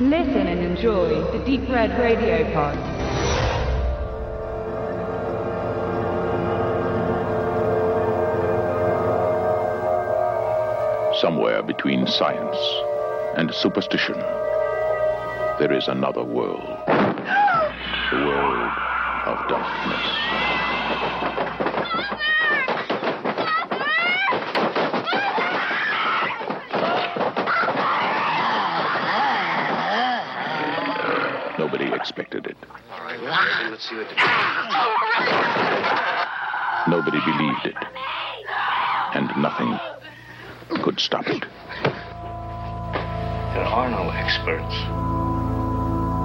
Listen and enjoy the Deep Red Radio Pod. Somewhere between science and superstition, there is another world. The world of darkness. Nobody expected it. All right, well, let's see what the... Nobody believed it. And nothing could stop it. There are no experts.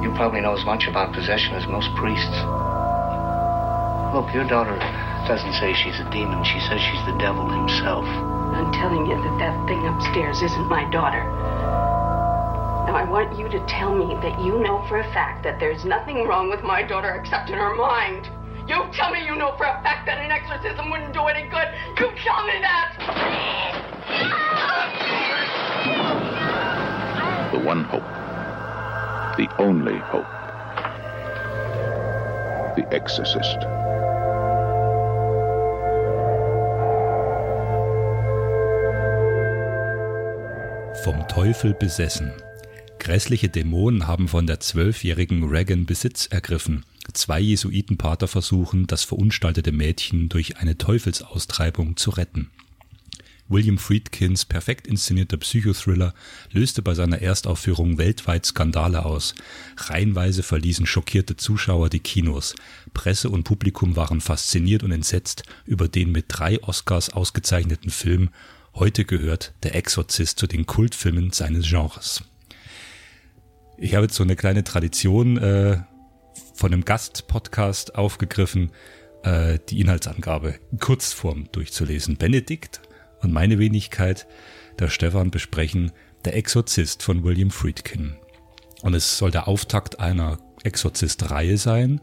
You probably know as much about possession as most priests. Look, your daughter doesn't say she's a demon. She says she's the devil himself. I'm telling you that that thing upstairs isn't my daughter. Now, I want you to tell me that you know for a fact that there's nothing wrong with my daughter except in her mind. You tell me you know for a fact that an exorcism wouldn't do any good. You tell me that! The one hope. The only hope. The Exorcist. Vom Teufel besessen. Grässliche Dämonen haben von der zwölfjährigen Regan Besitz ergriffen. Zwei Jesuitenpater versuchen, das verunstaltete Mädchen durch eine Teufelsaustreibung zu retten. William Friedkins perfekt inszenierter Psychothriller löste bei seiner Erstaufführung weltweit Skandale aus. Reihenweise verließen schockierte Zuschauer die Kinos. Presse und Publikum waren fasziniert und entsetzt über den mit drei Oscars ausgezeichneten Film. Heute gehört Der Exorzist zu den Kultfilmen seines Genres. Ich habe jetzt so eine kleine Tradition äh, von einem Gastpodcast aufgegriffen, äh, die Inhaltsangabe in Kurzform durchzulesen. Benedikt und meine Wenigkeit, der Stefan, besprechen Der Exorzist von William Friedkin. Und es soll der Auftakt einer Exorzist-Reihe sein.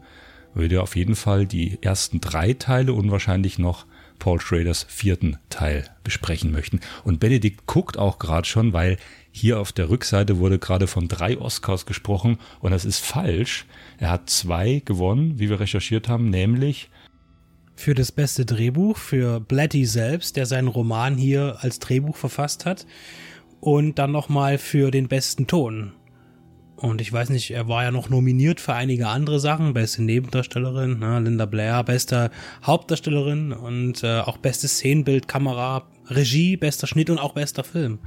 Würde auf jeden Fall die ersten drei Teile und wahrscheinlich noch Paul Schraders vierten Teil besprechen möchten. Und Benedikt guckt auch gerade schon, weil hier auf der Rückseite wurde gerade von drei Oscars gesprochen und das ist falsch. Er hat zwei gewonnen, wie wir recherchiert haben, nämlich für das beste Drehbuch, für Blatty selbst, der seinen Roman hier als Drehbuch verfasst hat. Und dann nochmal für den besten Ton. Und ich weiß nicht, er war ja noch nominiert für einige andere Sachen. Beste Nebendarstellerin, ne, Linda Blair, beste Hauptdarstellerin und äh, auch bestes Szenenbild, Kamera, Regie, bester Schnitt und auch bester Film.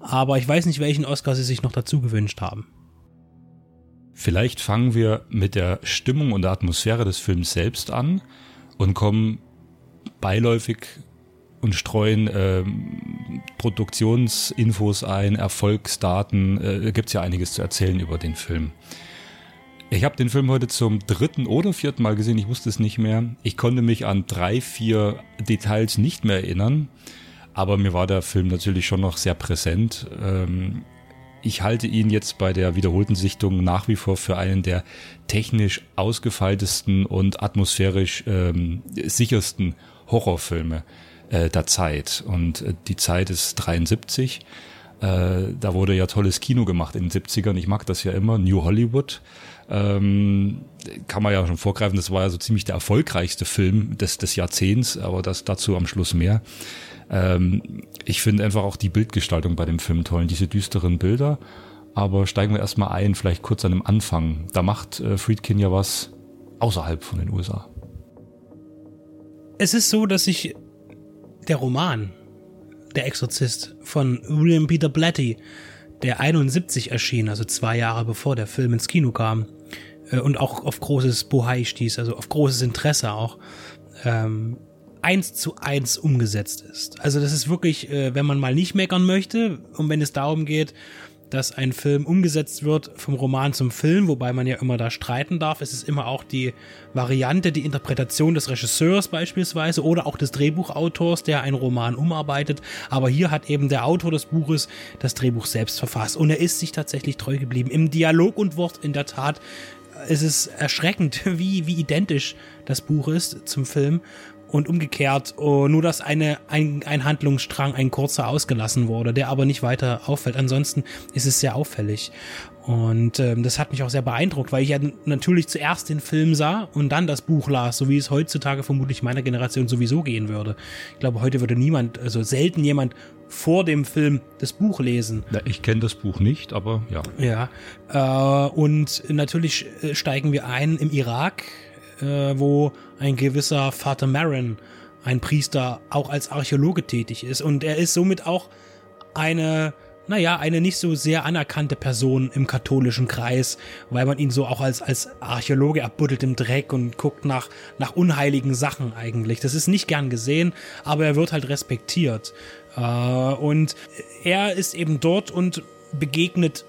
Aber ich weiß nicht, welchen Oscar sie sich noch dazu gewünscht haben. Vielleicht fangen wir mit der Stimmung und der Atmosphäre des Films selbst an und kommen beiläufig und streuen ähm, Produktionsinfos ein, Erfolgsdaten. Äh, Gibt es ja einiges zu erzählen über den Film. Ich habe den Film heute zum dritten oder vierten Mal gesehen, ich wusste es nicht mehr. Ich konnte mich an drei, vier Details nicht mehr erinnern, aber mir war der Film natürlich schon noch sehr präsent. Ähm, ich halte ihn jetzt bei der wiederholten Sichtung nach wie vor für einen der technisch ausgefeiltesten und atmosphärisch ähm, sichersten Horrorfilme äh, der Zeit. Und äh, die Zeit ist 73. Äh, da wurde ja tolles Kino gemacht in den 70ern. Ich mag das ja immer. New Hollywood. Ähm, kann man ja schon vorgreifen, das war ja so ziemlich der erfolgreichste Film des, des Jahrzehnts, aber das dazu am Schluss mehr. Ähm, ich finde einfach auch die Bildgestaltung bei dem Film toll, diese düsteren Bilder. Aber steigen wir erstmal ein, vielleicht kurz an dem Anfang. Da macht äh, Friedkin ja was außerhalb von den USA. Es ist so, dass sich der Roman Der Exorzist von William Peter Blatty, der 71 erschien, also zwei Jahre bevor der Film ins Kino kam, äh, und auch auf großes Bohai stieß, also auf großes Interesse auch, ähm, eins zu eins umgesetzt ist. Also das ist wirklich, äh, wenn man mal nicht meckern möchte und wenn es darum geht, dass ein Film umgesetzt wird vom Roman zum Film, wobei man ja immer da streiten darf. Es ist immer auch die Variante, die Interpretation des Regisseurs beispielsweise oder auch des Drehbuchautors, der einen Roman umarbeitet. Aber hier hat eben der Autor des Buches das Drehbuch selbst verfasst und er ist sich tatsächlich treu geblieben. Im Dialog und Wort in der Tat ist es erschreckend, wie, wie identisch das Buch ist zum Film. Und umgekehrt, oh, nur dass eine, ein, ein Handlungsstrang, ein kurzer ausgelassen wurde, der aber nicht weiter auffällt. Ansonsten ist es sehr auffällig. Und ähm, das hat mich auch sehr beeindruckt, weil ich ja natürlich zuerst den Film sah und dann das Buch las, so wie es heutzutage vermutlich meiner Generation sowieso gehen würde. Ich glaube, heute würde niemand, also selten jemand vor dem Film das Buch lesen. Ja, ich kenne das Buch nicht, aber ja. Ja. Äh, und natürlich äh, steigen wir ein im Irak, äh, wo ein gewisser Vater Marin, ein Priester, auch als Archäologe tätig ist. Und er ist somit auch eine naja, eine nicht so sehr anerkannte Person im katholischen Kreis, weil man ihn so auch als, als Archäologe erbuddelt im Dreck und guckt nach, nach unheiligen Sachen eigentlich. Das ist nicht gern gesehen, aber er wird halt respektiert. Äh, und er ist eben dort und begegnet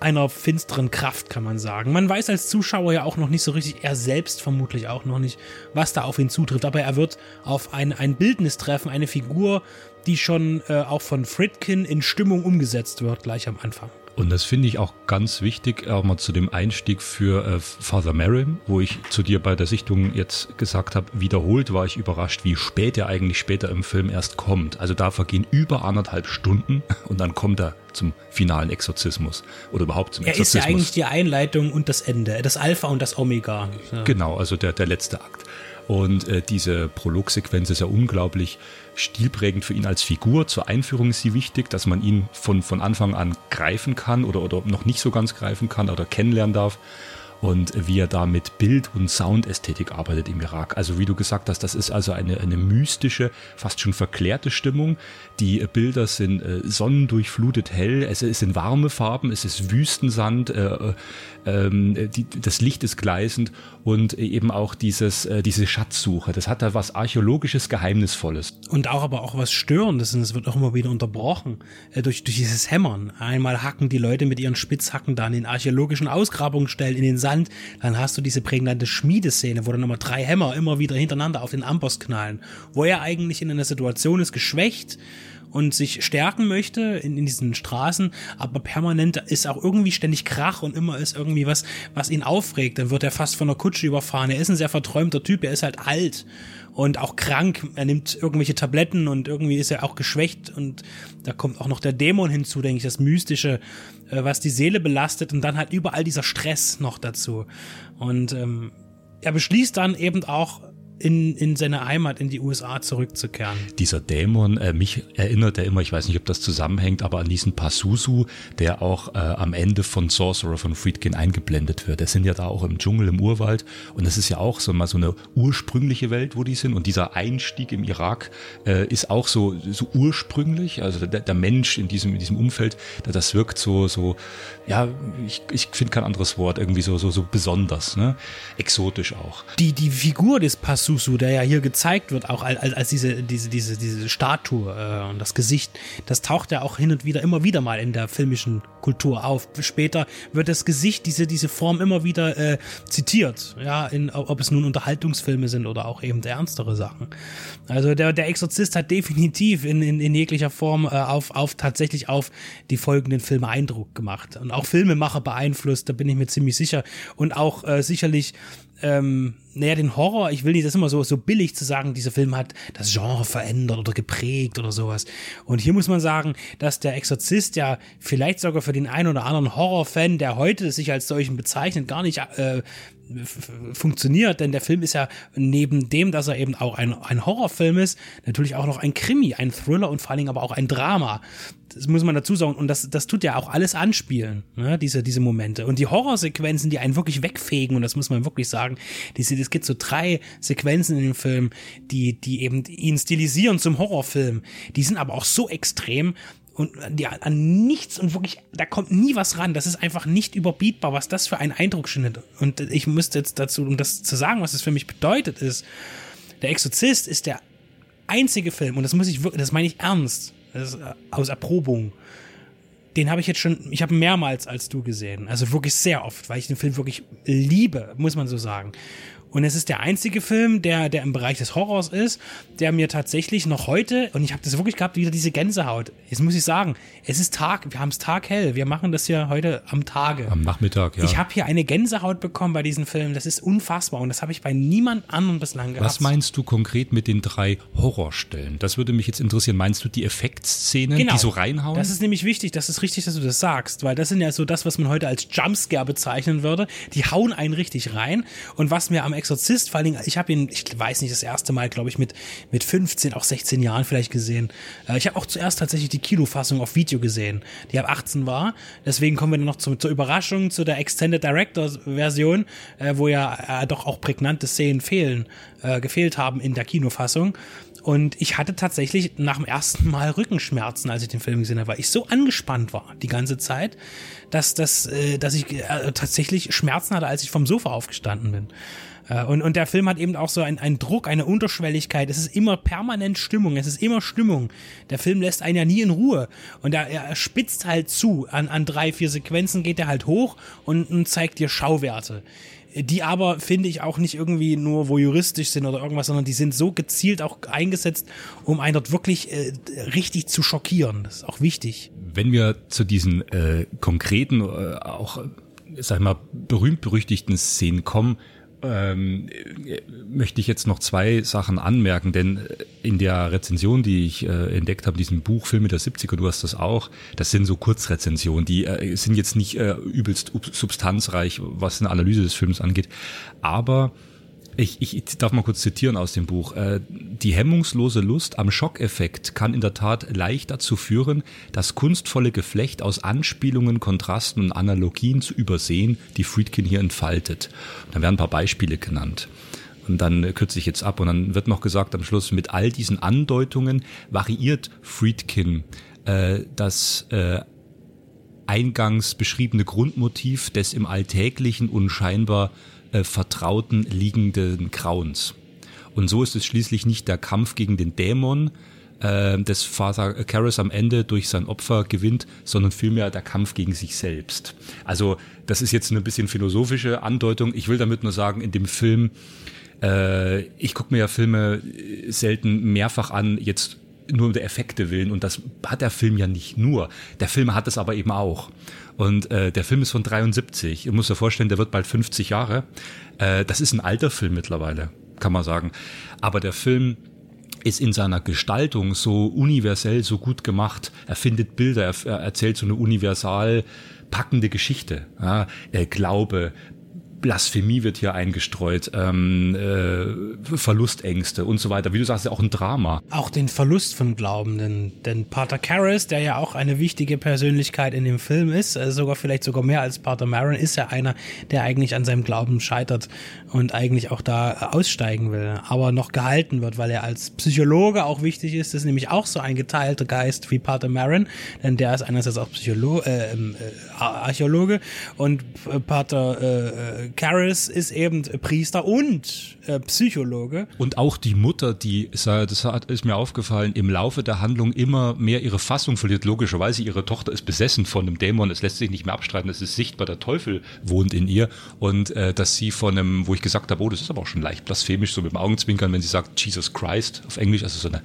einer finsteren Kraft, kann man sagen. Man weiß als Zuschauer ja auch noch nicht so richtig, er selbst vermutlich auch noch nicht, was da auf ihn zutrifft, aber er wird auf ein, ein Bildnis treffen, eine Figur, die schon äh, auch von Fritkin in Stimmung umgesetzt wird, gleich am Anfang. Und das finde ich auch ganz wichtig, auch mal zu dem Einstieg für äh, Father Merrim, wo ich zu dir bei der Sichtung jetzt gesagt habe, wiederholt war ich überrascht, wie spät er eigentlich später im Film erst kommt. Also da vergehen über anderthalb Stunden und dann kommt er zum finalen Exorzismus oder überhaupt zum er Exorzismus. Er ist ja eigentlich die Einleitung und das Ende, das Alpha und das Omega. Ja. Genau, also der, der letzte Akt. Und äh, diese Prologsequenz ist ja unglaublich stilprägend für ihn als Figur. Zur Einführung ist sie wichtig, dass man ihn von, von Anfang an greifen kann oder, oder noch nicht so ganz greifen kann oder kennenlernen darf und wie er da mit Bild- und Soundästhetik arbeitet im Irak. Also wie du gesagt hast, das ist also eine, eine mystische, fast schon verklärte Stimmung. Die Bilder sind äh, sonnendurchflutet hell, es, es sind warme Farben, es ist Wüstensand, äh, äh, die, das Licht ist gleißend und eben auch dieses, äh, diese Schatzsuche. Das hat da was archäologisches, geheimnisvolles. Und auch aber auch was Störendes und es wird auch immer wieder unterbrochen äh, durch, durch dieses Hämmern. Einmal hacken die Leute mit ihren Spitzhacken dann in archäologischen Ausgrabungsstellen in den Sand, dann hast du diese prägnante Schmiedeszene, wo dann nochmal drei Hämmer immer wieder hintereinander auf den Amboss knallen, wo er eigentlich in einer Situation ist, geschwächt und sich stärken möchte in, in diesen Straßen, aber permanent ist auch irgendwie ständig Krach und immer ist irgendwie was, was ihn aufregt. Dann wird er fast von der Kutsche überfahren. Er ist ein sehr verträumter Typ, er ist halt alt und auch krank. Er nimmt irgendwelche Tabletten und irgendwie ist er auch geschwächt und da kommt auch noch der Dämon hinzu, denke ich, das Mystische, äh, was die Seele belastet und dann halt überall dieser Stress noch dazu. Und ähm, er beschließt dann eben auch in, in seine Heimat, in die USA zurückzukehren. Dieser Dämon, äh, mich erinnert er immer, ich weiß nicht, ob das zusammenhängt, aber an diesen Pazuzu, der auch äh, am Ende von Sorcerer von Friedkin eingeblendet wird. Der sind ja da auch im Dschungel, im Urwald und das ist ja auch so mal so eine ursprüngliche Welt, wo die sind und dieser Einstieg im Irak äh, ist auch so, so ursprünglich, also der, der Mensch in diesem, in diesem Umfeld, das wirkt so, so, ja, ich, ich finde kein anderes Wort, irgendwie so, so, so besonders, ne? exotisch auch. Die, die Figur des Pazuzu Susu, der ja hier gezeigt wird, auch als, als diese, diese, diese, diese Statue äh, und das Gesicht, das taucht ja auch hin und wieder immer wieder mal in der filmischen Kultur auf. Später wird das Gesicht, diese, diese Form immer wieder äh, zitiert, ja, in, ob es nun Unterhaltungsfilme sind oder auch eben ernstere Sachen. Also der, der Exorzist hat definitiv in, in, in jeglicher Form äh, auf, auf tatsächlich auf die folgenden Filme Eindruck gemacht und auch Filmemacher beeinflusst, da bin ich mir ziemlich sicher. Und auch äh, sicherlich ähm, naja, den Horror, ich will nicht, das ist immer so, so billig zu sagen, dieser Film hat das Genre verändert oder geprägt oder sowas. Und hier muss man sagen, dass der Exorzist ja vielleicht sogar für den einen oder anderen Horrorfan, der heute sich als solchen bezeichnet, gar nicht äh, funktioniert, denn der Film ist ja neben dem, dass er eben auch ein, ein Horrorfilm ist, natürlich auch noch ein Krimi, ein Thriller und vor allen Dingen aber auch ein Drama. Das muss man dazu sagen. Und das, das tut ja auch alles anspielen, ne? diese, diese Momente. Und die Horrorsequenzen, die einen wirklich wegfegen, und das muss man wirklich sagen, diese, es gibt so drei Sequenzen in dem Film, die, die eben ihn stilisieren zum Horrorfilm. Die sind aber auch so extrem, und ja, an nichts und wirklich, da kommt nie was ran. Das ist einfach nicht überbietbar, was das für ein Eindruck schneidet. Und ich müsste jetzt dazu, um das zu sagen, was das für mich bedeutet, ist, der Exorzist ist der einzige Film, und das muss ich wirklich, das meine ich ernst, ist aus Erprobung. Den habe ich jetzt schon, ich habe mehrmals als du gesehen. Also wirklich sehr oft, weil ich den Film wirklich liebe, muss man so sagen. Und es ist der einzige Film, der, der im Bereich des Horrors ist, der mir tatsächlich noch heute, und ich habe das wirklich gehabt, wieder diese Gänsehaut. Jetzt muss ich sagen, es ist Tag, wir haben es taghell. Wir machen das ja heute am Tage. Am Nachmittag, ja. Ich habe hier eine Gänsehaut bekommen bei diesem Film. Das ist unfassbar. Und das habe ich bei niemand anderem bislang gehabt. Was meinst du konkret mit den drei Horrorstellen? Das würde mich jetzt interessieren. Meinst du die Effektszenen, die so reinhauen? Genau. Das ist nämlich wichtig. Das ist richtig, dass du das sagst, weil das sind ja so das, was man heute als Jumpscare bezeichnen würde. Die hauen einen richtig rein. Und was mir am Exorzist, vor allen Dingen, ich habe ihn, ich weiß nicht, das erste Mal, glaube ich, mit, mit 15, auch 16 Jahren vielleicht gesehen. Äh, Ich habe auch zuerst tatsächlich die Kinofassung auf Video gesehen, die ab 18 war. Deswegen kommen wir dann noch zum, zur Überraschung, zu der Extended Directors Version, äh, wo ja äh, doch auch prägnante Szenen fehlen, äh, gefehlt haben in der Kinofassung. Und ich hatte tatsächlich nach dem ersten Mal Rückenschmerzen, als ich den Film gesehen habe, weil ich so angespannt war die ganze Zeit, dass, dass, äh, dass ich äh, tatsächlich Schmerzen hatte, als ich vom Sofa aufgestanden bin. Äh, Und, und der Film hat eben auch so einen, einen Druck, eine Unterschwelligkeit. Es ist immer permanent Stimmung. Es ist immer Stimmung. Der Film lässt einen ja nie in Ruhe. Und er, er spitzt halt zu. An, an drei, vier Sequenzen geht er halt hoch und, und zeigt dir Schauwerte. Die aber, finde ich, auch nicht irgendwie nur voyeuristisch sind oder irgendwas, sondern die sind so gezielt auch eingesetzt, um einen dort wirklich äh, richtig zu schockieren. Das ist auch wichtig. Wenn wir zu diesen äh, konkreten, äh, auch, sag ich mal, berühmt-berüchtigten Szenen kommen, ähm, äh, möchte ich jetzt noch zwei Sachen anmerken, denn äh, in der Rezension, die ich äh, entdeckt habe, diesem Buch Filme der 70er, du hast das auch, das sind so Kurzrezensionen, die äh, sind jetzt nicht äh, übelst substanzreich, was eine Analyse des Films angeht, aber ich, ich, ich darf mal kurz zitieren aus dem Buch. Äh, Die hemmungslose Lust am Schockeffekt kann in der Tat leicht dazu führen, das kunstvolle Geflecht aus Anspielungen, Kontrasten und Analogien zu übersehen, die Friedkin hier entfaltet. Da werden ein paar Beispiele genannt. Und dann kürze ich jetzt ab und dann wird noch gesagt am Schluss, mit all diesen Andeutungen variiert Friedkin äh, das äh, eingangs beschriebene Grundmotiv des im Alltäglichen unscheinbar äh, vertrauten liegenden Grauens. Und so ist es schließlich nicht der Kampf gegen den Dämon, äh, des Vater Karras am Ende durch sein Opfer gewinnt, sondern vielmehr der Kampf gegen sich selbst. Also das ist jetzt eine bisschen philosophische Andeutung. Ich will damit nur sagen, in dem Film, äh, ich gucke mir ja Filme selten mehrfach an, jetzt nur um der Effekte willen und das hat der Film ja nicht nur. Der Film hat es aber eben auch. Und äh, der Film ist von 73. Ich muss dir vorstellen, der wird bald 50 Jahre. Äh, das ist ein alter Film mittlerweile, kann man sagen. Aber der Film ist in seiner Gestaltung so universell, so gut gemacht. Er findet Bilder, er, er erzählt so eine universal packende Geschichte. Ja, äh, Glaube, Blasphemie wird hier eingestreut, ähm, äh, Verlustängste und so weiter. Wie du sagst, ja auch ein Drama. Auch den Verlust von Glauben, denn, Pater Karras, der ja auch eine wichtige Persönlichkeit in dem Film ist, äh, sogar vielleicht sogar mehr als Pater Maron, ist ja einer, der eigentlich an seinem Glauben scheitert und eigentlich auch da aussteigen will, aber noch gehalten wird, weil er als Psychologe auch wichtig ist. Das ist nämlich auch so ein geteilter Geist wie Pater Maron, denn der ist einerseits auch Psychologe, äh, äh, Archäologe und äh, Pater äh, Karras ist eben Priester und äh, Psychologe. Und auch die Mutter, die, das ist mir aufgefallen, im Laufe der Handlung immer mehr ihre Fassung verliert. Logischerweise, ihre Tochter ist besessen von einem Dämon. Es lässt sich nicht mehr abstreiten. Es ist sichtbar, der Teufel wohnt in ihr. Und äh, dass sie von einem, wo ich gesagt habe, oh, das ist aber auch schon leicht blasphemisch, so mit dem Augenzwinkern, wenn sie sagt Jesus Christ auf Englisch, also so eine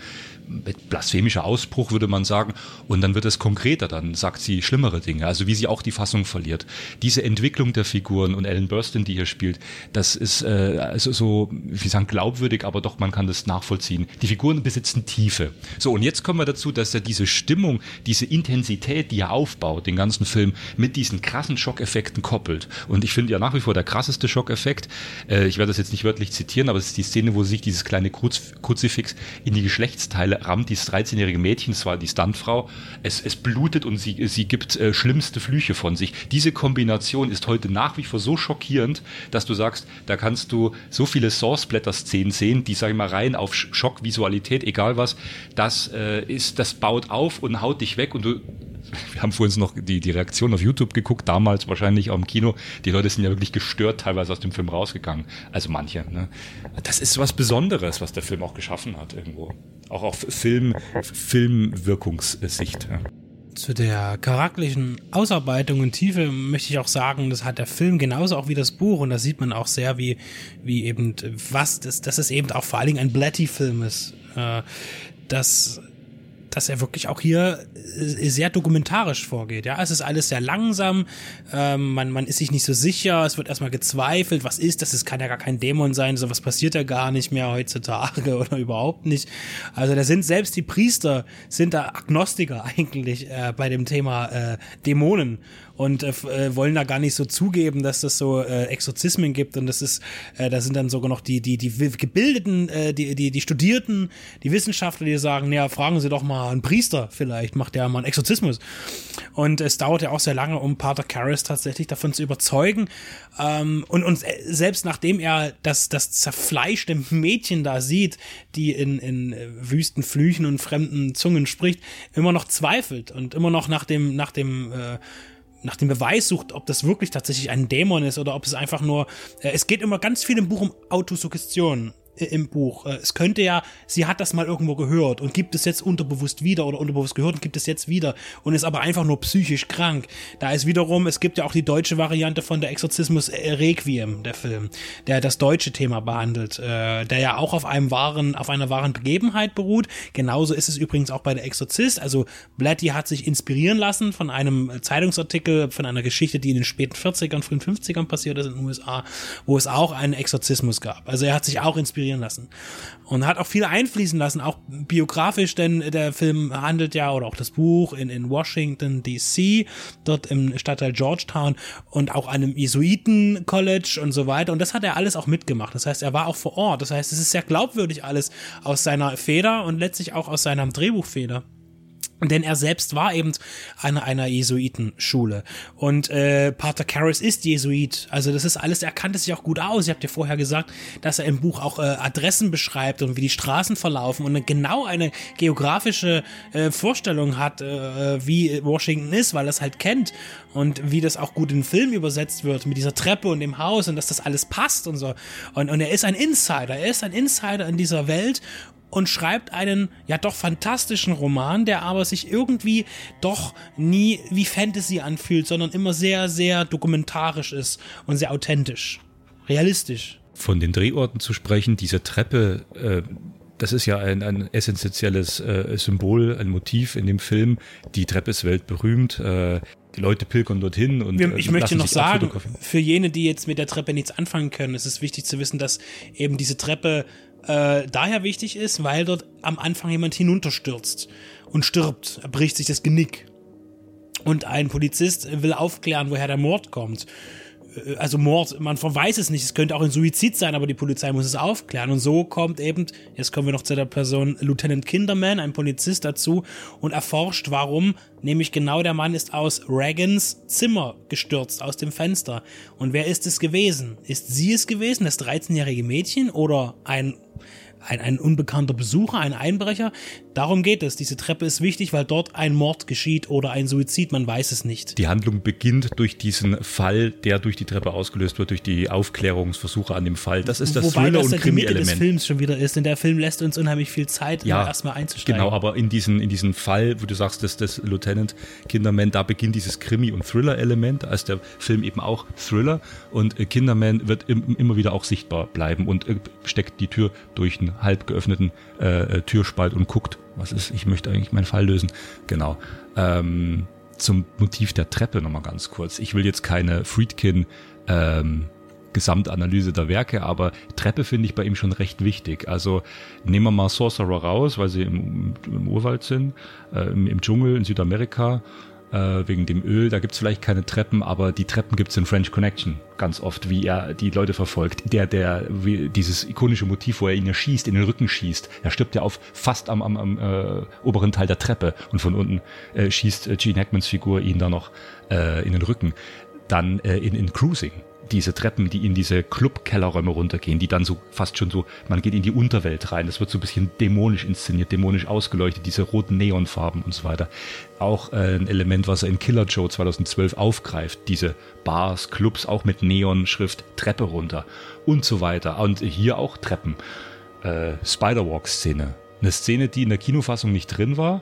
mit blasphemischer Ausbruch, würde man sagen. Und dann wird es konkreter, dann sagt sie schlimmere Dinge, also wie sie auch die Fassung verliert. Diese Entwicklung der Figuren und Ellen Burstyn, die hier spielt, das ist äh, also so, wie sagen, glaubwürdig, aber doch, man kann das nachvollziehen. Die Figuren besitzen Tiefe. So, und jetzt kommen wir dazu, dass er diese Stimmung, diese Intensität, die er aufbaut, den ganzen Film, mit diesen krassen Schockeffekten koppelt. Und ich finde ja nach wie vor der krasseste Schockeffekt, äh, ich werde das jetzt nicht wörtlich zitieren, aber es ist die Szene, wo sich dieses kleine Kruz Kruzifix in die Geschlechtsteile rammt, dieses 13-jährige Mädchen, das war die Stuntfrau, es, es blutet und sie, sie gibt äh, schlimmste Flüche von sich. Diese Kombination ist heute nach wie vor so schockierend, dass du sagst, da kannst du so viele Source-Blätter-Szenen sehen, die, sag ich mal, rein auf Schockvisualität, egal was, das äh, ist, das baut auf und haut dich weg und du wir haben vorhin noch die, die Reaktion auf YouTube geguckt, damals wahrscheinlich auch im Kino. Die Leute sind ja wirklich gestört teilweise aus dem Film rausgegangen. Also manche. Ne? Das ist was Besonderes, was der Film auch geschaffen hat irgendwo. Auch auf Film, Filmwirkungssicht. Ja. zu der charakterlichen Ausarbeitung und Tiefe möchte ich auch sagen, das hat der Film genauso auch wie das Buch und da sieht man auch sehr, wie, wie eben, was, das, dass es eben auch vor allen Dingen ein Blatty-Film ist. Äh, dass dass er wirklich auch hier äh, sehr dokumentarisch vorgeht. Ja, es ist alles sehr langsam, ähm, man, man ist sich nicht so sicher, es wird erstmal gezweifelt, was ist das? Es kann ja gar kein Dämon sein, so was passiert ja gar nicht mehr heutzutage oder überhaupt nicht. Also da sind selbst die Priester, sind da Agnostiker eigentlich äh, bei dem Thema äh, Dämonen und äh, äh, wollen da gar nicht so zugeben, dass das so äh, Exorzismen gibt und das ist, äh, da sind dann sogar noch die, die, die gebildeten, äh, die, die, die Studierten, die Wissenschaftler, die sagen, naja, fragen Sie doch mal einen Priester, vielleicht macht der mal einen Exorzismus. Und es dauert ja auch sehr lange, um Pater Karras tatsächlich davon zu überzeugen. Ähm, und, und selbst nachdem er das, das zerfleischte Mädchen da sieht, die in, in wüsten Flüchen und fremden Zungen spricht, immer noch zweifelt und immer noch nach dem, nach dem äh, nach dem Beweis sucht, ob das wirklich tatsächlich ein Dämon ist oder ob es einfach nur. Äh, es geht immer ganz viel im Buch um Autosuggestion im Buch. Äh, es könnte ja, sie hat das mal irgendwo gehört und gibt es jetzt unterbewusst wieder oder unterbewusst gehört und gibt es jetzt wieder und ist aber einfach nur psychisch krank. Da ist wiederum, es gibt ja auch die deutsche Variante von der Exorzismus äh, Requiem, der Film, der das deutsche Thema behandelt, äh, der ja auch auf einem wahren, auf einer wahren Begebenheit beruht. Genauso ist es übrigens auch bei der Exorzist. Also Blatty hat sich inspirieren lassen von einem Zeitungsartikel, von einer Geschichte, die in den späten 40ern, frühen 50ern passiert ist in den USA, wo es auch einen Exorzismus gab. Also er hat sich auch inspiriert inspirieren lassen. Und hat auch viel einfließen lassen, auch biografisch, denn der Film handelt ja, oder auch das Buch in, in Washington DC, dort im Stadtteil Georgetown und auch einem Jesuiten-College und so weiter. Und das hat er alles auch mitgemacht. Das heißt, er war auch vor Ort. Das heißt, es ist sehr glaubwürdig alles aus seiner Feder und letztlich auch aus seiner Drehbuchfeder. Denn er selbst war eben an einer Jesuitenschule. Und äh, Pater Karras ist Jesuit. Also das ist alles, er kannte sich auch gut aus. Ich habe dir vorher gesagt, dass er im Buch auch äh, Adressen beschreibt und wie die Straßen verlaufen und genau eine geografische äh, Vorstellung hat, äh, wie Washington ist, weil er es halt kennt und wie das auch gut in Film übersetzt wird mit dieser Treppe und dem Haus und dass das alles passt und so. Und, und er ist ein Insider. Er ist ein Insider in dieser Welt und schreibt einen ja doch fantastischen Roman, der aber sich irgendwie doch nie wie Fantasy anfühlt, sondern immer sehr, sehr dokumentarisch ist und sehr authentisch, realistisch. Von den Drehorten zu sprechen, diese Treppe, äh, das ist ja ein, ein essentielles äh, Symbol, ein Motiv in dem Film. Die Treppe ist weltberühmt. Äh, die Leute pilgern dorthin und ich äh, möchte noch sagen, für jene, die jetzt mit der Treppe nichts anfangen können, ist es wichtig zu wissen, dass eben diese Treppe äh, daher wichtig ist, weil dort am Anfang jemand hinunterstürzt und stirbt. Er bricht sich das Genick. Und ein Polizist will aufklären, woher der Mord kommt. Äh, also Mord, man weiß es nicht, es könnte auch ein Suizid sein, aber die Polizei muss es aufklären. Und so kommt eben, jetzt kommen wir noch zu der Person Lieutenant Kinderman, ein Polizist dazu, und erforscht, warum, nämlich genau der Mann ist aus Reagans Zimmer gestürzt, aus dem Fenster. Und wer ist es gewesen? Ist sie es gewesen, das 13-jährige Mädchen, oder ein ein, ein unbekannter Besucher, ein Einbrecher. Darum geht es. Diese Treppe ist wichtig, weil dort ein Mord geschieht oder ein Suizid, man weiß es nicht. Die Handlung beginnt durch diesen Fall, der durch die Treppe ausgelöst wird, durch die Aufklärungsversuche an dem Fall. Das ist das Wobei Thriller- das und Mitte des Films schon wieder ist, denn der Film lässt uns unheimlich viel Zeit, ja, erstmal einzusteigen. Genau, aber in diesen, in diesen Fall, wo du sagst, dass das Lieutenant Kinderman, da beginnt dieses Krimi- und Thriller-Element, als der Film eben auch Thriller und äh, Kinderman wird im, immer wieder auch sichtbar bleiben und äh, steckt die Tür durch einen halb geöffneten äh, äh, Türspalt und guckt, was ist, ich möchte eigentlich meinen Fall lösen. Genau. Ähm, zum Motiv der Treppe nochmal ganz kurz. Ich will jetzt keine Friedkin ähm, Gesamtanalyse der Werke, aber Treppe finde ich bei ihm schon recht wichtig. Also nehmen wir mal Sorcerer raus, weil sie im, im Urwald sind, äh, im, im Dschungel in Südamerika äh, wegen dem Öl. Da gibt's vielleicht keine Treppen, aber die Treppen gibt's in French Connection ganz oft, wie er die Leute verfolgt. Der, der, wie, dieses ikonische Motiv, wo er ihn ja schießt, in den Rücken schießt. Er stirbt ja auf fast am, am, am äh, oberen Teil der Treppe und von unten äh, schießt äh, Gene Hackmans Figur ihn da noch äh, in den Rücken. Dann äh, in, in Cruising diese Treppen, die in diese Club-Kellerräume runtergehen, die dann so fast schon so, man geht in die Unterwelt rein, das wird so ein bisschen dämonisch inszeniert, dämonisch ausgeleuchtet, diese roten Neonfarben und so weiter. Auch äh, ein Element, was er in Killer Joe 2012 aufgreift, diese Bars, Clubs, auch mit Neonschrift, Treppe runter und so weiter. Und hier auch Treppen. Äh, Spider-Walk-Szene. Eine Szene, die in der Kinofassung nicht drin war,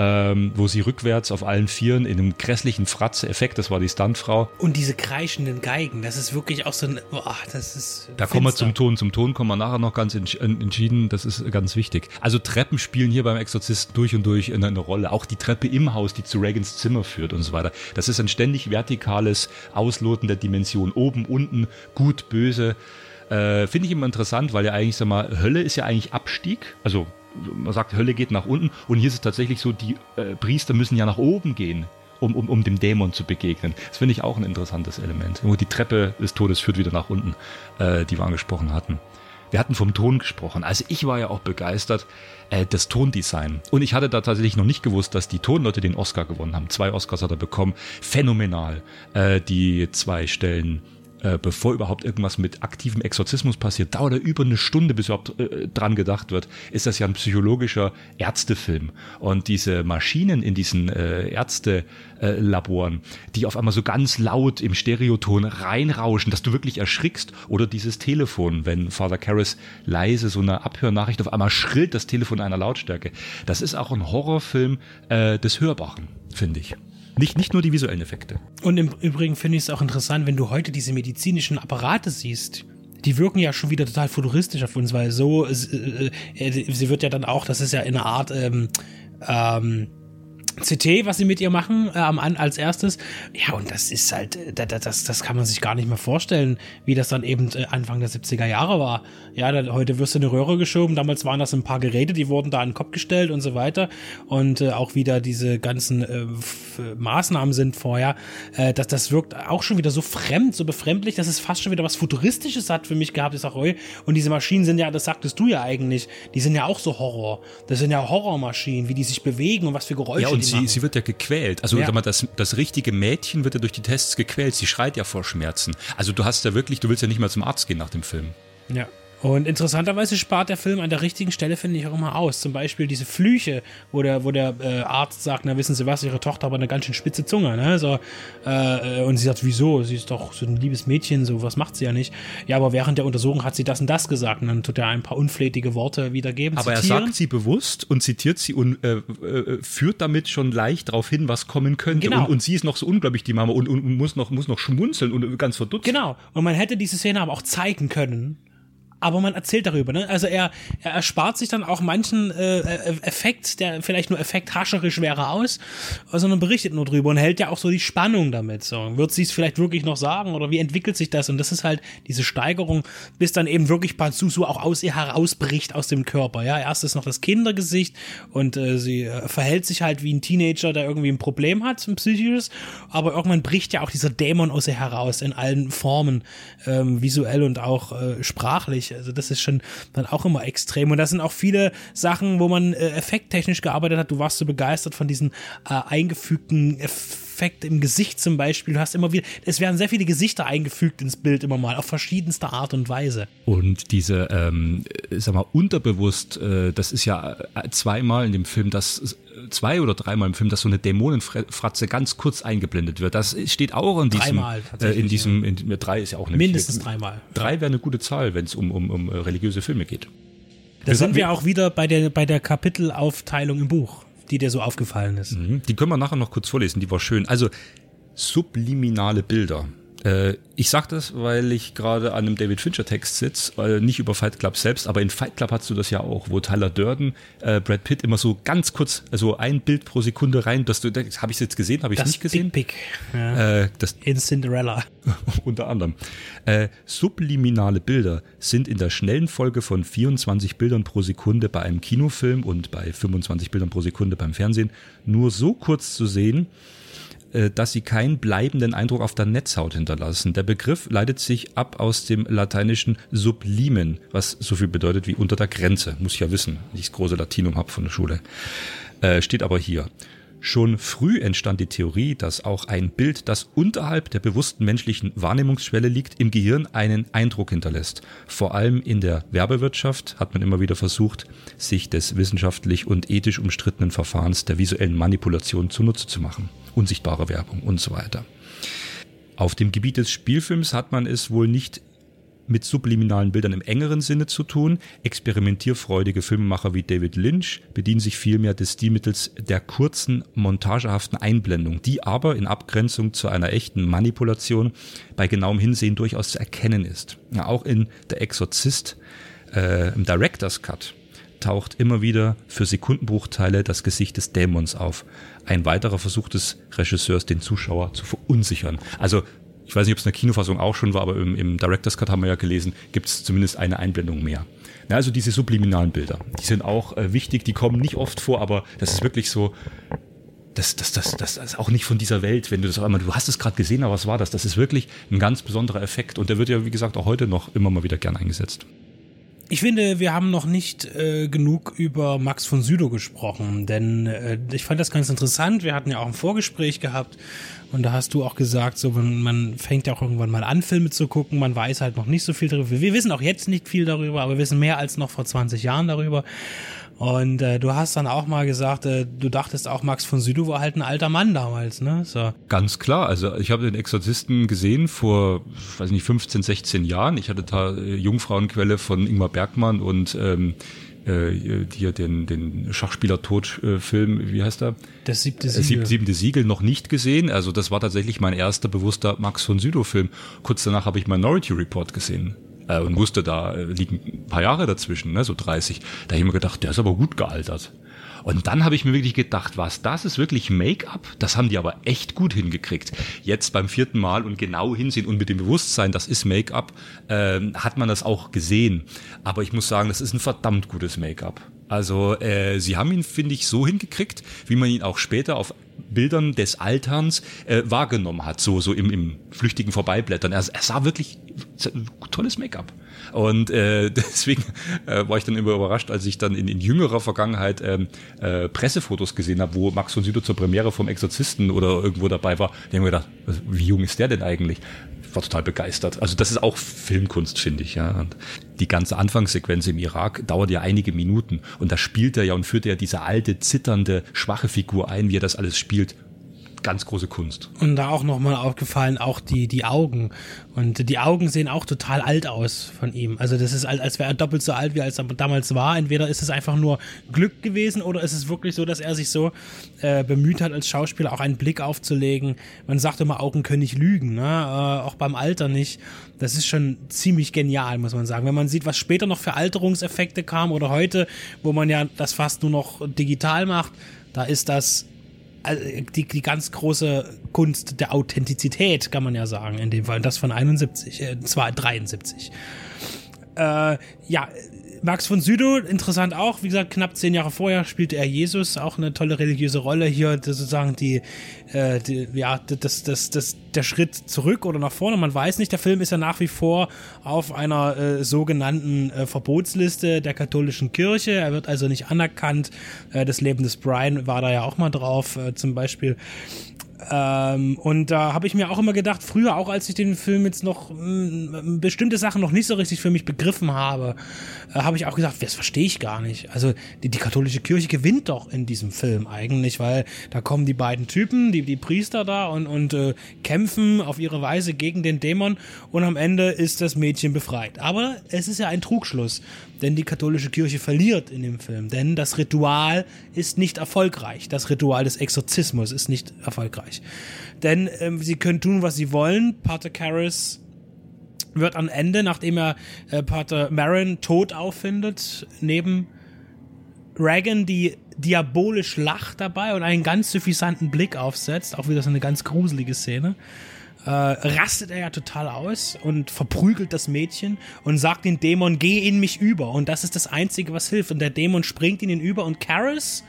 ähm, wo sie rückwärts auf allen Vieren in einem grässlichen Fratze-Effekt, das war die Stuntfrau. Und diese kreischenden Geigen, das ist wirklich auch so ein, boah, das ist. Da kommen wir zum Ton. Zum Ton kommen wir nachher noch ganz entschieden. Das ist ganz wichtig. Also Treppen spielen hier beim Exorzisten durch und durch eine, eine Rolle. Auch die Treppe im Haus, die zu Reagans Zimmer führt und so weiter. Das ist ein ständig vertikales Ausloten der Dimension. Oben, unten, gut, böse. Äh, Finde ich immer interessant, weil ja eigentlich, sag mal, Hölle ist ja eigentlich Abstieg. Also man sagt, Hölle geht nach unten und hier ist es tatsächlich so, die äh, Priester müssen ja nach oben gehen, um, um, um dem Dämon zu begegnen. Das finde ich auch ein interessantes Element. Nur die Treppe des Todes führt wieder nach unten, äh, die wir angesprochen hatten. Wir hatten vom Ton gesprochen. Also ich war ja auch begeistert, äh, das Tondesign. Und ich hatte da tatsächlich noch nicht gewusst, dass die Tonleute den Oscar gewonnen haben. Zwei Oscars hat er bekommen. Phänomenal. Äh, die zwei Stellen äh, bevor überhaupt irgendwas mit aktivem Exorzismus passiert, dauert er über eine Stunde, bis überhaupt äh, dran gedacht wird, ist das ja ein psychologischer Ärztefilm. Und diese Maschinen in diesen äh, Ärztelaboren, die auf einmal so ganz laut im Stereoton reinrauschen, dass du wirklich erschrickst, oder dieses Telefon, wenn Father Karras leise so eine Abhörnachricht auf einmal schrillt das Telefon in einer Lautstärke. Das ist auch ein Horrorfilm äh, des Hörbaren, finde ich. Nicht, nicht nur die visuellen Effekte. Und im Übrigen finde ich es auch interessant, wenn du heute diese medizinischen Apparate siehst. Die wirken ja schon wieder total futuristisch auf uns, weil so, äh, äh, sie wird ja dann auch, das ist ja in einer Art, ähm, ähm, CT, was sie mit ihr machen, äh, als erstes. Ja, und das ist halt, äh, das, das kann man sich gar nicht mehr vorstellen, wie das dann eben äh, Anfang der 70er Jahre war. Ja, da, heute wirst du eine Röhre geschoben, damals waren das ein paar Geräte, die wurden da an den Kopf gestellt und so weiter. Und äh, auch wieder diese ganzen äh, Maßnahmen sind vorher, äh, dass das wirkt auch schon wieder so fremd, so befremdlich, dass es fast schon wieder was Futuristisches hat für mich gehabt. Ich sag, oh, und diese Maschinen sind ja, das sagtest du ja eigentlich, die sind ja auch so Horror. Das sind ja Horrormaschinen, wie die sich bewegen und was für Geräusche ja, und sie, sie wird ja gequält. Also ja. Mal, das, das richtige Mädchen wird ja durch die Tests gequält. Sie schreit ja vor Schmerzen. Also du hast ja wirklich, du willst ja nicht mal zum Arzt gehen nach dem Film. Ja. Und interessanterweise spart der Film an der richtigen Stelle, finde ich, auch immer aus. Zum Beispiel diese Flüche, wo der, wo der äh, Arzt sagt, na wissen Sie was, Ihre Tochter hat eine ganz schön spitze Zunge. Ne? So, äh, und sie sagt, wieso? Sie ist doch so ein liebes Mädchen, so was macht sie ja nicht. Ja, aber während der Untersuchung hat sie das und das gesagt. Und dann tut er ein paar unflätige Worte wiedergeben. Aber zitieren. er sagt sie bewusst und zitiert sie und äh, äh, führt damit schon leicht darauf hin, was kommen könnte. Genau. Und, und, sie ist noch so unglaublich, die Mama, und, und muss, noch, muss noch schmunzeln und ganz verdutzt. Genau. Und man hätte diese Szene aber auch zeigen können aber man erzählt darüber. Ne? Also er, er erspart sich dann auch manchen äh, äh, Effekt, der vielleicht nur effekthascherisch wäre, aus, sondern berichtet nur drüber und hält ja auch so die Spannung damit. So. Wird sie es vielleicht wirklich noch sagen oder wie entwickelt sich das? Und das ist halt diese Steigerung, bis dann eben wirklich Pazuzu auch aus ihr herausbricht aus dem Körper. Ja, erst ist noch das Kindergesicht und äh, sie äh, verhält sich halt wie ein Teenager, der irgendwie ein Problem hat, ein psychisches, aber irgendwann bricht ja auch dieser Dämon aus ihr heraus in allen Formen, ähm, visuell und auch äh, sprachlich also das ist schon dann auch immer extrem. Und da sind auch viele Sachen, wo man äh, effekttechnisch gearbeitet hat. Du warst so begeistert von diesen äh, eingefügten Effekt im Gesicht zum Beispiel. Du hast immer wieder, es werden sehr viele Gesichter eingefügt ins Bild immer mal, auf verschiedenste Art und Weise. Und diese, ähm, sag mal, unterbewusst, äh, das ist ja äh, zweimal in dem Film, dass zwei oder dreimal im Film, dass so eine Dämonenfratze ganz kurz eingeblendet wird. Das steht auch in diesem, dreimal, äh, in diesem, in, drei ist ja auch eine mindestens dreimal. Drei wäre eine gute Zahl, wenn es um, um, um religiöse Filme geht. Da sind wir auch wieder bei der, bei der Kapitelaufteilung im Buch, die dir so aufgefallen ist. Mhm. Die können wir nachher noch kurz vorlesen, die war schön. Also subliminale Bilder. Äh, ich sag das, weil ich gerade an einem David Fincher Text sitze, äh, nicht über Fight Club selbst, aber in Fight Club hast du das ja auch, wo Tyler Durden, äh, Brad Pitt immer so ganz kurz, also ein Bild pro Sekunde rein, dass du, das, habe ich jetzt gesehen, habe ich nicht gesehen? Big Pick. Ja. Äh, das, in Cinderella. unter anderem. Äh, subliminale Bilder sind in der schnellen Folge von 24 Bildern pro Sekunde bei einem Kinofilm und bei 25 Bildern pro Sekunde beim Fernsehen nur so kurz zu sehen, dass sie keinen bleibenden Eindruck auf der Netzhaut hinterlassen. Der Begriff leitet sich ab aus dem lateinischen sublimen, was so viel bedeutet wie unter der Grenze. Muss ich ja wissen, ich das große Latinum habe von der Schule. Äh, steht aber hier. Schon früh entstand die Theorie, dass auch ein Bild, das unterhalb der bewussten menschlichen Wahrnehmungsschwelle liegt, im Gehirn einen Eindruck hinterlässt. Vor allem in der Werbewirtschaft hat man immer wieder versucht, sich des wissenschaftlich und ethisch umstrittenen Verfahrens der visuellen Manipulation zunutze zu machen unsichtbare Werbung und so weiter. Auf dem Gebiet des Spielfilms hat man es wohl nicht mit subliminalen Bildern im engeren Sinne zu tun. Experimentierfreudige Filmemacher wie David Lynch bedienen sich vielmehr des Stilmittels der kurzen, montagehaften Einblendung, die aber in Abgrenzung zu einer echten Manipulation bei genauem Hinsehen durchaus zu erkennen ist. Ja, auch in Der Exorzist äh, im Director's Cut taucht immer wieder für Sekundenbruchteile das Gesicht des Dämons auf. Ein weiterer Versuch des Regisseurs, den Zuschauer zu verunsichern. Also ich weiß nicht, ob es in der Kinofassung auch schon war, aber im, im Director's Cut haben wir ja gelesen, gibt es zumindest eine Einblendung mehr. Ja, also diese subliminalen Bilder, die sind auch äh, wichtig, die kommen nicht oft vor, aber das ist wirklich so, das, das, das, das ist auch nicht von dieser Welt, wenn du das einmal, du hast es gerade gesehen, aber was war das? Das ist wirklich ein ganz besonderer Effekt und der wird ja, wie gesagt, auch heute noch immer mal wieder gern eingesetzt. Ich finde, wir haben noch nicht äh, genug über Max von Südow gesprochen, denn äh, ich fand das ganz interessant. Wir hatten ja auch ein Vorgespräch gehabt und da hast du auch gesagt, so man, man fängt ja auch irgendwann mal an, Filme zu gucken. Man weiß halt noch nicht so viel darüber. Wir wissen auch jetzt nicht viel darüber, aber wir wissen mehr als noch vor 20 Jahren darüber. Und äh, du hast dann auch mal gesagt, äh, du dachtest auch, Max von Sydow war halt ein alter Mann damals, ne? So. Ganz klar. Also ich habe den Exorzisten gesehen vor, weiß nicht, 15, 16 Jahren. Ich hatte da äh, Jungfrauenquelle von Ingmar Bergmann und ähm, äh, hier den, den Schachspieler-Tod-Film, wie heißt er? Das siebte äh, Siegel. siebte Siegel noch nicht gesehen. Also das war tatsächlich mein erster bewusster Max von Sydow-Film. Kurz danach habe ich Minority Report gesehen äh, und wusste, da äh, liegen ein paar Jahre dazwischen, ne, so 30. Da habe ich mir gedacht, der ist aber gut gealtert. Und dann habe ich mir wirklich gedacht, was, das ist wirklich Make-up? Das haben die aber echt gut hingekriegt. Jetzt beim vierten Mal und genau hinsehen und mit dem Bewusstsein, das ist Make-up, äh, hat man das auch gesehen. Aber ich muss sagen, das ist ein verdammt gutes Make-up. Also äh, sie haben ihn, finde ich, so hingekriegt, wie man ihn auch später auf Bildern des Alterns äh, wahrgenommen hat, so, so im, im flüchtigen Vorbeiblättern. Er, er sah wirklich tolles Make-up. Und äh, deswegen äh, war ich dann immer überrascht, als ich dann in, in jüngerer Vergangenheit ähm, äh, Pressefotos gesehen habe, wo Max von Südow zur Premiere vom Exorzisten oder irgendwo dabei war. Die haben mir gedacht, wie jung ist der denn eigentlich? War total begeistert. Also das ist auch Filmkunst, finde ich. Ja. Und die ganze Anfangssequenz im Irak dauert ja einige Minuten und da spielt er ja und führt er ja diese alte, zitternde, schwache Figur ein, wie er das alles spielt ganz große Kunst. Und da auch nochmal aufgefallen, auch die, die Augen. Und die Augen sehen auch total alt aus von ihm. Also das ist, als wäre er doppelt so alt, wie als er damals war. Entweder ist es einfach nur Glück gewesen oder ist es wirklich so, dass er sich so äh, bemüht hat, als Schauspieler auch einen Blick aufzulegen. Man sagt immer, Augen können nicht lügen, ne? Äh, auch beim Alter nicht. Das ist schon ziemlich genial, muss man sagen. Wenn man sieht, was später noch für Alterungseffekte kam oder heute, wo man ja das fast nur noch digital macht, da ist das die, die ganz große Kunst der Authentizität, kann man ja sagen, in dem Fall. Das von 71, äh, zwar 73. Äh, ja, Max von Südow, interessant auch, wie gesagt, knapp zehn Jahre vorher spielte er Jesus, auch eine tolle religiöse Rolle. Hier sozusagen die, äh, die ja, das, das, das, der Schritt zurück oder nach vorne, man weiß nicht. Der Film ist ja nach wie vor auf einer äh, sogenannten äh, Verbotsliste der katholischen Kirche. Er wird also nicht anerkannt. Äh, das Leben des Brian war da ja auch mal drauf, äh, zum Beispiel. Ähm, und da habe ich mir auch immer gedacht, früher auch als ich den Film jetzt noch mh, mm, bestimmte Sachen noch nicht so richtig für mich begriffen habe, äh, habe ich auch gesagt, das verstehe ich gar nicht. Also die, die katholische Kirche gewinnt doch in diesem Film eigentlich, weil da kommen die beiden Typen, die, die Priester da und, und äh, kämpfen auf ihre Weise gegen den Dämon und am Ende ist das Mädchen befreit. Aber es ist ja ein Trugschluss, denn die katholische Kirche verliert in dem Film, denn das Ritual ist nicht erfolgreich. Das Ritual des Exorzismus ist nicht erfolgreich. Denn ähm, sie können tun, was sie wollen. Pater Karras wird am Ende, nachdem er äh, Pater Marin tot auffindet, neben Reagan, die diabolisch lacht dabei und einen ganz suffisanten Blick aufsetzt, auch wieder so eine ganz gruselige Szene, äh, rastet er ja total aus und verprügelt das Mädchen und sagt den Dämon, geh in mich über. Und das ist das Einzige, was hilft. Und der Dämon springt in ihn über und Karis,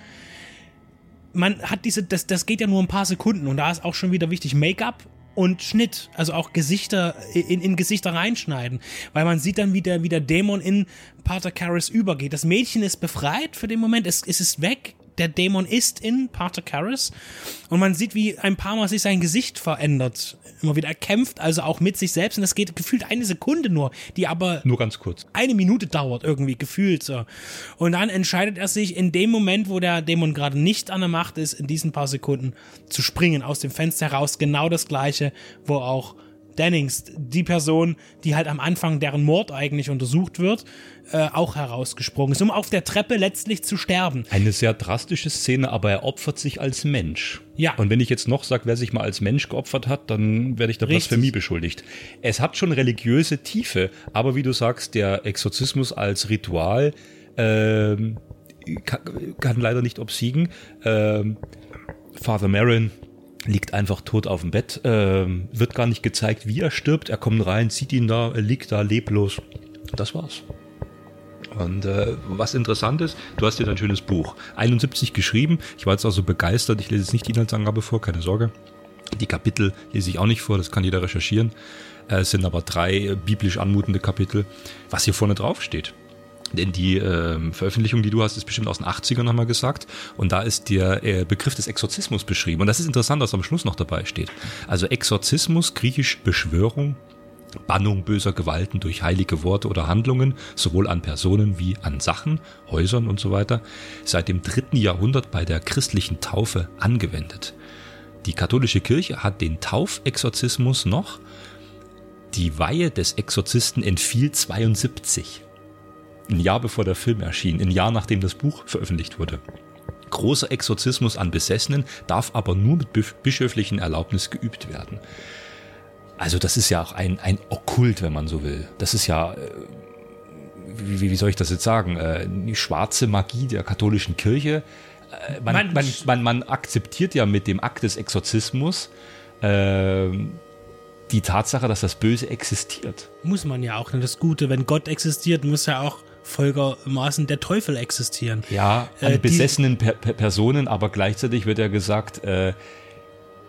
man hat diese, das, das geht ja nur ein paar Sekunden und da ist auch schon wieder wichtig, Make-up und Schnitt, also auch Gesichter in, in Gesichter reinschneiden, weil man sieht dann, wie der, wie der Dämon in Pater Karras übergeht. Das Mädchen ist befreit für den Moment, es, es ist weg, der Dämon ist in Pater Karras und man sieht, wie ein paar Mal sich sein Gesicht verändert. Immer wieder. Er kämpft also auch mit sich selbst und das geht gefühlt eine Sekunde nur, die aber nur ganz kurz eine Minute dauert irgendwie gefühlt so. Und dann entscheidet er sich in dem Moment, wo der Dämon gerade nicht an der Macht ist, in diesen paar Sekunden zu springen aus dem Fenster heraus. Genau das gleiche, wo auch Dennings, die Person, die halt am Anfang deren Mord eigentlich untersucht wird, äh, auch herausgesprungen ist, um auf der Treppe letztlich zu sterben. Eine sehr drastische Szene, aber er opfert sich als Mensch. Ja. Und wenn ich jetzt noch sage, wer sich mal als Mensch geopfert hat, dann werde ich der Richtig. Blasphemie beschuldigt. Es hat schon religiöse Tiefe, aber wie du sagst, der Exorzismus als Ritual ähm, kann, kann leider nicht obsiegen. Ähm, Father Marin liegt einfach tot auf dem Bett, ähm, wird gar nicht gezeigt, wie er stirbt. Er kommt rein, sieht ihn da, er liegt da leblos. Das war's. Und äh, was interessant ist, du hast dir ein schönes Buch. 71 geschrieben. Ich war jetzt auch so begeistert. Ich lese jetzt nicht die Inhaltsangabe vor, keine Sorge. Die Kapitel lese ich auch nicht vor, das kann jeder recherchieren. Äh, es sind aber drei äh, biblisch anmutende Kapitel, was hier vorne drauf steht. Denn die ähm, Veröffentlichung, die du hast, ist bestimmt aus den 80ern nochmal gesagt. Und da ist der äh, Begriff des Exorzismus beschrieben. Und das ist interessant, was am Schluss noch dabei steht. Also Exorzismus, griechisch Beschwörung, Bannung böser Gewalten durch heilige Worte oder Handlungen, sowohl an Personen wie an Sachen, Häusern und so weiter, seit dem dritten Jahrhundert bei der christlichen Taufe angewendet. Die katholische Kirche hat den Taufexorzismus noch. Die Weihe des Exorzisten entfiel 72. Ein Jahr bevor der Film erschien, ein Jahr nachdem das Buch veröffentlicht wurde. Großer Exorzismus an Besessenen darf aber nur mit bischöflichen Erlaubnis geübt werden. Also das ist ja auch ein, ein Okkult, wenn man so will. Das ist ja, äh, wie, wie soll ich das jetzt sagen, äh, die schwarze Magie der katholischen Kirche. Äh, Man, Man- man, man, akzeptiert ja mit dem Akt des Exorzismus ähm, die Tatsache, dass das Böse existiert. Muss man ja auch. ne? Das Gute, wenn Gott existiert, muss ja auch folgermaßen der Teufel existieren. Ja, an Äh, besessenen per per Personen, aber gleichzeitig wird ja gesagt, äh,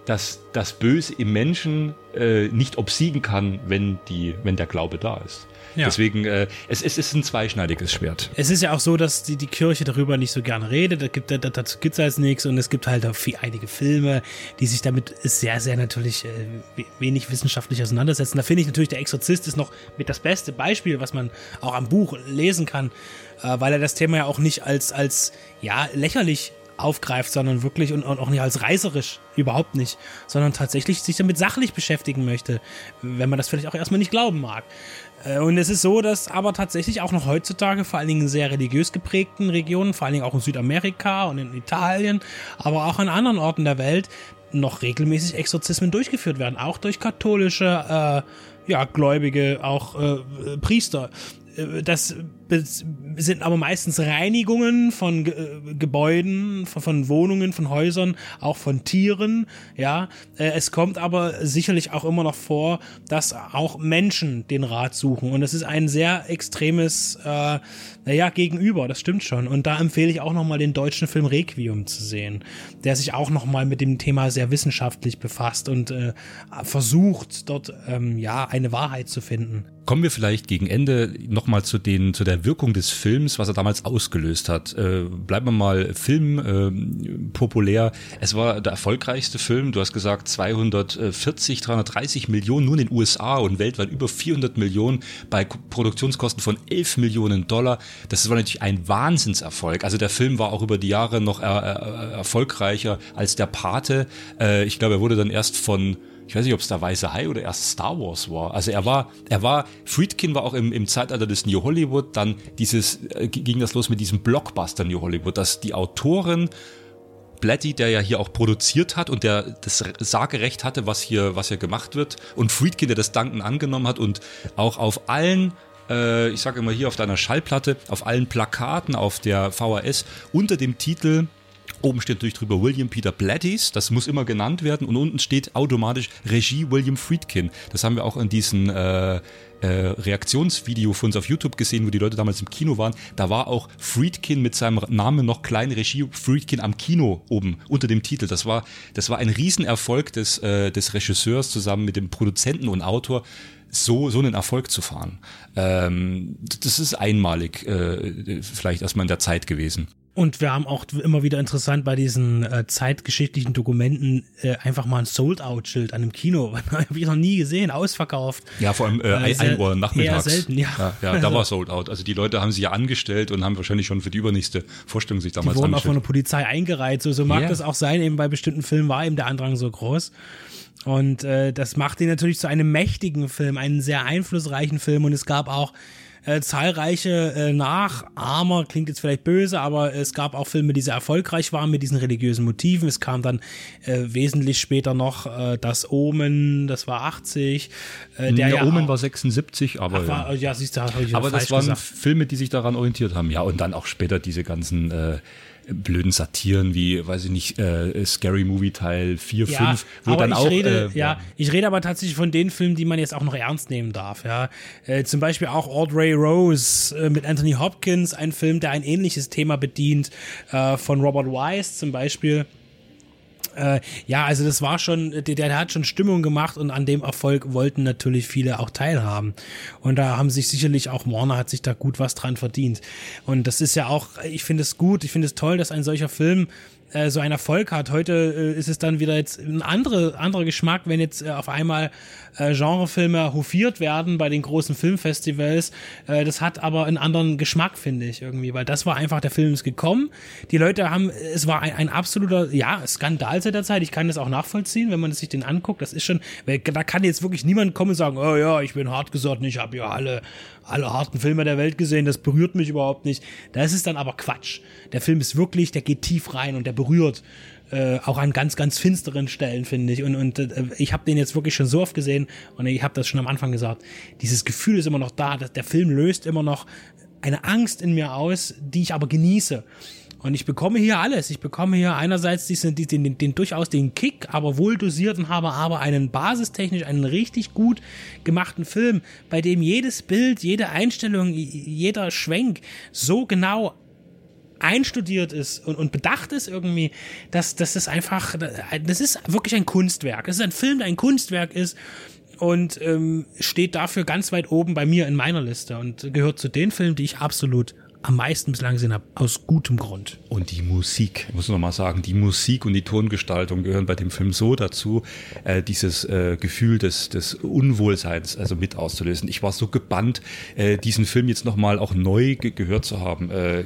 dass das Böse im Menschen äh, nicht obsiegen kann, wenn, die, wenn der Glaube da ist. Ja. Deswegen, äh, es, es ist ein zweischneidiges Schwert. Es ist ja auch so, dass die, die Kirche darüber nicht so gerne redet. Da gibt, da, dazu gibt es halt nichts. Und es gibt halt auch viel, einige Filme, die sich damit sehr, sehr natürlich äh, we- wenig wissenschaftlich auseinandersetzen. Da finde ich natürlich, der Exorzist ist noch mit das beste Beispiel, was man auch am Buch lesen kann, äh, weil er das Thema ja auch nicht als, als ja, lächerlich aufgreift, sondern wirklich und, und auch nicht als reißerisch, überhaupt nicht, sondern tatsächlich sich damit sachlich beschäftigen möchte, wenn man das vielleicht auch erstmal nicht glauben mag. Äh, Und es ist so, dass aber tatsächlich auch noch heutzutage, vor allen Dingen in sehr religiös geprägten Regionen, vor allen Dingen auch in Südamerika und in Italien, aber auch an anderen Orten der Welt, noch regelmäßig Exorzismen durchgeführt werden, auch durch katholische, äh, ja, Gläubige, auch äh, Priester. Äh, Das sind aber meistens Reinigungen von Ge äh, Gebäuden, von, von Wohnungen, von Häusern, auch von Tieren. Ja, Äh, es kommt aber sicherlich auch immer noch vor, dass auch Menschen den Rat suchen. Und das ist ein sehr extremes, äh, naja, Gegenüber. Das stimmt schon. Und da empfehle ich auch nochmal den deutschen Film Requiem zu sehen, der sich auch nochmal mit dem Thema sehr wissenschaftlich befasst und äh, versucht, dort ähm, ja eine Wahrheit zu finden. Kommen wir vielleicht gegen Ende nochmal zu den, zu der Wirkung des Films, was er damals ausgelöst hat. Äh, bleiben wir mal Film ähm, populär. Es war der erfolgreichste Film. Du hast gesagt 240, 330 Millionen nur in den USA und weltweit über 400 Millionen bei Ko- Produktionskosten von 11 Millionen Dollar. Das war natürlich ein Wahnsinnserfolg. Also der Film war auch über die Jahre noch er, er, erfolgreicher als der Pate. Äh, ich glaube, er wurde dann erst von ich weiß nicht, ob es der Weiße Hai oder erst Star Wars war. Also er war, er war, Friedkin war auch im, im Zeitalter des New Hollywood, dann dieses, äh, ging das los mit diesem Blockbuster New Hollywood, dass die Autoren Blatty, der ja hier auch produziert hat und der das Sagerecht hatte, was hier, was hier gemacht wird, und Friedkin, der das Danken angenommen hat und auch auf allen äh, ich sage immer hier auf deiner Schallplatte, auf allen Plakaten, auf der VHS unter dem Titel Oben steht natürlich drüber William Peter Blatties, das muss immer genannt werden und unten steht automatisch Regie William Friedkin. Das haben wir auch in diesem äh, äh, Reaktionsvideo von uns auf YouTube gesehen, wo die Leute damals im Kino waren. Da war auch Friedkin mit seinem Namen noch klein Regie Friedkin am Kino oben unter dem Titel. Das war, das war ein Riesenerfolg des, äh, des Regisseurs zusammen mit dem Produzenten und Autor so, so einen Erfolg zu fahren. Ähm, das ist einmalig, äh, vielleicht erstmal in der Zeit gewesen. Und wir haben auch immer wieder interessant bei diesen äh, zeitgeschichtlichen Dokumenten äh, einfach mal ein Sold-Out-Schild an einem Kino. Habe ich noch nie gesehen, ausverkauft. Ja, vor allem äh, Äh, ein, ein Uhr nachmittags. eher selten, ja. ja. Ja, da war Sold Out. Also die Leute haben sich ja angestellt und haben wahrscheinlich schon für die übernächste Vorstellung sich Die damals wurden auch von der Polizei eingereiht. So, so mag Ja. das auch sein. Eben bei bestimmten Filmen war eben der Andrang so groß. Und äh, das macht ihn natürlich zu einem mächtigen Film, einen sehr einflussreichen Film. Und es gab auch äh, zahlreiche äh, Nachahmer, klingt jetzt vielleicht böse, aber es gab auch Filme, die sehr erfolgreich waren mit diesen religiösen Motiven. Es kam dann äh, wesentlich später noch äh, das Omen, das war 80. Äh, der, der ja Omen war 76, aber Ach, war, ja, siehst du, ich aber das waren gesagt. Filme, die sich daran orientiert haben. Ja, und dann auch später diese ganzen äh, blöden Satiren wie, weiß ich nicht, äh, Scary Movie Teil 4, ja, 5, wo dann auch. Rede, äh, ja, ich rede aber tatsächlich von den Filmen, die man jetzt auch noch ernst nehmen darf. Ja, äh, zum Beispiel auch Audrey Rose äh, mit Anthony Hopkins, ein Film, der ein ähnliches Thema bedient, äh, von Robert Wise zum Beispiel. Äh, ja, also das war schon, der, der hat schon Stimmung gemacht und an dem Erfolg wollten natürlich viele auch teilhaben. Und da haben sich sicherlich auch Warner hat sich da gut was dran verdient. Und das ist ja auch, ich finde es gut, ich finde es toll, dass ein solcher Film äh, so einen Erfolg hat. Heute äh, ist es dann wieder jetzt ein andere, anderer Geschmack, wenn jetzt äh, auf einmal äh, Genrefilme hofiert werden bei den großen Filmfestivals. Äh, das hat aber einen anderen Geschmack, finde ich irgendwie, weil das war einfach, der Film ist gekommen. Die Leute haben, es war ein, ein absoluter, ja, Skandal zu der Zeit. Ich kann das auch nachvollziehen, wenn man sich den anguckt. Das ist schon, weil da kann jetzt wirklich niemand kommen und sagen, oh ja, ich bin hart gesotten, ich habe ja alle, alle harten Filme der Welt gesehen, das berührt mich überhaupt nicht. Das ist dann aber Quatsch. Der Film ist wirklich, der geht tief rein und der berührt äh, auch an ganz, ganz finsteren Stellen, finde ich. Und, und äh, ich habe den jetzt wirklich schon so oft gesehen und ich habe das schon am Anfang gesagt. Dieses Gefühl ist immer noch da, dass der Film löst immer noch eine Angst in mir aus, die ich aber genieße. Und ich bekomme hier alles. Ich bekomme hier einerseits diesen, den, den, den durchaus den Kick, aber wohl dosierten habe, aber einen basistechnisch, einen richtig gut gemachten Film, bei dem jedes Bild, jede Einstellung, jeder Schwenk so genau einstudiert ist und, und bedacht ist irgendwie, dass, das einfach, das ist wirklich ein Kunstwerk. Es ist ein Film, der ein Kunstwerk ist und ähm, steht dafür ganz weit oben bei mir in meiner Liste und gehört zu den Filmen, die ich absolut am meisten bislang gesehen habe, aus gutem Grund. Und die Musik, ich muss noch mal sagen, die Musik und die Tongestaltung gehören bei dem Film so dazu, äh, dieses äh, Gefühl des, des Unwohlseins also mit auszulösen. Ich war so gebannt, äh, diesen Film jetzt noch mal auch neu ge gehört zu haben. Äh,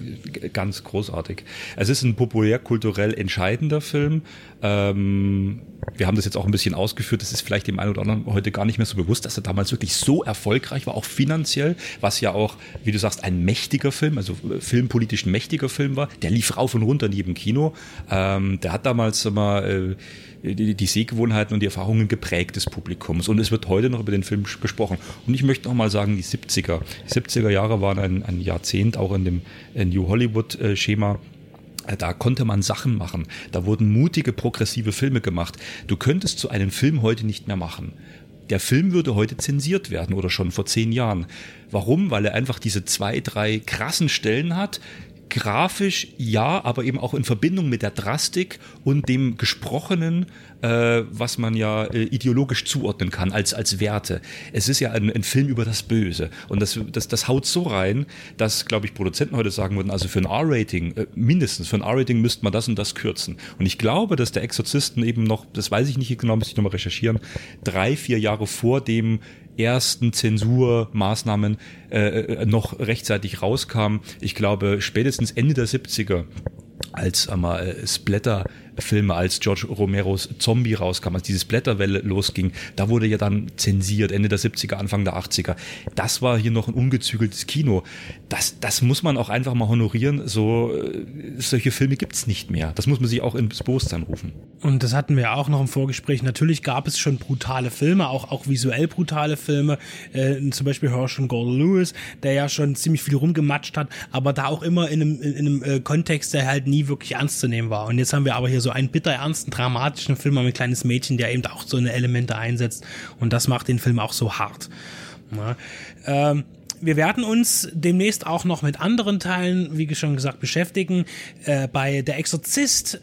ganz großartig. Es ist ein populärkulturell entscheidender Film. Ähm, wir haben das jetzt auch ein bisschen ausgeführt, das ist vielleicht dem einen oder anderen heute gar nicht mehr so bewusst, dass er damals wirklich so erfolgreich war, auch finanziell, was ja auch, wie du sagst, ein mächtiger Film, also äh, filmpolitisch ein mächtiger Film war. Der lief rauf und runter neben Kino. Ähm, der hat damals immer äh, die, Sehgewohnheiten und die Erfahrungen geprägt des Publikums. Und es wird heute noch über den Film gesprochen. Und ich möchte noch mal sagen, die 70er. Die 70er Jahre waren ein, ein Jahrzehnt auch in dem New Hollywood-Schema äh, da konnte man Sachen machen. Da wurden mutige, progressive Filme gemacht. Du könntest so einen Film heute nicht mehr machen. Der Film würde heute zensiert werden oder schon vor zehn Jahren. Warum? Weil er einfach diese zwei, drei krassen Stellen hat, grafisch ja, aber eben auch in Verbindung mit der Drastik und dem Gesprochenen, äh, was man ja äh, ideologisch zuordnen kann als, als Werte. Es ist ja ein, ein Film über das Böse und das, das, das haut so rein, dass, glaube ich, Produzenten heute sagen würden, also für ein R-Rating, äh, mindestens für ein R-Rating müsste man das und das kürzen. Und ich glaube, dass der Exorzisten eben noch, das weiß ich nicht genau, muss ich nochmal recherchieren, drei, vier Jahre vor dem ersten Zensurmaßnahmen äh, äh, noch rechtzeitig rauskam. Ich glaube, spätestens Ende der 70er als einmal äh, Splatter Filme, als George Romeros Zombie rauskam, als diese Blätterwelle losging, da wurde ja dann zensiert, Ende der 70er, Anfang der 80er. Das war hier noch ein ungezügeltes Kino. Das, das muss man auch einfach mal honorieren. So, äh, solche Filme gibt's nicht mehr. Das muss man sich auch ins Bewusstsein rufen. Und das hatten wir auch noch im Vorgespräch. Natürlich gab es schon brutale Filme, auch, auch visuell brutale Filme. Äh, zum Beispiel Herschel Gordon Lewis, der ja schon ziemlich viel rumgematscht hat, aber da auch immer in einem, in einem äh, Kontext, der halt nie wirklich ernst zu nehmen war. Und jetzt haben wir aber hier so so einen bitter ernsten, dramatischen Film mit ein kleines Mädchen, der eben auch so eine Elemente einsetzt. Und das macht den Film auch so hart. Ja, ähm, wir werden uns demnächst auch noch mit anderen Teilen, wie schon gesagt, beschäftigen. Äh, bei Der Exorzist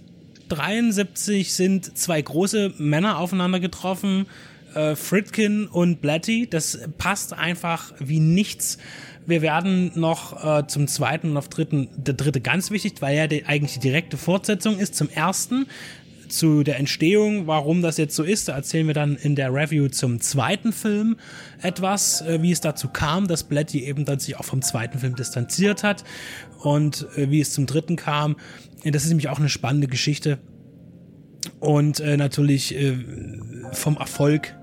73 sind zwei große Männer aufeinander getroffen. Äh, Fritkin und Blatty. Das passt einfach wie nichts wir werden noch äh, zum zweiten und auf dritten, der dritte ganz wichtig, weil er die, eigentlich die direkte Fortsetzung ist zum ersten zu der Entstehung, warum das jetzt so ist, da erzählen wir dann in der Review zum zweiten Film etwas, äh, wie es dazu kam, dass Blatty eben dann sich auch vom zweiten Film distanziert hat und äh, wie es zum dritten kam. Das ist nämlich auch eine spannende Geschichte. Und äh, natürlich vom Erfolg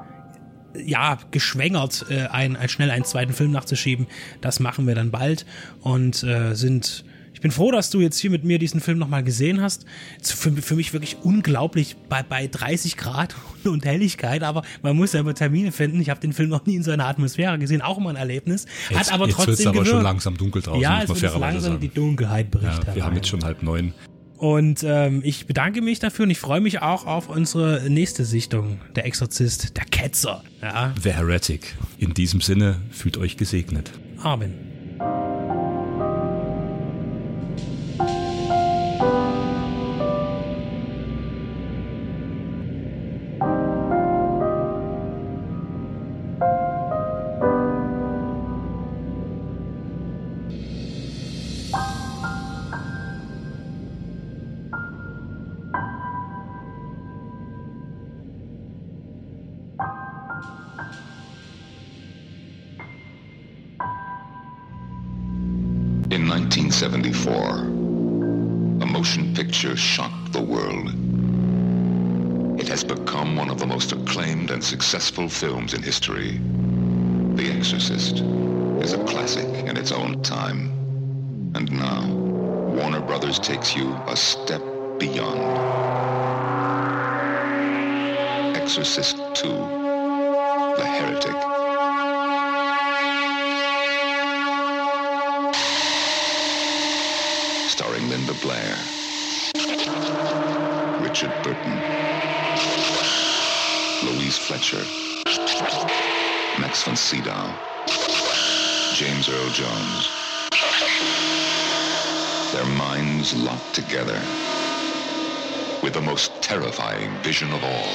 ja, geschwängert, äh, ein, ein, schnell einen zweiten Film nachzuschieben. Das machen wir dann bald und äh, sind. Ich bin froh, dass du jetzt hier mit mir diesen Film nochmal gesehen hast. Für, für, mich wirklich unglaublich bei, bei 30 Grad und Helligkeit, aber man muss ja immer Termine finden. Ich habe den Film noch nie in so einer Atmosphäre gesehen, auch immer ein Erlebnis. Jetzt, Hat aber jetzt trotzdem wird's aber gewirkt. schon langsam dunkel draußen, Ja, muss es wird langsam sagen. die Dunkelheit bricht Ja, wir haben jetzt schon halb neun. Und ähm, ich bedanke mich dafür und ich freue mich auch auf unsere nächste Sichtung, der Exorzist, der Ketzer. Ja, The Heretic. In diesem Sinne, fühlt euch gesegnet. Amen. Successful films in history. The Exorcist is a classic in its own time. And now, Warner Brothers takes you a step beyond. Exorcist 2, The Heretic. starring Linda Blair, Richard Burton, Louise Fletcher, Max von Sydow, James Earl Jones. Their minds locked together with the most terrifying vision of all.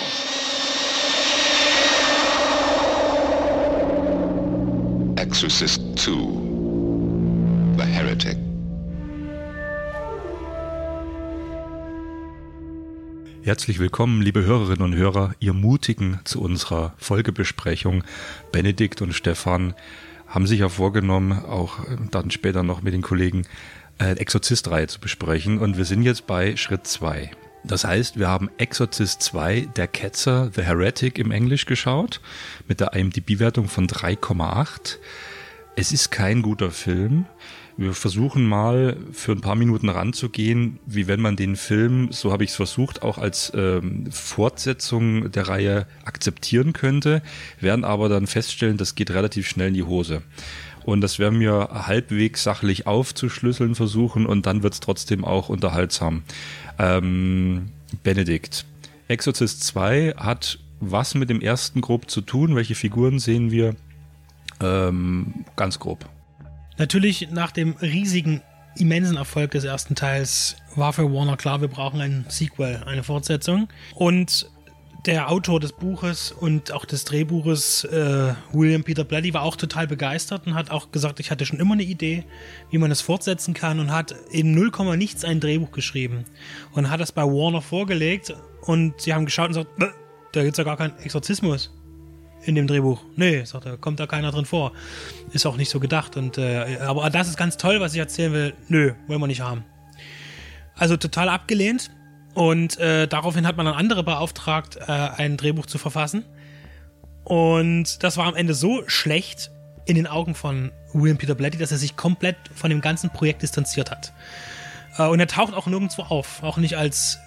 Exorcist 2 The Heretic. Herzlich willkommen, liebe Hörerinnen und Hörer, ihr Mutigen zu unserer Folgebesprechung. Benedikt und Stefan haben sich ja vorgenommen, auch dann später noch mit den Kollegen äh, Exorzist-Reihe zu besprechen. Und wir sind jetzt bei Schritt 2. Das heißt, wir haben Exorcist 2, der Ketzer, The Heretic im Englisch geschaut, mit der IMDb-Wertung von 3,8. Es ist kein guter Film. Wir versuchen mal für ein paar Minuten ranzugehen, wie wenn man den Film, so habe ich es versucht, auch als ähm, Fortsetzung der Reihe akzeptieren könnte, werden aber dann feststellen, das geht relativ schnell in die Hose. Und das werden wir halbwegs sachlich aufzuschlüsseln versuchen und dann wird es trotzdem auch unterhaltsam. Ähm, Benedikt, Exorcist 2 hat was mit dem ersten grob zu tun? Welche Figuren sehen wir? Ähm, ganz grob. Natürlich nach dem riesigen, immensen Erfolg des ersten Teils war für Warner klar, wir brauchen ein Sequel, eine Fortsetzung. Und der Autor des Buches und auch des Drehbuches, äh, William Peter Blatty, war auch total begeistert und hat auch gesagt, ich hatte schon immer eine Idee, wie man es fortsetzen kann und hat in 0, nichts ein Drehbuch geschrieben und hat das bei Warner vorgelegt und sie haben geschaut und gesagt, "Bäh, da gibt's ja gar keinen Exorzismus in dem Drehbuch. Nee, sagt er, kommt da keiner drin vor. Ist auch nicht so gedacht. Und, äh, aber das ist ganz toll, was ich erzählen will. Nö, wollen wir nicht haben. Also total abgelehnt. Und äh, daraufhin hat man dann andere beauftragt, äh, ein Drehbuch zu verfassen. Und das war am Ende so schlecht in den Augen von William Peter Blatty, dass er sich komplett von dem ganzen Projekt distanziert hat. Äh, und er taucht auch nirgendwo auf. Auch nicht als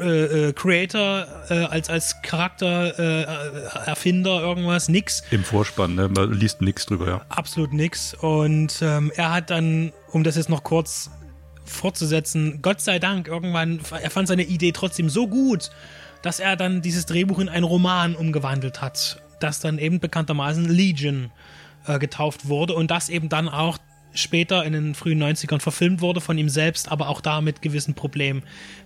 äh, äh, Creator, äh, als, als Charakter, äh, Erfinder, irgendwas, nix. Im Vorspann, ne? man liest nichts drüber, ja. Absolut nix. Und ähm, er hat dann, um das jetzt noch kurz fortzusetzen, Gott sei Dank, irgendwann, er fand seine Idee trotzdem so gut, dass er dann dieses Drehbuch in einen Roman umgewandelt hat, das dann eben bekanntermaßen Legion äh, getauft wurde und das eben dann auch später in den frühen 90ern verfilmt wurde von ihm selbst, aber auch da mit gewissen Problemen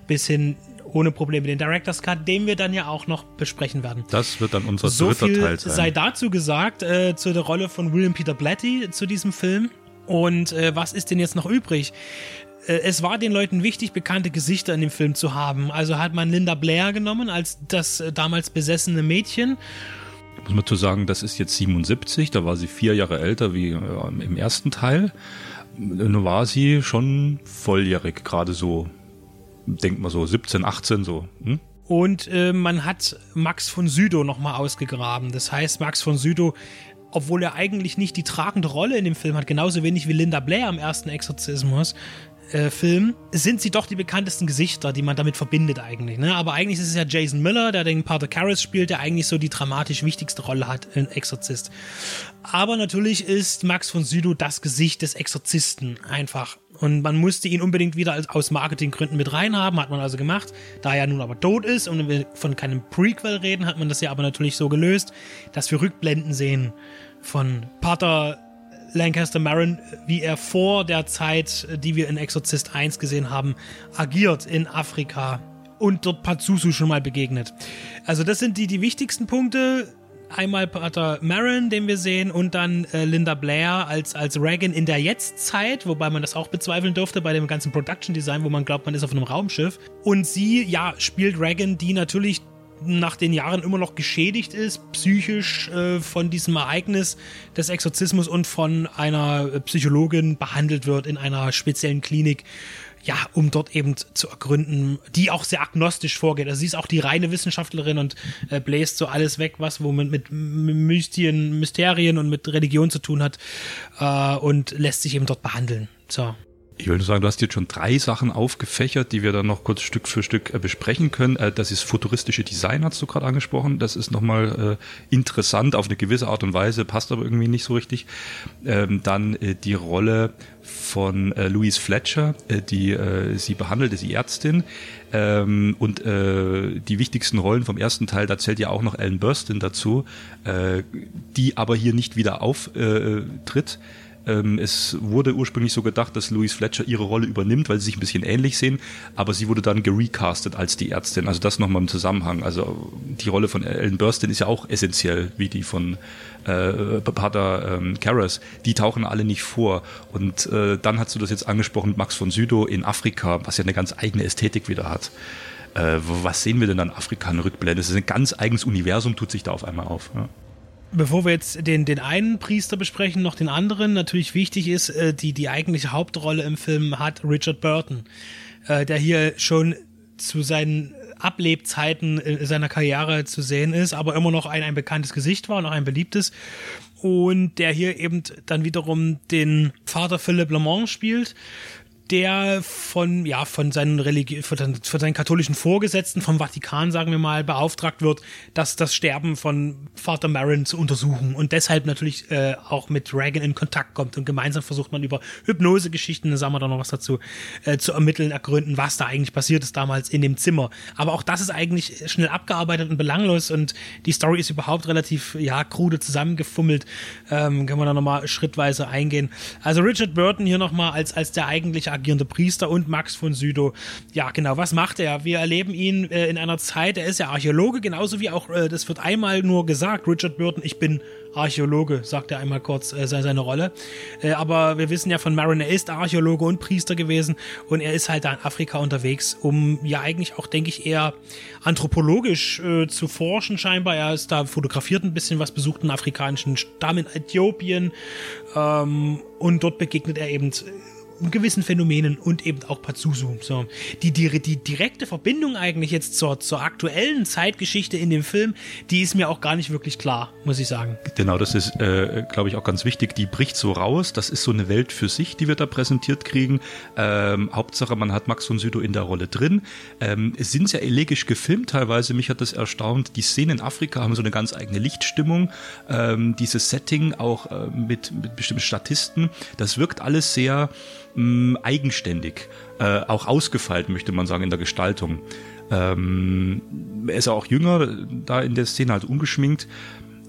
bis hin ohne Probleme den Director's Cut, den wir dann ja auch noch besprechen werden. Das wird dann unser So dritter viel Teil sein. sei dazu gesagt äh, zu der Rolle von William Peter Blatty zu diesem Film. Und äh, was ist denn jetzt noch übrig? Äh, Es war den Leuten wichtig, bekannte Gesichter in dem Film zu haben. Also hat man Linda Blair genommen als das äh, damals besessene Mädchen. Muss man zu sagen, das ist jetzt 77, da war sie vier Jahre älter wie äh, im ersten Teil. Nun war sie schon volljährig, gerade so, denkt man so 17, 18 so. Hm? Und äh, man hat Max von Sydow nochmal ausgegraben. Das heißt, Max von Sydow, obwohl er eigentlich nicht die tragende Rolle in dem Film hat, genauso wenig wie Linda Blair am ersten Exorzismus, äh, Film sind sie doch die bekanntesten Gesichter, die man damit verbindet eigentlich. Ne? Aber eigentlich ist es ja Jason Miller, der den Pater Karras spielt, der eigentlich so die dramatisch wichtigste Rolle hat in Exorzist. Aber natürlich ist Max von Sydow das Gesicht des Exorzisten einfach. Und man musste ihn unbedingt wieder aus Marketinggründen mit reinhaben, hat man also gemacht. Da er nun aber tot ist und wir von keinem Prequel reden, hat man das ja aber natürlich so gelöst, dass wir Rückblenden sehen von Pater Lancaster Marin, wie er vor der Zeit, die wir in Exorzist 1 gesehen haben, agiert in Afrika und dort Pazuzu schon mal begegnet. Also das sind die, die wichtigsten Punkte. Einmal Pater Marin, den wir sehen, und dann äh, Linda Blair als, als Reagan in der Jetztzeit, wobei man das auch bezweifeln durfte bei dem ganzen Production Design, wo man glaubt, man ist auf einem Raumschiff. Und sie, ja, spielt Reagan, die natürlich nach den Jahren immer noch geschädigt ist, psychisch äh, von diesem Ereignis des Exorzismus und von einer Psychologin behandelt wird in einer speziellen Klinik. Ja, um dort eben zu ergründen, die auch sehr agnostisch vorgeht. Also sie ist auch die reine Wissenschaftlerin und äh, bläst so alles weg, was womit mit Mystien, Mysterien und mit Religion zu tun hat äh, und lässt sich eben dort behandeln. So. Ich will nur sagen, du hast jetzt schon drei Sachen aufgefächert, die wir dann noch kurz Stück für Stück äh, besprechen können. Äh, das ist futuristische Design, hast du gerade angesprochen. Das ist nochmal äh, interessant auf eine gewisse Art und Weise, passt aber irgendwie nicht so richtig. Ähm, dann die Rolle von Louise Fletcher, die sie behandelt, ist die Ärztin. Ähm, und die wichtigsten Rollen vom ersten Teil, da zählt ja auch noch Ellen Burstyn dazu, die aber hier nicht wieder auftritt. Äh, ähm, es wurde ursprünglich so gedacht, dass Louise Fletcher ihre Rolle übernimmt, weil sie sich ein bisschen ähnlich sehen, aber sie wurde dann gerecastet als die Ärztin. Also das nochmal im Zusammenhang. Also die Rolle von Ellen Burstyn ist ja auch essentiell, wie die von äh, Pater ähm, Karras. Die tauchen alle nicht vor. Und äh, dann hast du das jetzt angesprochen, Max von Sydow in Afrika, was ja eine ganz eigene Ästhetik wieder hat äh, was sehen wir denn dann Afrika in Rückblende? Es ist ein ganz eigenes Universum, tut sich da auf einmal auf. Ja. Bevor wir jetzt den, den einen Priester besprechen, noch den anderen, natürlich wichtig ist, äh, die, die eigentliche Hauptrolle im Film hat Richard Burton, äh, der hier schon zu seinen Ablebzeiten seiner Karriere zu sehen ist, aber immer noch ein, ein bekanntes Gesicht war, noch ein beliebtes. Und der hier eben dann wiederum den Vater Philippe Le Mans spielt, der von, ja, von seinen Religi von, von seinen katholischen Vorgesetzten vom Vatikan, sagen wir mal, beauftragt wird, dass das Sterben von Vater Marin zu untersuchen und deshalb natürlich äh, auch mit Reagan in Kontakt kommt und gemeinsam versucht man über Hypnosegeschichten, da sagen wir doch noch was dazu, äh, zu ermitteln, ergründen, was da eigentlich passiert ist damals in dem Zimmer. Aber auch das ist eigentlich schnell abgearbeitet und belanglos und die Story ist überhaupt relativ, ja, krude zusammengefummelt. Ähm, können wir da nochmal schrittweise eingehen. Also Richard Burton hier nochmal als, als der eigentliche agierende Priester und Max von Sydow. Ja, genau, was macht er? Wir erleben ihn äh, in einer Zeit, er ist ja Archäologe, genauso wie auch, äh, das wird einmal nur gesagt, Richard Burton, ich bin Archäologe, sagt er einmal kurz äh, seine Rolle. Äh, aber wir wissen ja von Marin, er ist Archäologe und Priester gewesen und er ist halt da in Afrika unterwegs, um ja eigentlich auch, denke ich, eher anthropologisch äh, zu forschen scheinbar. Er ist da fotografiert ein bisschen was, besucht einen afrikanischen Stamm in Äthiopien ähm, und dort begegnet er eben gewissen Phänomenen und eben auch Pazuzu. So. Die, die, die direkte Verbindung eigentlich jetzt zur, zur aktuellen Zeitgeschichte in dem Film, die ist mir auch gar nicht wirklich klar, muss ich sagen. Genau, das ist, äh, glaube ich, auch ganz wichtig. Die bricht so raus. Das ist so eine Welt für sich, die wir da präsentiert kriegen. Ähm, Hauptsache, man hat Max von Sydow in der Rolle drin. Ähm, es sind sehr elegisch gefilmt teilweise. Mich hat das erstaunt. Die Szenen in Afrika haben so eine ganz eigene Lichtstimmung. Ähm, dieses Setting auch äh, mit, mit bestimmten Statisten. Das wirkt alles sehr mh, eigenständig, äh, auch ausgefeilt, möchte man sagen, in der Gestaltung. Ähm, er ist auch jünger, da in der Szene halt ungeschminkt.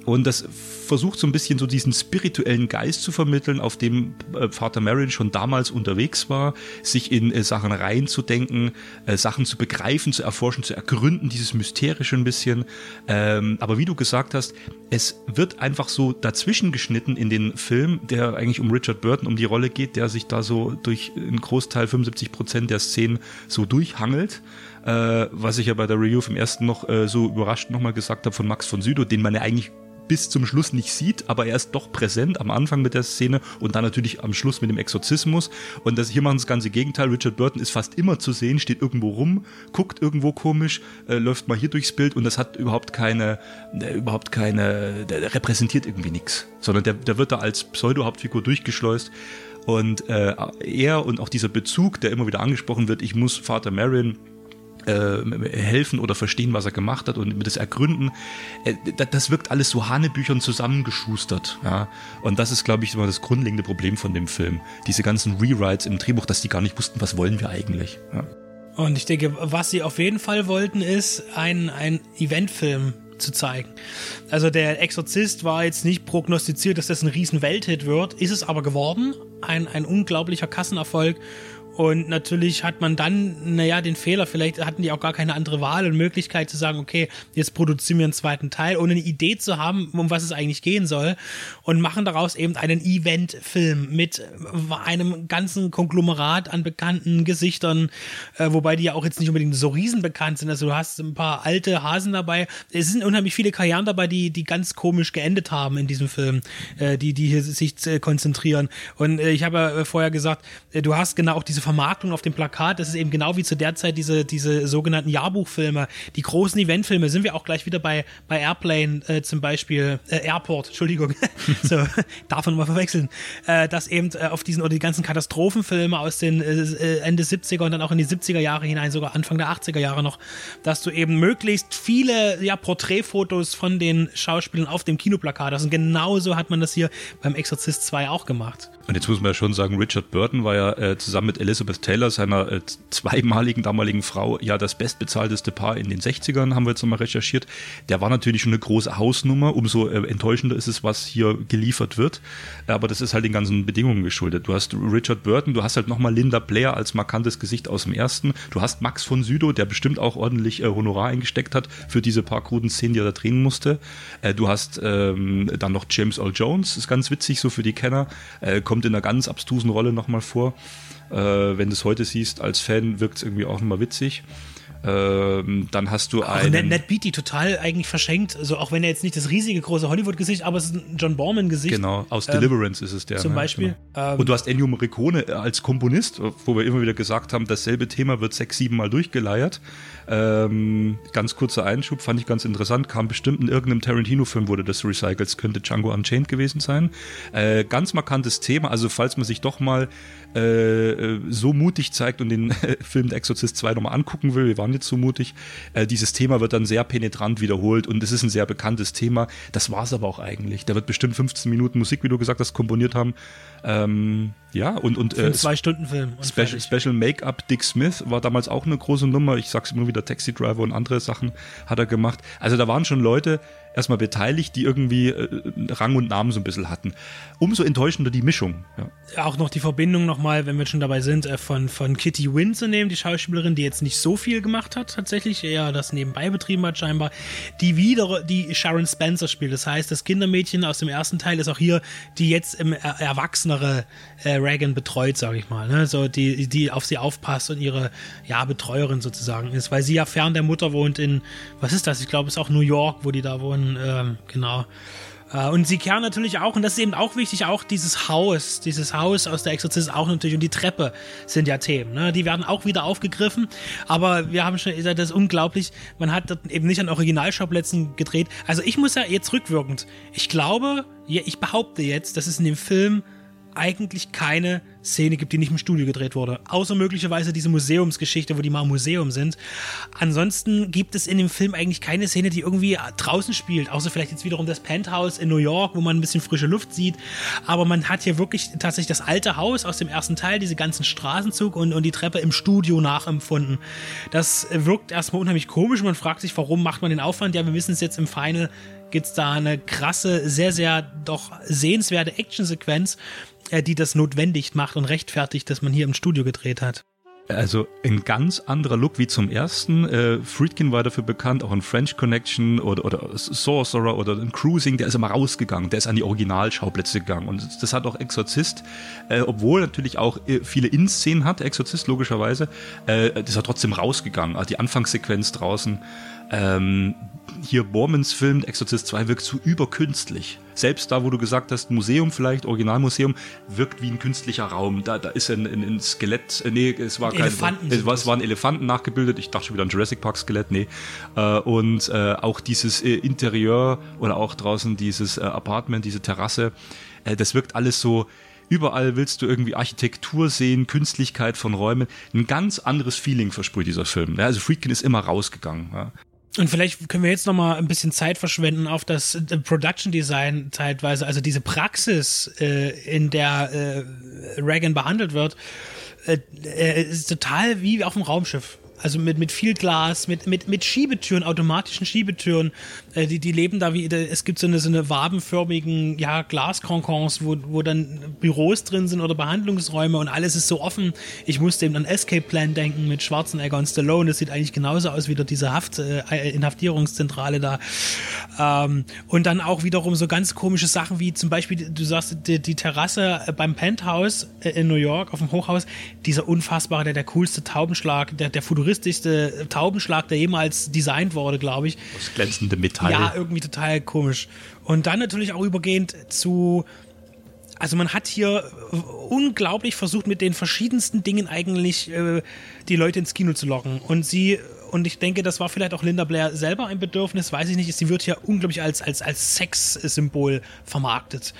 Und das versucht so ein bisschen so diesen spirituellen Geist zu vermitteln, auf dem äh, Vater Marin schon damals unterwegs war, sich in äh, Sachen reinzudenken, äh, Sachen zu begreifen, zu erforschen, zu ergründen, dieses Mysterische ein bisschen. Ähm, aber wie du gesagt hast, es wird einfach so dazwischen geschnitten in den Film, der eigentlich um Richard Burton, um die Rolle geht, der sich da so durch einen Großteil, 75 Prozent der Szenen so durchhangelt was ich ja bei der Review vom ersten noch so überrascht nochmal gesagt habe von Max von Sydow, den man ja eigentlich bis zum Schluss nicht sieht, aber er ist doch präsent am Anfang mit der Szene und dann natürlich am Schluss mit dem Exorzismus. Und das, hier machen das ganze Gegenteil. Richard Burton ist fast immer zu sehen, steht irgendwo rum, guckt irgendwo komisch, äh, läuft mal hier durchs Bild und das hat überhaupt keine, äh, überhaupt keine, der repräsentiert irgendwie nichts, sondern der, der wird da als Pseudo-Hauptfigur durchgeschleust. Und äh, er und auch dieser Bezug, der immer wieder angesprochen wird, ich muss Vater Marion äh, helfen oder verstehen, was er gemacht hat und das ergründen, äh, das wirkt alles so Hanebüchern zusammengeschustert. Ja? Und das ist, glaube ich, immer das grundlegende Problem von dem Film. Diese ganzen Rewrites im Drehbuch, dass die gar nicht wussten, was wollen wir eigentlich. Ja? Und ich denke, was sie auf jeden Fall wollten, ist ein, ein Eventfilm zu zeigen. Also der Exorzist war jetzt nicht prognostiziert, dass das ein riesen Welthit wird, ist es aber geworden. Ein, ein unglaublicher Kassenerfolg und natürlich hat man dann, naja, den Fehler, vielleicht hatten die auch gar keine andere Wahl und Möglichkeit zu sagen, okay, jetzt produzieren wir einen zweiten Teil, ohne eine Idee zu haben, um was es eigentlich gehen soll. Und machen daraus eben einen Event-Film mit einem ganzen Konglomerat an bekannten Gesichtern, äh, wobei die ja auch jetzt nicht unbedingt so riesenbekannt sind. Also du hast ein paar alte Hasen dabei. Es sind unheimlich viele Karrieren dabei, die, die ganz komisch geendet haben in diesem Film, äh, die, die hier sich äh, konzentrieren. Und äh, ich habe ja äh, vorher gesagt, äh, du hast genau auch diese Vermarktung auf dem Plakat, das ist eben genau wie zu der Zeit diese, diese sogenannten Jahrbuchfilme, die großen Eventfilme, sind wir auch gleich wieder bei, bei Airplane äh, zum Beispiel, äh, Airport, Entschuldigung, so, man mal verwechseln, äh, dass eben äh, auf diesen, oder die ganzen Katastrophenfilme aus den äh, Ende 70er und dann auch in die 70er Jahre hinein, sogar Anfang der 80er Jahre noch, dass du eben möglichst viele ja, Porträtfotos von den Schauspielern auf dem Kinoplakat hast. Und genauso hat man das hier beim Exorzist 2 auch gemacht. Und jetzt muss man ja schon sagen, Richard Burton war ja äh, zusammen mit Elizabeth Taylor, seiner äh, zweimaligen damaligen Frau, ja das bestbezahlteste Paar in den 60ern, haben wir jetzt nochmal recherchiert. Der war natürlich schon eine große Hausnummer, umso äh, enttäuschender ist es, was hier geliefert wird. Aber das ist halt den ganzen Bedingungen geschuldet. Du hast Richard Burton, du hast halt nochmal Linda Blair als markantes Gesicht aus dem ersten. Du hast Max von Südow, der bestimmt auch ordentlich äh, Honorar eingesteckt hat für diese paar kruden Szenen, die er da drehen musste. Äh, du hast ähm, dann noch James Earl Jones, ist ganz witzig so für die Kenner. Äh, kommt in einer ganz abstrusen Rolle nochmal vor. Äh, wenn du es heute siehst, als Fan wirkt es irgendwie auch nochmal witzig. Ähm, dann hast du einen. Ned, Ned Beatty total eigentlich verschenkt. Also auch wenn er jetzt nicht das riesige große Hollywood-Gesicht, aber es ist ein John Borman-Gesicht. Genau, aus ähm, Deliverance ist es der. Zum ne? Beispiel. Genau. Ähm, Und du hast Ennio Morricone als Komponist, wo wir immer wieder gesagt haben, dasselbe Thema wird sechs, sieben Mal durchgeleiert. Ähm, ganz kurzer Einschub, fand ich ganz interessant, kam bestimmt in irgendeinem Tarantino-Film wurde das recycelt, könnte Django Unchained gewesen sein. Äh, ganz markantes Thema, also falls man sich doch mal äh, äh so mutig zeigt und den äh, Film Der Exorzist 2 nochmal angucken will, wir waren jetzt so mutig, äh, dieses Thema wird dann sehr penetrant wiederholt und es ist ein sehr bekanntes Thema. Das war es aber auch eigentlich. Da wird bestimmt 15 Minuten Musik, wie du gesagt hast, komponiert haben. Ähm, ja, und, und äh, zwei Stunden Film. Special, Special Make-up Dick Smith war damals auch eine große Nummer. Ich sag's immer wieder, Taxi Driver und andere Sachen hat er gemacht. Also da waren schon Leute erstmal beteiligt, die irgendwie äh, Rang und Namen so ein bisschen hatten. Umso enttäuschender die Mischung. Ja. Auch noch die Verbindung nochmal, wenn wir schon dabei sind, äh, von, von Kitty Wynn zu nehmen, die Schauspielerin, die jetzt nicht so viel gemacht hat, tatsächlich, eher das nebenbei betrieben hat scheinbar, die wieder die Sharon Spencer spielt. Das heißt, das Kindermädchen aus dem ersten Teil ist auch hier die jetzt im er erwachsenere äh, Reagan betreut, sage ich mal. Ne? So die, die auf sie aufpasst und ihre ja, Betreuerin sozusagen ist, weil sie ja fern der Mutter wohnt in, was ist das? Ich glaube, es ist auch New York, wo die da wohnen. Ähm, genau. Äh, und sie kehren natürlich auch, und das ist eben auch wichtig, auch dieses Haus, dieses Haus aus der Exorzist auch natürlich und die Treppe sind ja Themen. Ne? Die werden auch wieder aufgegriffen, aber wir haben schon das ist unglaublich, man hat das eben nicht an Originalschauplätzen gedreht. Also ich muss ja jetzt rückwirkend, ich glaube, ich behaupte jetzt, dass es in dem Film eigentlich keine Szene gibt, die nicht im Studio gedreht wurde. Außer möglicherweise diese Museumsgeschichte, wo die mal im Museum sind. Ansonsten gibt es in dem Film eigentlich keine Szene, die irgendwie draußen spielt. Außer vielleicht jetzt wiederum das Penthouse in New York, wo man ein bisschen frische Luft sieht. Aber man hat hier wirklich tatsächlich das alte Haus aus dem ersten Teil, diese ganzen Straßenzug und, und die Treppe im Studio nachempfunden. Das wirkt erstmal unheimlich komisch. Man fragt sich, warum macht man den Aufwand? Ja, wir wissen es jetzt im Final gibt es da eine krasse, sehr, sehr doch sehenswerte Actionsequenz, äh, die das notwendig macht und rechtfertigt, dass man hier im Studio gedreht hat. Also ein ganz anderer Look wie zum ersten. Äh, Friedkin war dafür bekannt, auch in French Connection oder, oder Sorcerer oder in Cruising, der ist immer rausgegangen, der ist an die Originalschauplätze gegangen. Und das hat auch Exorzist, äh, obwohl natürlich auch äh, viele In-Szenen hat, Exorzist logischerweise, äh, das ist er trotzdem rausgegangen. Also die Anfangssequenz draußen, ähm, hier Bormans Film Exorcist 2 wirkt so überkünstlich. Selbst da, wo du gesagt hast, Museum vielleicht, Originalmuseum, wirkt wie ein künstlicher Raum. Da, da ist ein, ein, ein Skelett, äh, nee, es war kein, Elefanten es, war, es waren Elefanten nachgebildet. Ich dachte schon wieder an Jurassic Park Skelett, nee. Äh, und äh, auch dieses äh, Interieur oder auch draußen dieses äh, Apartment, diese Terrasse, äh, das wirkt alles so, Überall willst du irgendwie Architektur sehen, Künstlichkeit von Räumen. Ein ganz anderes Feeling versprüht dieser Film. Ja, also Friedkin ist immer rausgegangen. Ja. Und vielleicht können wir jetzt noch mal ein bisschen Zeit verschwenden auf das äh, Production Design zeitweise, also diese Praxis, äh, in der äh, Reagan behandelt wird, äh, äh, ist total wie auf dem Raumschiff. Also mit, mit viel Glas, mit, mit, mit Schiebetüren, automatischen Schiebetüren. Äh, die, die leben da wie, es gibt so eine, so eine wabenförmigen ja, Glaskonkons, wo, wo dann Büros drin sind oder Behandlungsräume und alles ist so offen. Ich musste eben an Escape Plan denken mit Schwarzenegger und Stallone. Das sieht eigentlich genauso aus wie diese Haft, äh, Inhaftierungszentrale da. Ähm, und dann auch wiederum so ganz komische Sachen wie zum Beispiel, du sagst, die, die Terrasse äh, beim Penthouse äh, in New York auf dem Hochhaus, dieser unfassbare, der, der coolste Taubenschlag, der, der futuristischste Taubenschlag, der jemals designt wurde, glaube ich. Das glänzende Metall. Ja, irgendwie total komisch. Und dann natürlich auch übergehend zu. Also man hat hier unglaublich versucht, mit den verschiedensten Dingen eigentlich äh, die Leute ins Kino zu locken. Und sie, und ich denke, das war vielleicht auch Linda Blair selber ein Bedürfnis, weiß ich nicht, sie wird hier unglaublich als, als, als Sexsymbol vermarktet.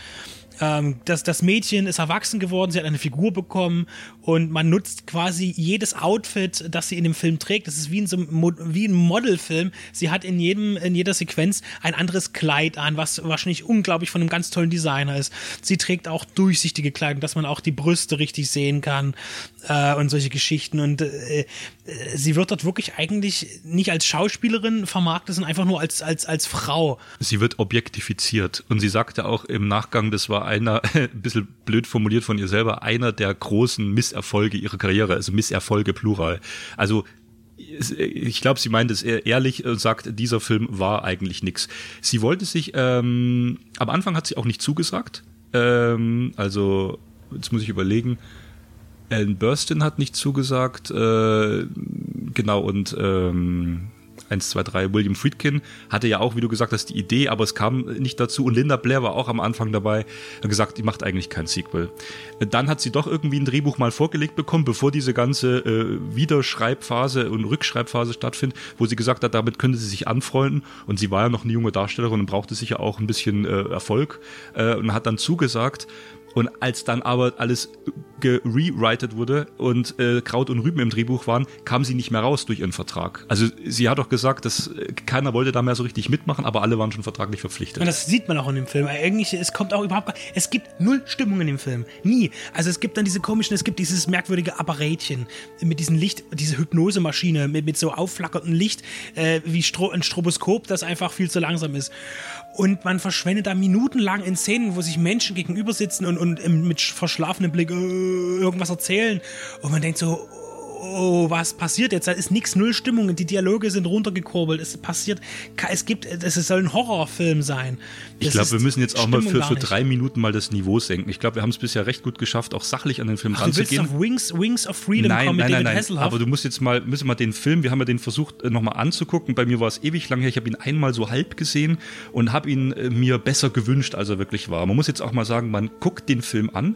Ähm, das, das Mädchen ist erwachsen geworden, sie hat eine Figur bekommen und man nutzt quasi jedes Outfit, das sie in dem Film trägt. Das ist wie in so wie ein Modelfilm. Sie hat in jedem, in jeder Sequenz ein anderes Kleid an, was wahrscheinlich unglaublich von einem ganz tollen Designer ist. Sie trägt auch durchsichtige Kleidung, dass man auch die Brüste richtig sehen kann äh, und solche Geschichten. Und äh, sie wird dort wirklich eigentlich nicht als Schauspielerin vermarktet, sondern einfach nur als, als, als Frau. Sie wird objektifiziert. Und sie sagte auch im Nachgang, das war einer, ein bisschen blöd formuliert von ihr selber, einer der großen Misserfolge ihrer Karriere, also Misserfolge plural. Also ich glaube, sie meint es ehrlich und sagt, dieser Film war eigentlich nix. Sie wollte sich, ähm, am Anfang hat sie auch nicht zugesagt. Ähm, also, jetzt muss ich überlegen. Alan Burstyn hat nicht zugesagt, äh, genau, und ähm, 1, 2, 3, William Friedkin hatte ja auch, wie du gesagt hast, die Idee, aber es kam nicht dazu. Und Linda Blair war auch am Anfang dabei, hat gesagt, die macht eigentlich kein Sequel. Dann hat sie doch irgendwie ein Drehbuch mal vorgelegt bekommen, bevor diese ganze äh, Wiederschreibphase und Rückschreibphase stattfindet, wo sie gesagt hat, damit könnte sie sich anfreunden. Und sie war ja noch eine junge Darstellerin und brauchte sicher auch ein bisschen äh, Erfolg äh, und hat dann zugesagt. Und als dann aber alles gerewritet wurde und äh, Kraut und Rüben im Drehbuch waren, kam sie nicht mehr raus durch ihren Vertrag. Also sie hat doch gesagt, dass äh, keiner wollte da mehr so richtig mitmachen, aber alle waren schon vertraglich verpflichtet. Und das sieht man auch in dem Film. Eigentlich, es kommt auch überhaupt, es gibt null Stimmung in dem Film. Nie. Also es gibt dann diese komischen, es gibt dieses merkwürdige Apparätchen mit diesem Licht, diese Hypnosemaschine mit, mit so aufflackerndem Licht, äh, wie Stro ein Stroboskop, das einfach viel zu langsam ist. Und man verschwendet da minutenlang in Szenen, wo sich Menschen gegenüber sitzen und, und mit verschlafenem Blick äh, irgendwas erzählen. Und man denkt so, oh, was passiert jetzt? Da ist nichts, null Stimmung. Die Dialoge sind runtergekurbelt. Es passiert, es gibt, es soll ein Horrorfilm sein. Ich Das glaube, ist wir müssen jetzt auch mal Stimmung für, gar für nicht. drei Minuten mal das Niveau senken. Ich glaube, wir haben es bisher recht gut geschafft, auch sachlich an den Film Ach, du willst ranzugehen. auf Wings, Wings of Freedom nein, kommen mit nein, nein, David nein. Hasselhoff? Aber du musst jetzt mal, müssen wir den Film, wir haben ja den versucht äh, nochmal anzugucken. Bei mir war es ewig lang her. Ich habe ihn einmal so halb gesehen und habe ihn äh, mir besser gewünscht, als er wirklich war. Man muss jetzt auch mal sagen, man guckt den Film an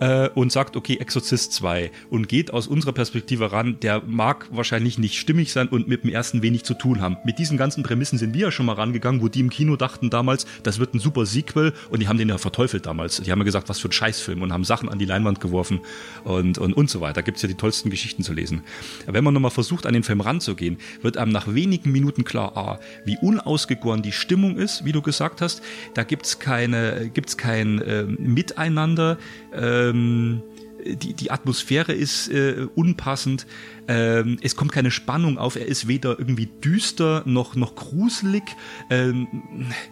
äh, und sagt, okay, Exorzist 2 und geht aus unserer Perspektive ran, der mag wahrscheinlich nicht stimmig sein und mit dem ersten wenig zu tun haben. Mit diesen ganzen Prämissen sind wir ja schon mal rangegangen, wo die im Kino dachten damals, das wird ein super Sequel und die haben den ja verteufelt damals. Die haben ja gesagt, was für ein Scheißfilm und haben Sachen an die Leinwand geworfen und, und, und so weiter. Da gibt's ja die tollsten Geschichten zu lesen. Wenn man nochmal versucht, an den Film ranzugehen, wird einem nach wenigen Minuten klar, ah, wie unausgegoren die Stimmung ist, wie du gesagt hast. Da gibt's keine, gibt's kein äh, Miteinander. Ähm, die, die Atmosphäre ist äh, unpassend. Ähm, es kommt keine Spannung auf. Er ist weder irgendwie düster noch, noch gruselig. Ähm,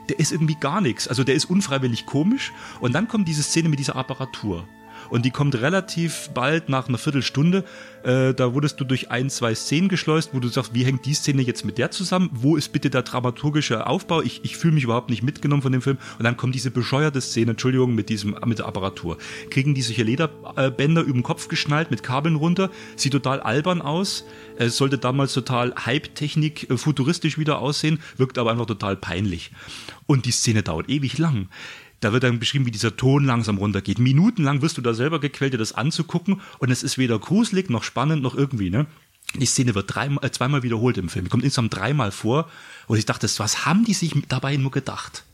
der ist irgendwie gar nichts. Also der ist unfreiwillig komisch. Und dann kommt diese Szene mit dieser Apparatur. Und die kommt relativ bald nach einer Viertelstunde. Äh, da wurdest du durch ein, zwei Szenen geschleust, wo du sagst, wie hängt die Szene jetzt mit der zusammen? Wo ist bitte der dramaturgische Aufbau? Ich, ich fühle mich überhaupt nicht mitgenommen von dem Film. Und dann kommt diese bescheuerte Szene, Entschuldigung, mit diesem mit der Apparatur. Kriegen die solche Lederbänder über den Kopf geschnallt mit Kabeln runter, sieht total albern aus. Es sollte damals total Hype-Technik äh, futuristisch wieder aussehen, wirkt aber einfach total peinlich. Und die Szene dauert ewig lang. Da wird dann beschrieben, wie dieser Ton langsam runtergeht. Minutenlang wirst du da selber gequält, dir das anzugucken und es ist weder gruselig noch spannend noch irgendwie, ne? Die Szene wird dreimal, äh, zweimal wiederholt im Film. Kommt insgesamt dreimal vor und ich dachte, was haben die sich dabei nur gedacht?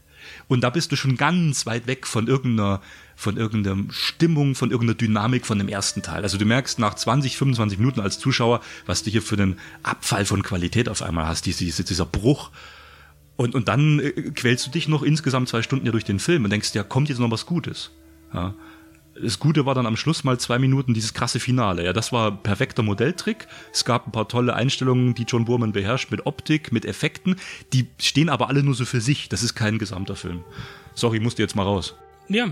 Und da bist du schon ganz weit weg von irgendeiner, von irgendeiner Stimmung, von irgendeiner Dynamik von dem ersten Teil. Also du merkst nach 20, 25 Minuten als Zuschauer, was du hier für einen Abfall von Qualität auf einmal hast, diese, dieser Bruch und, und dann äh, quälst du dich noch insgesamt zwei Stunden ja durch den Film und denkst, ja, kommt jetzt noch was Gutes. Ja. Das Gute war dann am Schluss mal zwei Minuten dieses krasse Finale. Ja, das war perfekter Modelltrick. Es gab ein paar tolle Einstellungen, die John Boorman beherrscht, mit Optik, mit Effekten. Die stehen aber alle nur so für sich. Das ist kein gesamter Film. Sorry, musste jetzt mal raus. Ja,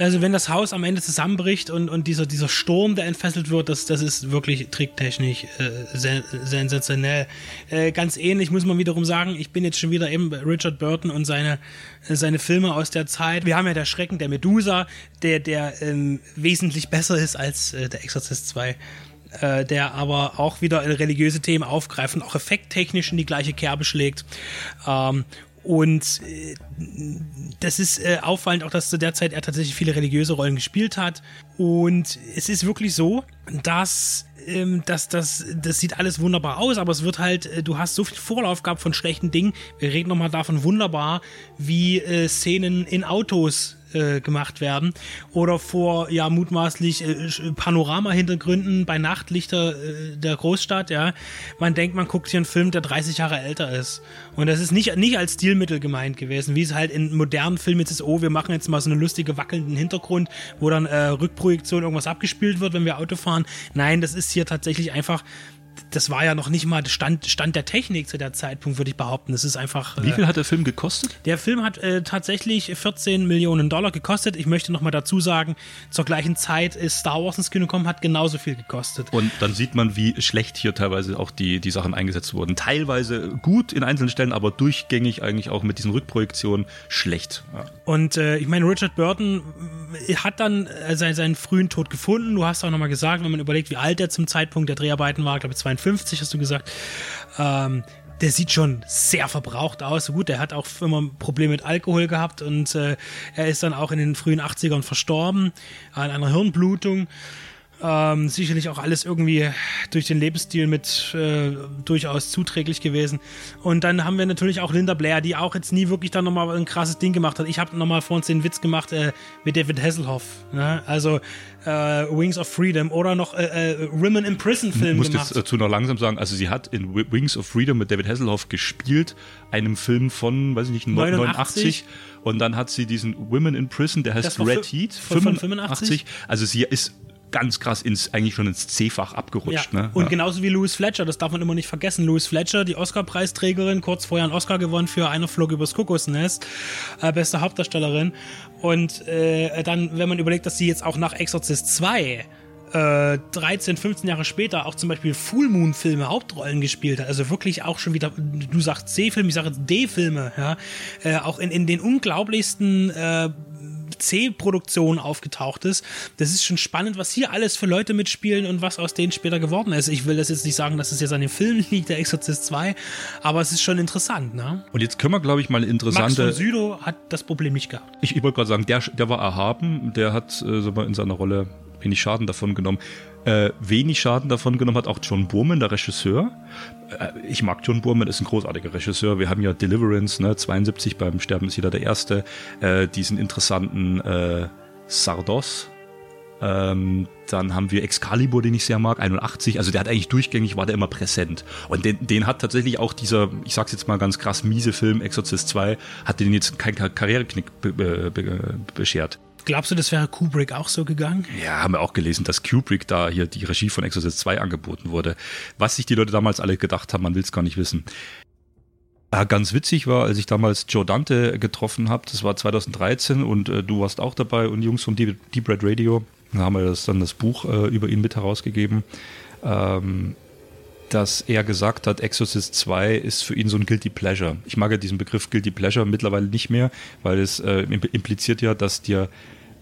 also wenn das Haus am Ende zusammenbricht und, und dieser, dieser Sturm, der entfesselt wird, das, das ist wirklich tricktechnisch äh, sen sensationell. Äh, ganz ähnlich muss man wiederum sagen, ich bin jetzt schon wieder eben Richard Burton und seine, seine Filme aus der Zeit. Wir haben ja der Schrecken der Medusa, der, der ähm, wesentlich besser ist als äh, der Exorcist 2 äh, der aber auch wieder religiöse Themen aufgreift und auch effekttechnisch in die gleiche Kerbe schlägt. Ähm, und äh, das ist äh, auffallend auch, dass zu der Zeit er tatsächlich viele religiöse Rollen gespielt hat. Und es ist wirklich so, dass ähm, das, das, das sieht alles wunderbar aus, aber es wird halt, äh, du hast so viel Vorlauf gehabt von schlechten Dingen. Wir reden nochmal davon wunderbar, wie äh, Szenen in Autos äh, gemacht werden oder vor ja mutmaßlich äh, Panorama-Hintergründen bei Nachtlichter äh, der Großstadt, ja. Man denkt, man guckt hier einen Film, der 30 Jahre älter ist. Und das ist nicht, nicht als Stilmittel gemeint gewesen, wie es halt in modernen Filmen jetzt ist, oh, wir machen jetzt mal so einen lustigen wackelnden Hintergrund, wo dann äh, Rückprojektion irgendwas abgespielt wird, wenn wir Auto fahren. Nein, das ist hier tatsächlich einfach das war ja noch nicht mal Stand, Stand der Technik zu der Zeitpunkt, würde ich behaupten. Das ist einfach. Wie viel hat der Film gekostet? Der Film hat äh, tatsächlich 14 Millionen Dollar gekostet. Ich möchte noch mal dazu sagen, zur gleichen Zeit ist Star Wars ins Kino gekommen, hat genauso viel gekostet. Und dann sieht man, wie schlecht hier teilweise auch die, die Sachen eingesetzt wurden. Teilweise gut in einzelnen Stellen, aber durchgängig eigentlich auch mit diesen Rückprojektionen schlecht. Ja. Und äh, ich meine, Richard Burton äh, hat dann äh, seinen, seinen frühen Tod gefunden. Du hast auch noch mal gesagt, wenn man überlegt, wie alt er zum Zeitpunkt der Dreharbeiten war, glaube ich 52 hast du gesagt. Ähm, der sieht schon sehr verbraucht aus. Gut, der hat auch immer Probleme mit Alkohol gehabt und äh, er ist dann auch in den frühen 80ern verstorben an einer Hirnblutung. Ähm, sicherlich auch alles irgendwie durch den Lebensstil mit äh, durchaus zuträglich gewesen. Und dann haben wir natürlich auch Linda Blair, die auch jetzt nie wirklich dann nochmal ein krasses Ding gemacht hat. Ich habe nochmal vor uns den Witz gemacht äh, mit David Hasselhoff. Ne? Also äh, Wings of Freedom oder noch äh, äh, Women in Prison Film gemacht. Ich muss jetzt dazu noch langsam sagen, also sie hat in Wings of Freedom mit David Hasselhoff gespielt, einem Film von, weiß ich nicht, 89. 89 und dann hat sie diesen Women in Prison, der heißt Red Heat, 85. 85. Also sie ist ganz krass ins, eigentlich schon ins C-Fach abgerutscht. Ja. Ne? Und ja. genauso wie Louis Fletcher, das darf man immer nicht vergessen. Louis Fletcher, die Oscar-Preisträgerin, kurz vorher einen Oscar gewonnen für Einer flog übers Kokosnest, äh, beste Hauptdarstellerin. Und äh, dann, wenn man überlegt, dass sie jetzt auch nach Exorcist 2 äh, 13, 15 Jahre später auch zum Beispiel Full Moon Filme Hauptrollen gespielt hat. Also wirklich auch schon wieder, du sagst C-Filme, ich sage D-Filme, ja. Äh, auch in, in den unglaublichsten äh, C-Produktion aufgetaucht ist. Das ist schon spannend, was hier alles für Leute mitspielen und was aus denen später geworden ist. Ich will das jetzt nicht sagen, dass es jetzt an dem Film liegt, der Exorcist 2, aber es ist schon interessant, ne? Und jetzt können wir, glaube ich, mal interessante. Max von Südow hat das Problem nicht gehabt. Ich, ich wollte gerade sagen, der, der war erhaben, der hat äh, in seiner Rolle wenig Schaden davon genommen. Äh, wenig Schaden davon genommen hat auch John Boorman, der Regisseur. Äh, ich mag John Boorman, ist ein großartiger Regisseur. Wir haben ja Deliverance, ne, 72 beim Sterben ist jeder der Erste. Äh, diesen interessanten äh, Sardos. Ähm, dann haben wir Excalibur, den ich sehr mag, 81. Also der hat eigentlich durchgängig, war der immer präsent. Und den, den hat tatsächlich auch dieser, ich sag's jetzt mal ganz krass, miese Film Exorcist 2, hat den jetzt keinen Karriereknick be be be beschert. Glaubst du, das wäre Kubrick auch so gegangen? Ja, haben wir auch gelesen, dass Kubrick da hier die Regie von Exorcist 2 angeboten wurde. Was sich die Leute damals alle gedacht haben, man will es gar nicht wissen. Ja, ganz witzig war, als ich damals Joe Dante getroffen habe, das war 2013 und äh, du warst auch dabei und Jungs vom Deep, Deep Red Radio. da haben wir das, dann das Buch äh, über ihn mit herausgegeben, ähm, dass er gesagt hat, Exorcist 2 ist für ihn so ein Guilty Pleasure. Ich mag ja diesen Begriff Guilty Pleasure mittlerweile nicht mehr, weil es äh, impliziert ja, dass dir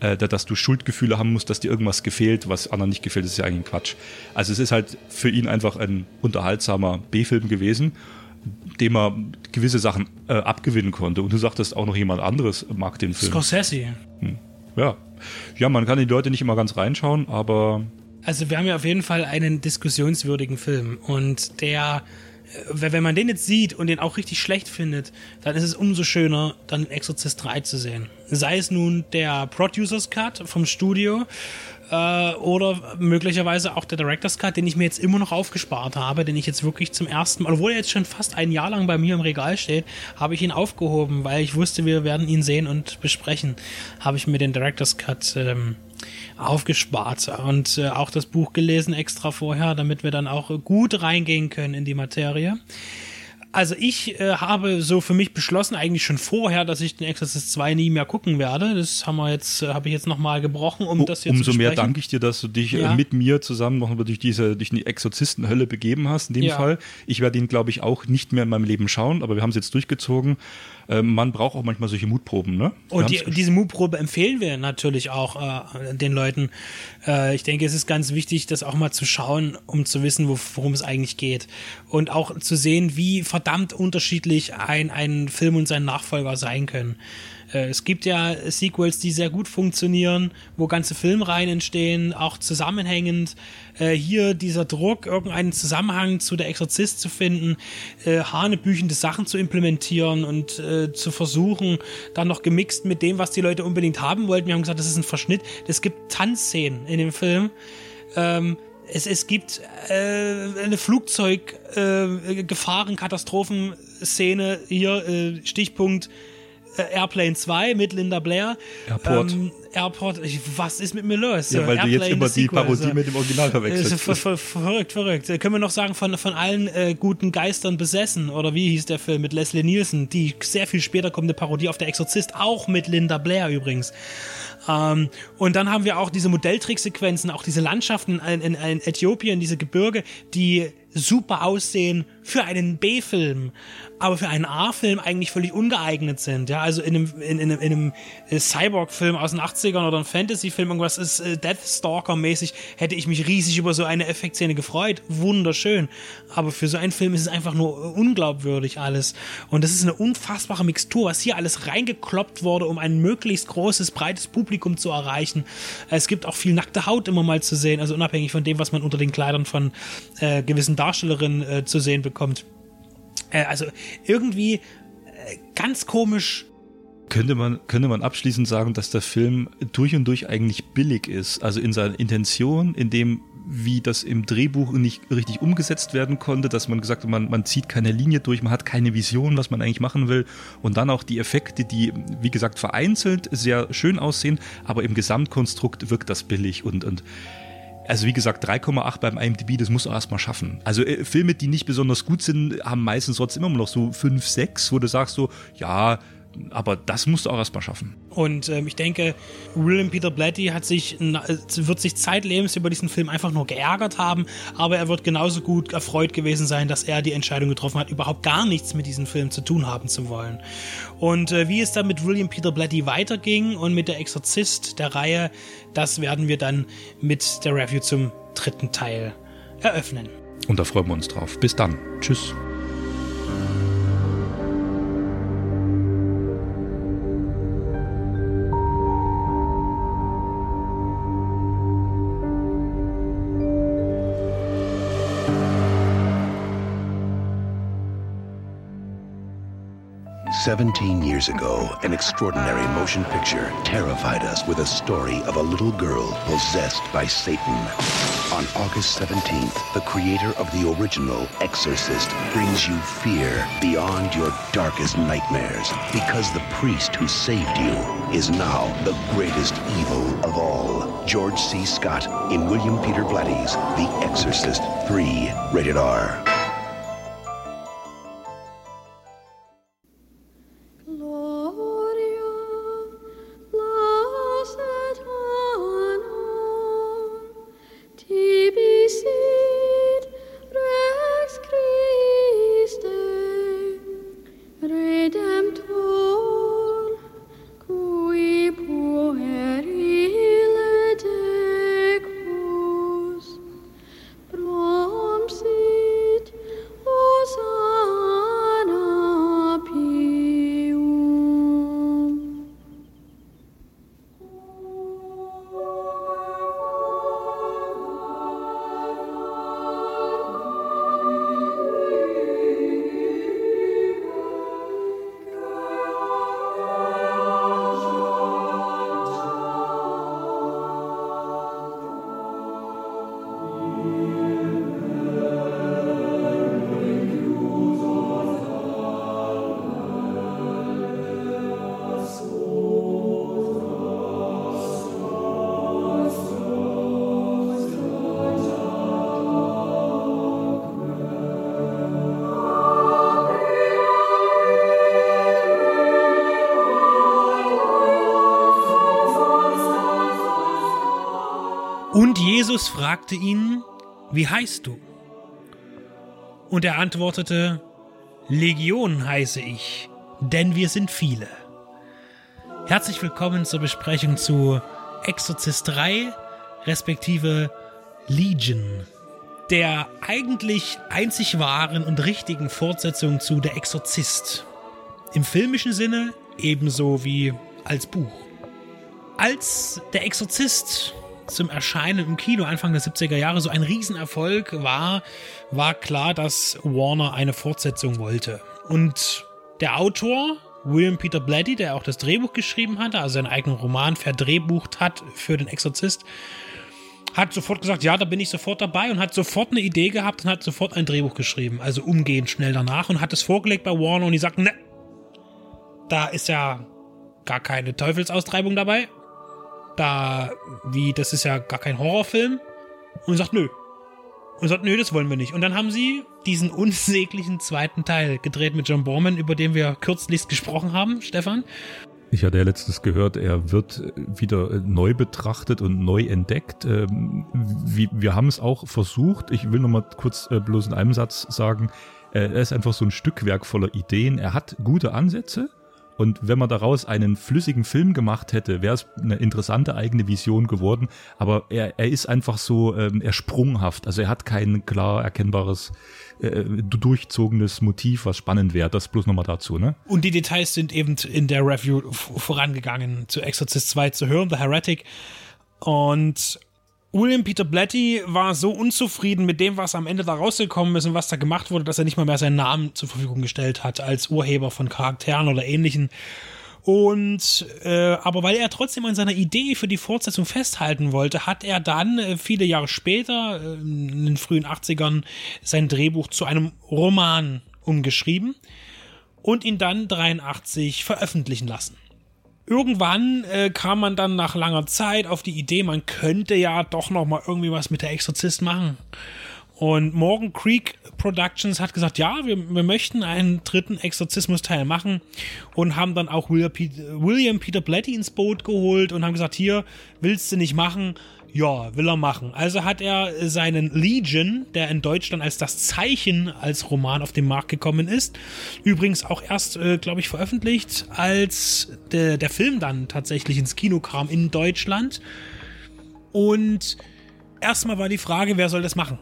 äh, dass du Schuldgefühle haben musst, dass dir irgendwas gefehlt, was anderen nicht gefällt, das ist ja eigentlich ein Quatsch. Also es ist halt für ihn einfach ein unterhaltsamer B-Film gewesen, dem er gewisse Sachen äh, abgewinnen konnte. Und du sagtest auch noch jemand anderes mag den Film. Scorsese. Hm. Ja. Ja, man kann die Leute nicht immer ganz reinschauen, aber. Also wir haben ja auf jeden Fall einen diskussionswürdigen Film und der äh, wenn man den jetzt sieht und den auch richtig schlecht findet, dann ist es umso schöner, dann Exorcist 3 zu sehen. Sei es nun der Producers Cut vom Studio äh, oder möglicherweise auch der Director's Cut, den ich mir jetzt immer noch aufgespart habe, den ich jetzt wirklich zum ersten Mal, obwohl er jetzt schon fast ein Jahr lang bei mir im Regal steht, habe ich ihn aufgehoben, weil ich wusste, wir werden ihn sehen und besprechen. Habe ich mir den Director's Cut ähm, aufgespart und äh, auch das Buch gelesen extra vorher, damit wir dann auch gut reingehen können in die Materie. Also ich äh, habe so für mich beschlossen, eigentlich schon vorher, dass ich den Exorcist 2 nie mehr gucken werde. Das haben wir jetzt, äh, habe ich jetzt nochmal gebrochen, um das jetzt Umso mehr danke ich dir, dass du dich äh, ja. äh, mit mir zusammen noch durch diese, durch die Exorzistenhölle begeben hast, in dem ja. Fall. Ich werde ihn, glaube ich, auch nicht mehr in meinem Leben schauen, aber wir haben es jetzt durchgezogen. Äh, man braucht auch manchmal solche Mutproben, ne? Und die, diese Mutprobe empfehlen wir natürlich auch äh, den Leuten. Äh, ich denke, es ist ganz wichtig, das auch mal zu schauen, um zu wissen, worum es eigentlich geht. Und auch zu sehen, wie verdammt unterschiedlich ein, ein Film und sein Nachfolger sein können. Äh, es gibt ja Sequels, die sehr gut funktionieren, wo ganze Filmreihen entstehen, auch zusammenhängend. Äh, hier dieser Druck, irgendeinen Zusammenhang zu der Exorzist zu finden, äh, hanebüchende Sachen zu implementieren und zu versuchen, dann noch gemixt mit dem, was die Leute unbedingt haben wollten. Wir haben gesagt, das ist ein Verschnitt. Es gibt Tanzszenen in dem Film. Ähm, es, es gibt äh, eine Flugzeug-Gefahren-Katastrophenszene äh, hier, äh, Stichpunkt äh, Airplane 2 mit Linda Blair. Airport. Ähm, Airport, ich, was ist mit mir los? Ja, weil Airplane du jetzt immer die Parodie mit dem Original verwechselst. Ver, ver, verrückt, verrückt. Können wir noch sagen, von, von allen äh, guten Geistern besessen, oder wie hieß der Film mit Leslie Nielsen, die sehr viel später kommende Parodie auf der Exorzist, auch mit Linda Blair übrigens. Ähm, und dann haben wir auch diese Modelltricksequenzen, auch diese Landschaften in, in, in Äthiopien, diese Gebirge, die super aussehen für einen B-Film, aber für einen A-Film eigentlich völlig ungeeignet sind. Ja, also in einem, in, in, in einem äh, Cyborg-Film aus den 80ern oder einem Fantasy-Film, irgendwas ist äh, Deathstalker-mäßig, hätte ich mich riesig über so eine Effektszene gefreut. Wunderschön. Aber für so einen Film ist es einfach nur unglaubwürdig alles. Und das ist eine unfassbare Mixtur, was hier alles reingekloppt wurde, um ein möglichst großes, breites Publikum zu erreichen. Es gibt auch viel nackte Haut immer mal zu sehen, also unabhängig von dem, was man unter den Kleidern von äh, gewissen Darstellerinnen äh, zu sehen bekommt. Äh, also irgendwie äh, ganz komisch könnte man, könnte man abschließend sagen, dass der Film durch und durch eigentlich billig ist. Also in seiner Intention, in dem, wie das im Drehbuch nicht richtig umgesetzt werden konnte, dass man gesagt hat, man, man zieht keine Linie durch, man hat keine Vision, was man eigentlich machen will. Und dann auch die Effekte, die, wie gesagt, vereinzelt sehr schön aussehen, aber im Gesamtkonstrukt wirkt das billig und, und also wie gesagt, 3,8 beim IMDb, das muss du erstmal schaffen. Also äh, Filme, die nicht besonders gut sind, haben meistens trotzdem immer noch so 5, 6, wo du sagst so, ja, aber das musst du auch erstmal schaffen. Und ähm, ich denke, William Peter Blatty hat sich, wird sich zeitlebens über diesen Film einfach nur geärgert haben, aber er wird genauso gut erfreut gewesen sein, dass er die Entscheidung getroffen hat, überhaupt gar nichts mit diesem Film zu tun haben zu wollen. Und äh, wie es dann mit William Peter Blatty weiterging und mit der Exorzist der Reihe, das werden wir dann mit der Review zum dritten Teil eröffnen. Und da freuen wir uns drauf. Bis dann. Tschüss. 17 years ago, an extraordinary motion picture terrified us with a story of a little girl possessed by Satan. On August 17th, the creator of the original Exorcist brings you fear beyond your darkest nightmares because the priest who saved you is now the greatest evil of all. George C. Scott in William Peter Blatty's The Exorcist 3, rated R. fragte ihn, wie heißt du? Und er antwortete, Legion heiße ich, denn wir sind viele. Herzlich willkommen zur Besprechung zu Exorzist 3, respektive Legion, der eigentlich einzig wahren und richtigen Fortsetzung zu Der Exorzist. Im filmischen Sinne ebenso wie als Buch. Als Der Exorzist zum Erscheinen im Kino Anfang der 70er Jahre so ein Riesenerfolg war, war klar, dass Warner eine Fortsetzung wollte. Und der Autor, William Peter Blatty, der auch das Drehbuch geschrieben hatte, also seinen eigenen Roman verdrehbucht hat für den Exorzist, hat sofort gesagt, ja, da bin ich sofort dabei und hat sofort eine Idee gehabt und hat sofort ein Drehbuch geschrieben, also umgehend schnell danach und hat es vorgelegt bei Warner und die sagten, ne, da ist ja gar keine Teufelsaustreibung dabei. Da, wie, das ist ja gar kein Horrorfilm. Und sagt, nö. Und sagt, nö, das wollen wir nicht. Und dann haben sie diesen unsäglichen zweiten Teil gedreht mit John Borman, über den wir kürzlichst gesprochen haben, Stefan. Ich hatte ja letztens gehört, er wird wieder neu betrachtet und neu entdeckt. Ähm, wir haben es auch versucht. Ich will noch mal kurz äh, bloß in einem Satz sagen, äh, er ist einfach so ein Stückwerk voller Ideen. Er hat gute Ansätze, und wenn man daraus einen flüssigen Film gemacht hätte, wäre es eine interessante eigene Vision geworden. Aber er, er ist einfach so, ähm, er sprunghaft. Also er hat kein klar erkennbares, äh, durchzogenes Motiv, was spannend wäre. Das bloß nochmal dazu, ne? Und die Details sind eben in der Review vorangegangen zu Exorcist 2 zu hören, The Heretic. Und William Peter Blatty war so unzufrieden mit dem, was am Ende da rausgekommen ist und was da gemacht wurde, dass er nicht mal mehr seinen Namen zur Verfügung gestellt hat als Urheber von Charakteren oder ähnlichen. Und äh, aber weil er trotzdem an seiner Idee für die Fortsetzung festhalten wollte, hat er dann äh, viele Jahre später, äh, in den frühen 80ern, sein Drehbuch zu einem Roman umgeschrieben und ihn dann 83 veröffentlichen lassen irgendwann äh, kam man dann nach langer Zeit auf die Idee, man könnte ja doch noch mal irgendwie was mit der Exorzist machen. Und Morgan Creek Productions hat gesagt, ja, wir, wir möchten einen dritten Exorzismus-Teil machen und haben dann auch William Peter, William Peter Blatty ins Boot geholt und haben gesagt, hier, willst du nicht machen? Ja, will er machen. Also hat er seinen Legion, der in Deutschland als das Zeichen als Roman auf den Markt gekommen ist, übrigens auch erst, äh, glaube ich, veröffentlicht, als der, der Film dann tatsächlich ins Kino kam in Deutschland. Und erstmal war die Frage, wer soll das machen?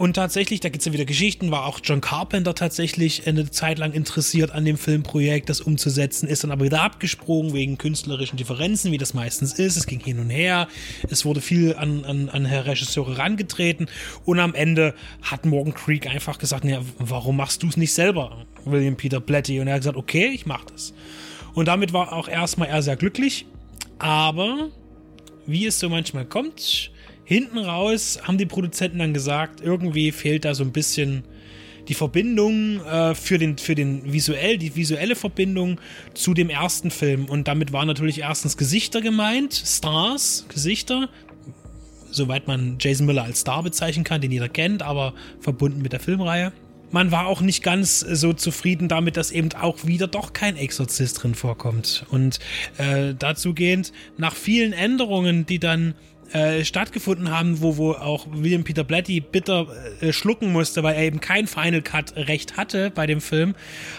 Und tatsächlich, da gibt es ja wieder Geschichten, war auch John Carpenter tatsächlich eine Zeit lang interessiert an dem Filmprojekt, das umzusetzen, ist dann aber wieder abgesprungen wegen künstlerischen Differenzen, wie das meistens ist. Es ging hin und her, es wurde viel an, an, an Herr Regisseure herangetreten und am Ende hat Morgan Creek einfach gesagt, ja, warum machst du es nicht selber, William Peter Blatty? Und er hat gesagt, okay, ich mach das. Und damit war auch erstmal er sehr glücklich, aber wie es so manchmal kommt, Hinten raus haben die Produzenten dann gesagt, irgendwie fehlt da so ein bisschen die Verbindung äh, für, den, für den visuell, die visuelle Verbindung zu dem ersten Film. Und damit waren natürlich erstens Gesichter gemeint, Stars, Gesichter, soweit man Jason Miller als Star bezeichnen kann, den jeder kennt, aber verbunden mit der Filmreihe. Man war auch nicht ganz so zufrieden damit, dass eben auch wieder doch kein Exorzist drin vorkommt. Und äh, dazugehend, nach vielen Änderungen, die dann äh, stattgefunden haben, wo, wo auch William Peter Blatty bitter äh, schlucken musste, weil er eben kein Final Cut Recht hatte bei dem Film,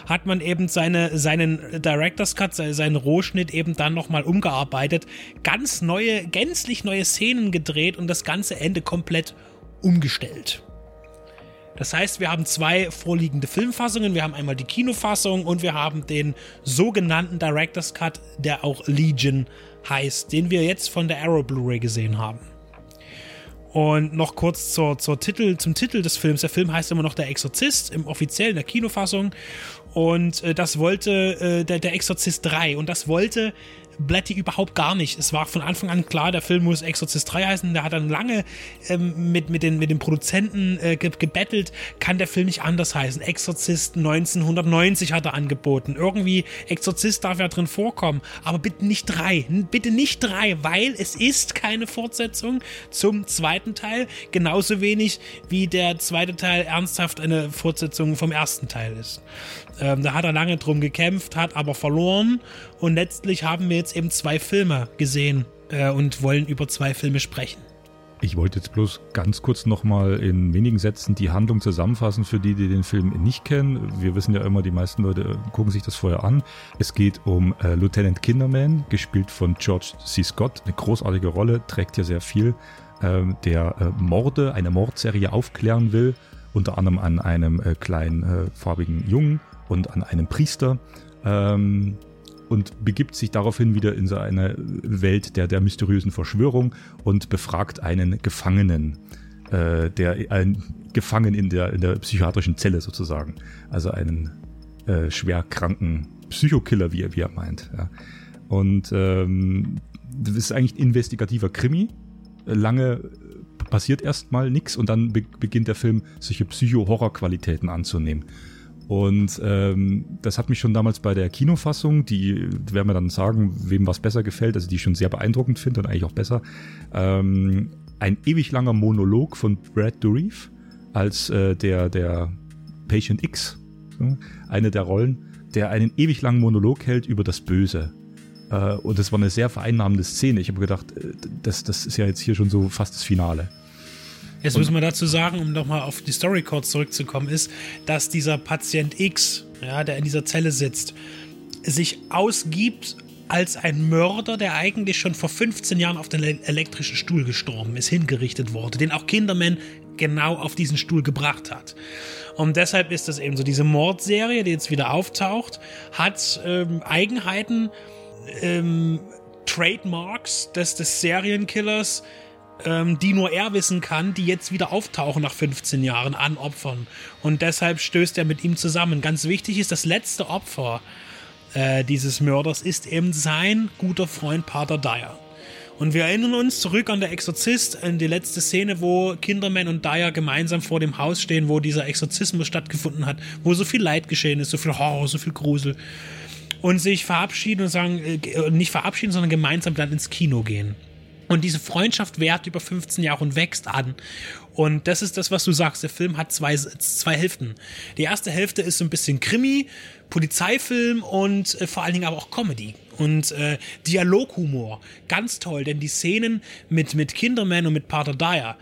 hat man eben seine, seinen Director's Cut, seinen Rohschnitt eben dann nochmal umgearbeitet, ganz neue, gänzlich neue Szenen gedreht und das ganze Ende komplett umgestellt. Das heißt, wir haben zwei vorliegende Filmfassungen. Wir haben einmal die Kinofassung und wir haben den sogenannten Director's Cut, der auch Legion heißt, den wir jetzt von der Arrow Blu-ray gesehen haben. Und noch kurz zur, zur Titel, zum Titel des Films. Der Film heißt immer noch Der Exorzist im offiziellen, der Kinofassung. Und äh, das wollte äh, der, der Exorzist 3. Und das wollte Blatty überhaupt gar nicht. Es war von Anfang an klar, der Film muss Exorcist 3 heißen. Der hat dann lange ähm, mit, mit, den, mit den Produzenten äh, ge gebettelt, kann der Film nicht anders heißen. Exorzist 1990 hat er angeboten. Irgendwie Exorzist darf ja drin vorkommen, aber bitte nicht 3. Bitte nicht 3, weil es ist keine Fortsetzung zum zweiten Teil. Genauso wenig wie der zweite Teil ernsthaft eine Fortsetzung vom ersten Teil ist. Ähm, da hat er lange drum gekämpft, hat aber verloren und letztlich haben wir jetzt eben zwei Filme gesehen äh, und wollen über zwei Filme sprechen. Ich wollte jetzt bloß ganz kurz nochmal in wenigen Sätzen die Handlung zusammenfassen für die, die den Film nicht kennen. Wir wissen ja immer, die meisten Leute gucken sich das vorher an. Es geht um äh, Lieutenant Kinderman, gespielt von George C. Scott. Eine großartige Rolle, trägt ja sehr viel. Äh, der äh, Morde, eine Mordserie aufklären will, unter anderem an einem äh, kleinen äh, farbigen Jungen und an einem Priester. Ähm, und begibt sich daraufhin wieder in so eine Welt der, der mysteriösen Verschwörung und befragt einen Gefangenen, äh, der ein gefangen in der, in der psychiatrischen Zelle sozusagen. Also einen äh, schwer kranken Psychokiller, wie er, wie er meint. Ja. Und ähm, das ist eigentlich ein investigativer Krimi. Lange passiert erstmal nichts und dann be beginnt der Film solche Psycho-Horror-Qualitäten anzunehmen. Und ähm, das hat mich schon damals bei der Kinofassung, die werden wir dann sagen, wem was besser gefällt, also die ich schon sehr beeindruckend finde und eigentlich auch besser, ähm, ein ewig langer Monolog von Brad Dourif als äh, der, der Patient X, eine der Rollen, der einen ewig langen Monolog hält über das Böse. Äh, und das war eine sehr vereinnahmende Szene. Ich habe gedacht, äh, das, das ist ja jetzt hier schon so fast das Finale. Jetzt müssen wir dazu sagen, um nochmal auf die Story kurz zurückzukommen, ist, dass dieser Patient X, ja, der in dieser Zelle sitzt, sich ausgibt als ein Mörder, der eigentlich schon vor 15 Jahren auf den elektrischen Stuhl gestorben ist, hingerichtet wurde, den auch Kinderman genau auf diesen Stuhl gebracht hat. Und deshalb ist das eben so, diese Mordserie, die jetzt wieder auftaucht, hat ähm, Eigenheiten, ähm, Trademarks des, des Serienkillers, ähm, die nur er wissen kann, die jetzt wieder auftauchen nach 15 Jahren an Opfern. Und deshalb stößt er mit ihm zusammen. Ganz wichtig ist, das letzte Opfer äh, dieses Mörders ist eben sein guter Freund Pater Dyer. Und wir erinnern uns zurück an der Exorzist, an die letzte Szene, wo Kinderman und Dyer gemeinsam vor dem Haus stehen, wo dieser Exorzismus stattgefunden hat, wo so viel Leid geschehen ist, so viel Horror, so viel Grusel. Und sich verabschieden und sagen, äh, nicht verabschieden, sondern gemeinsam dann ins Kino gehen. Und diese Freundschaft währt über 15 Jahre und wächst an. Und das ist das, was du sagst. Der Film hat zwei, zwei Hälften. Die erste Hälfte ist so ein bisschen Krimi, Polizeifilm und äh, vor allen Dingen aber auch Comedy. Und äh, Dialoghumor. Ganz toll, denn die Szenen mit, mit Kinderman und mit Pater Dyer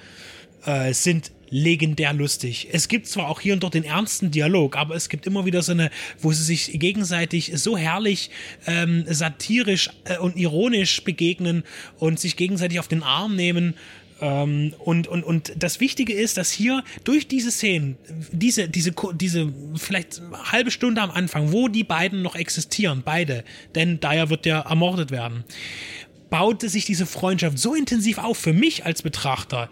äh, sind legendär lustig. Es gibt zwar auch hier und dort den ernsten Dialog, aber es gibt immer wieder so eine, wo sie sich gegenseitig so herrlich ähm, satirisch äh, und ironisch begegnen und sich gegenseitig auf den Arm nehmen. Ähm, und, und, und das Wichtige ist, dass hier durch diese Szenen, diese, diese, diese vielleicht halbe Stunde am Anfang, wo die beiden noch existieren, beide, denn Dyer wird ja ermordet werden, baute sich diese Freundschaft so intensiv auf für mich als Betrachter,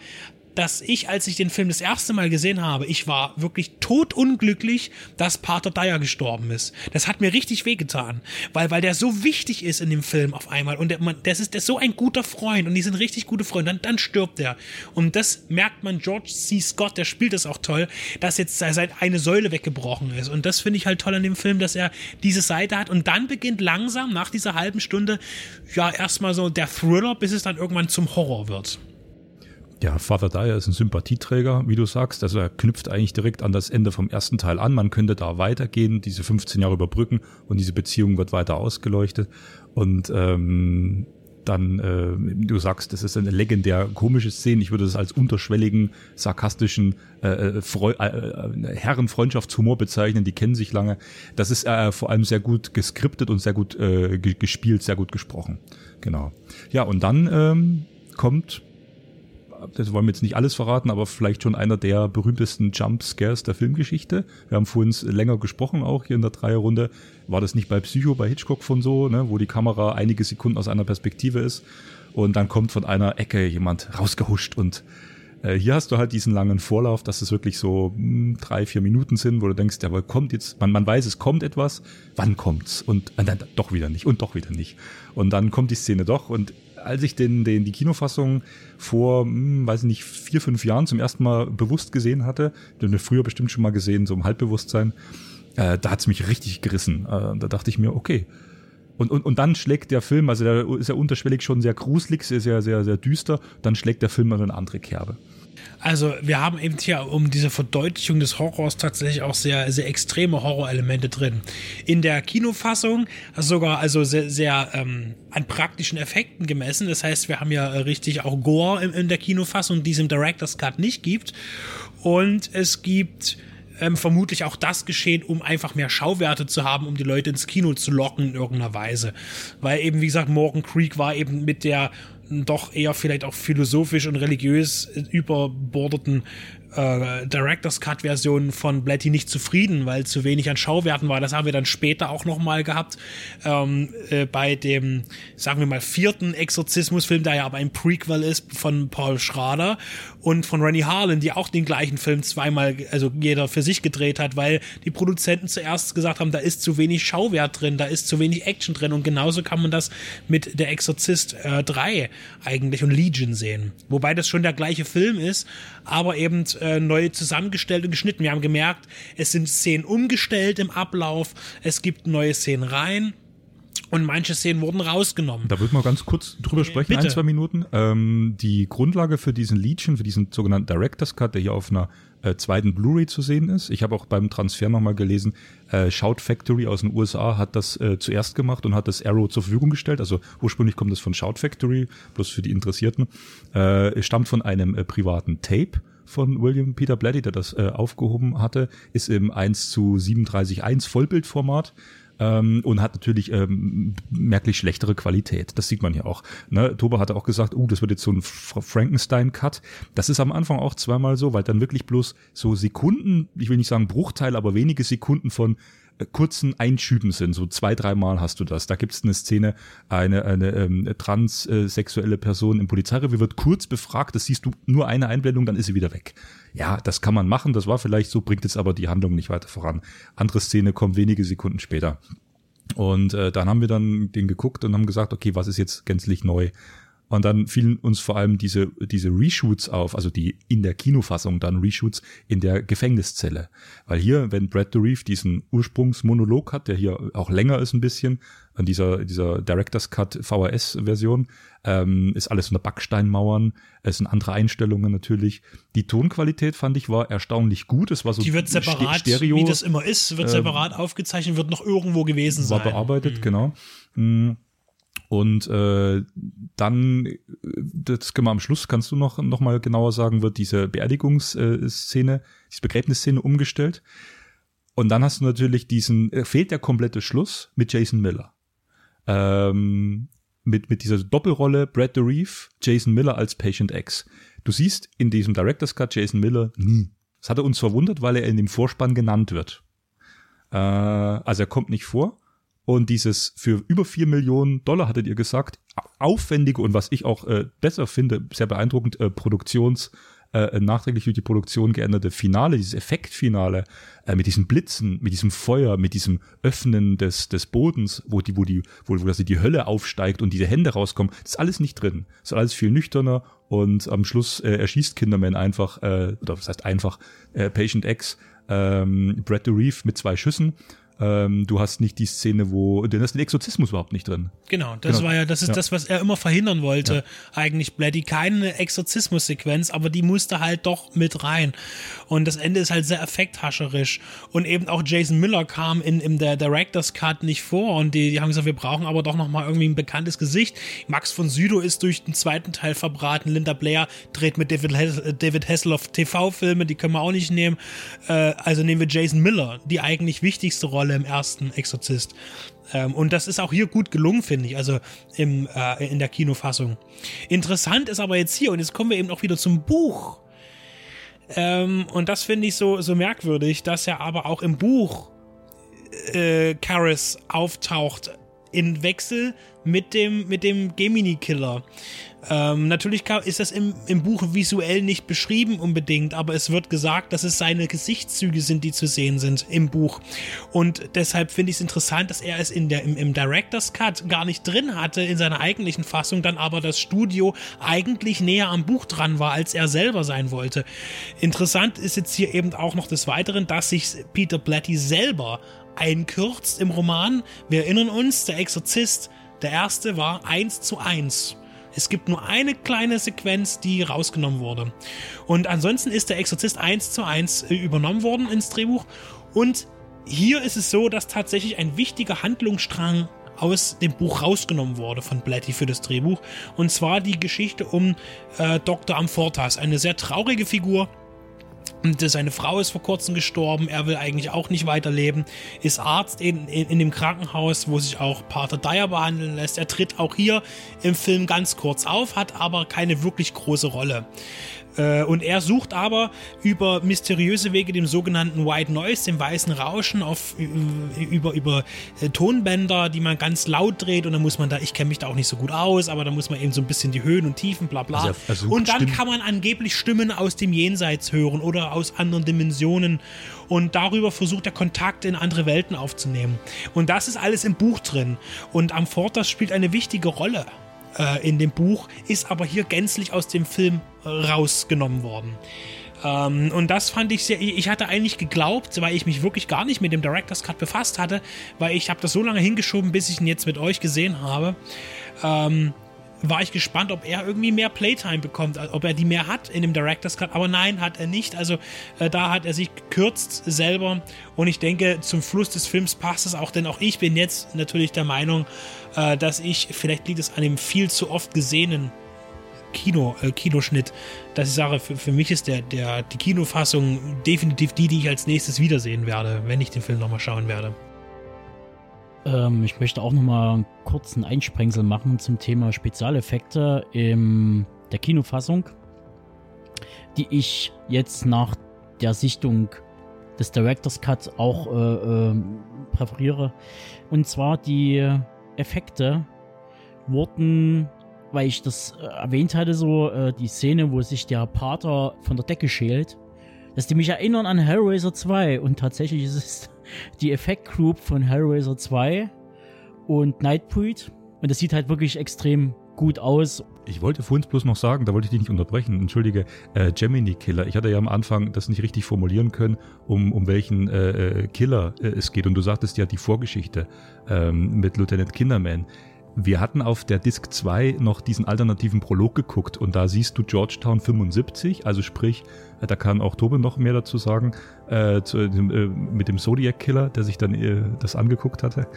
dass ich, als ich den Film das erste Mal gesehen habe, ich war wirklich totunglücklich, dass Pater Dyer gestorben ist. Das hat mir richtig wehgetan, weil, weil der so wichtig ist in dem Film auf einmal und der, man, das ist, der ist so ein guter Freund und die sind richtig gute Freunde, dann, dann stirbt er. Und das merkt man, George C. Scott, der spielt das auch toll, dass jetzt seit eine Säule weggebrochen ist. Und das finde ich halt toll an dem Film, dass er diese Seite hat und dann beginnt langsam nach dieser halben Stunde ja erstmal so der Thriller, bis es dann irgendwann zum Horror wird. Ja, Father Dyer ist ein Sympathieträger, wie du sagst. Also er knüpft eigentlich direkt an das Ende vom ersten Teil an. Man könnte da weitergehen, diese 15 Jahre überbrücken und diese Beziehung wird weiter ausgeleuchtet. Und ähm, dann, äh, du sagst, das ist eine legendär komische Szene. Ich würde das als unterschwelligen, sarkastischen äh, äh Freu äh, äh, Herrenfreundschaftshumor bezeichnen. Die kennen sich lange. Das ist äh, vor allem sehr gut geskriptet und sehr gut äh, gespielt, sehr gut gesprochen. Genau. Ja, und dann ähm, kommt das wollen wir jetzt nicht alles verraten, aber vielleicht schon einer der berühmtesten Jumpscares der Filmgeschichte. Wir haben vorhin länger gesprochen, auch hier in der Dreierrunde. War das nicht bei Psycho, bei Hitchcock von so, ne, wo die Kamera einige Sekunden aus einer Perspektive ist und dann kommt von einer Ecke jemand rausgehuscht und äh, hier hast du halt diesen langen Vorlauf, dass es wirklich so mh, hm, drei, vier Minuten sind, wo du denkst, ja, kommt jetzt, man, man weiß, es kommt etwas, wann kommt's? Und äh, dann doch wieder nicht und doch wieder nicht. Und dann kommt die Szene doch und als ich den, den, die Kinofassung vor, hm, weiß ich nicht, vier, fünf Jahren zum ersten Mal bewusst gesehen hatte, den früher bestimmt schon mal gesehen, so im Halbbewusstsein, äh, da hat's mich richtig gerissen. Äh, da dachte ich mir, okay. Und, und, und dann schlägt der Film, also der ist ja unterschwellig schon sehr gruselig, sehr, sehr, sehr, sehr düster, dann schlägt der Film in eine andere Kerbe. Also wir haben eben hier um diese Verdeutlichung des Horrors tatsächlich auch sehr, sehr extreme Horrorelemente drin. In der Kinofassung sogar also sehr, sehr ähm, an praktischen Effekten gemessen. Das heißt, wir haben ja richtig auch Gore in, in der Kinofassung, die es im Director's Cut nicht gibt. Und es gibt ähm, vermutlich auch das geschehen, um einfach mehr Schauwerte zu haben, um die Leute ins Kino zu locken in irgendeiner Weise. Weil eben, wie gesagt, Morgan Creek war eben mit der doch eher vielleicht auch philosophisch und religiös überbordeten äh, Director's Cut Version von Blatty nicht zufrieden, weil zu wenig an Schauwerten war. Das haben wir dann später auch noch mal gehabt ähm, äh, bei dem, sagen wir mal, vierten Exorzismusfilm, der ja aber ein Prequel ist von Paul Schrader und von Rennie Harlan, die auch den gleichen Film zweimal, also jeder für sich gedreht hat, weil die Produzenten zuerst gesagt haben, da ist zu wenig Schauwert drin, da ist zu wenig Action drin und genauso kann man das mit Der Exorzist äh, 3 eigentlich und Legion sehen. Wobei das schon der gleiche Film ist, aber eben äh, neu zusammengestellt und geschnitten. Wir haben gemerkt, es sind Szenen umgestellt im Ablauf, es gibt neue Szenen rein. Und manche Szenen wurden rausgenommen. Da würde man ganz kurz drüber sprechen, Bitte. ein, zwei Minuten. Ähm, die Grundlage für diesen Legion, für diesen sogenannten Director's Cut, der hier auf einer äh, zweiten Blu-ray zu sehen ist. Ich habe auch beim Transfer nochmal gelesen, äh, Shout Factory aus den USA hat das äh, zuerst gemacht und hat das Arrow zur Verfügung gestellt. Also ursprünglich kommt das von Shout Factory, bloß für die Interessierten. Äh, es stammt von einem äh, privaten Tape von William Peter Blatty, der das äh, aufgehoben hatte, ist im 1 zu 37.1 Vollbildformat ähm, und hat natürlich ähm, merklich schlechtere Qualität. Das sieht man hier auch. Ne? Toba hatte auch gesagt, uh, das wird jetzt so ein Fra- Frankenstein-Cut. Das ist am Anfang auch zweimal so, weil dann wirklich bloß so Sekunden, ich will nicht sagen Bruchteil, aber wenige Sekunden von kurzen Einschüben sind. So zwei, dreimal hast du das. Da gibt es eine Szene, eine, eine ähm, transsexuelle Person im Polizeirevier wird kurz befragt, das siehst du nur eine Einblendung, dann ist sie wieder weg. Ja, das kann man machen, das war vielleicht so, bringt jetzt aber die Handlung nicht weiter voran. Andere Szene kommt wenige Sekunden später. Und äh, dann haben wir dann den geguckt und haben gesagt, okay, was ist jetzt gänzlich neu? Und dann fielen uns vor allem diese, diese Reshoots auf, also die in der Kinofassung dann Reshoots in der Gefängniszelle. Weil hier, wenn Brad Dourif diesen Ursprungsmonolog hat, der hier auch länger ist ein bisschen, an dieser, dieser Director's Cut VHS-Version, ähm, ist alles unter Backsteinmauern, es sind andere Einstellungen natürlich. Die Tonqualität, fand ich, war erstaunlich gut. Es war so Die wird separat, Stereo, wie das immer ist, wird ähm, separat aufgezeichnet, wird noch irgendwo gewesen war sein. bearbeitet, genau. Mm. Und äh, dann, äh, das können wir am Schluss, kannst du noch, noch mal genauer sagen, wird diese Beerdigungsszene, diese Begräbnisszene umgestellt. Und dann hast du natürlich diesen, äh, fehlt der komplette Schluss mit Jason Miller. Ähm, mit, mit dieser Doppelrolle Brad Dourif, Jason Miller als Patient X. Du siehst in diesem Director's Cut Jason Miller nie. Das hatte uns verwundert, weil er in dem Vorspann genannt wird. Äh, also er kommt nicht vor. Und dieses für über vier Millionen Dollar, hattet ihr gesagt, aufwendige und was ich auch äh, besser finde, sehr beeindruckend, äh, Produktions, äh, nachträglich durch die Produktion geänderte Finale, dieses Effektfinale, äh, mit diesen Blitzen, mit diesem Feuer, mit diesem Öffnen des, des Bodens, wo die, wo die, wo, wo quasi die Hölle aufsteigt und diese Hände rauskommen, das ist alles nicht drin. Das ist alles viel nüchterner und am Schluss äh, erschießt Kinderman einfach, äh, oder was heißt einfach, äh, Patient X, ähm, Brad Dourif mit zwei Schüssen. Ähm, du hast nicht die Szene, wo, denn ist den Exorzismus überhaupt nicht drin. Genau, das Genau. war ja, das ist Ja. das, was er immer verhindern wollte, eigentlich Blatty. Keine Exorzismus-Sequenz, aber die musste halt doch mit rein. Und das Ende ist halt sehr effekthascherisch. Und eben auch Jason Miller kam in, in der Director's Cut nicht vor und die, die haben gesagt, wir brauchen aber doch nochmal irgendwie ein bekanntes Gesicht. Max von Sydow ist durch den zweiten Teil verbraten. Linda Blair dreht mit David, Hes David Hasselhoff TV-Filme, die können wir auch nicht nehmen. Äh, also nehmen wir Jason Miller, die eigentlich wichtigste Rolle im ersten Exorzist. Ähm, und das ist auch hier gut gelungen, finde ich, also im, äh, in der Kinofassung. Interessant ist aber jetzt hier, und jetzt kommen wir eben auch wieder zum Buch. Ähm, und das finde ich so, so merkwürdig, dass ja aber auch im Buch äh, Karis auftaucht in Wechsel mit dem, mit dem Gemini-Killer. Ähm, natürlich ist das im, im Buch visuell nicht beschrieben unbedingt, aber es wird gesagt, dass es seine Gesichtszüge sind, die zu sehen sind im Buch. Und deshalb finde ich es interessant, dass er es in der, im, im Director's Cut gar nicht drin hatte, in seiner eigentlichen Fassung, dann aber das Studio eigentlich näher am Buch dran war, als er selber sein wollte. Interessant ist jetzt hier eben auch noch des Weiteren, dass sich Peter Blatty selber einkürzt im Roman. Wir erinnern uns, der Exorzist, der erste war eins zu eins. Es gibt nur eine kleine Sequenz, die rausgenommen wurde. Und ansonsten ist der Exorzist eins zu eins äh, übernommen worden ins Drehbuch. Und hier ist es so, dass tatsächlich ein wichtiger Handlungsstrang aus dem Buch rausgenommen wurde von Blatty für das Drehbuch. Und zwar die Geschichte um äh, Dr. Amfortas, eine sehr traurige Figur, und seine Frau ist vor kurzem gestorben, er will eigentlich auch nicht weiterleben, ist Arzt in, in, in, dem Krankenhaus, wo sich auch Pater Dyer behandeln lässt. Er tritt auch hier im Film ganz kurz auf, hat aber keine wirklich große Rolle. Äh, und er sucht aber über mysteriöse Wege dem sogenannten White Noise, dem weißen Rauschen, auf, über, über äh, Tonbänder, die man ganz laut dreht und dann muss man da, ich kenne mich da auch nicht so gut aus, aber da muss man eben so ein bisschen die Höhen und Tiefen, bla bla. Also und dann Stimmen. kann man angeblich Stimmen aus dem Jenseits hören oder aus anderen Dimensionen und darüber versucht er Kontakt in andere Welten aufzunehmen. Und das ist alles im Buch drin. Und Amfortas spielt eine wichtige Rolle äh, in dem Buch, ist aber hier gänzlich aus dem Film rausgenommen worden. Ähm, und das fand ich sehr. Ich hatte eigentlich geglaubt, weil ich mich wirklich gar nicht mit dem Director's Cut befasst hatte, weil ich habe das so lange hingeschoben, bis ich ihn jetzt mit euch gesehen habe. Ähm, war ich gespannt, ob er irgendwie mehr Playtime bekommt, ob er die mehr hat in dem Director's Cut. Aber nein, hat er nicht. Also äh, da hat er sich gekürzt selber. Und ich denke, zum Fluss des Films passt es auch, denn auch ich bin jetzt natürlich der Meinung, äh, dass ich, vielleicht liegt es an dem viel zu oft gesehenen Kino, äh, Kinoschnitt, dass ich sage, für, für mich ist der, der, die Kinofassung definitiv die, die ich als nächstes wiedersehen werde, wenn ich den Film nochmal schauen werde. Ähm, ich möchte auch nochmal einen kurzen Einsprengsel machen zum Thema Spezialeffekte in der Kinofassung, die ich jetzt nach der Sichtung des Director's Cut auch äh, äh, präferiere. Und zwar die Effekte wurden, weil ich das äh, erwähnt hatte, so äh, die Szene, wo sich der Pater von der Decke schält, dass die mich erinnern an Hellraiser 2 und tatsächlich ist es die Effekt-Group von Hellraiser 2 und Nightbreed. Und das sieht halt wirklich extrem gut aus. Ich wollte vorhin bloß noch sagen, da wollte ich dich nicht unterbrechen, entschuldige, äh, Gemini Killer. Ich hatte ja am Anfang das nicht richtig formulieren können, um, um welchen äh, äh Killer äh, es geht. Und du sagtest ja die Vorgeschichte ähm, mit Lieutenant Kinderman. Wir hatten auf der Disc 2 noch diesen alternativen Prolog geguckt und da siehst du Georgetown 75, also sprich, äh, da kann auch Tobe noch mehr dazu sagen, äh, zu, äh, mit dem Zodiac Killer, der sich dann äh, das angeguckt hatte.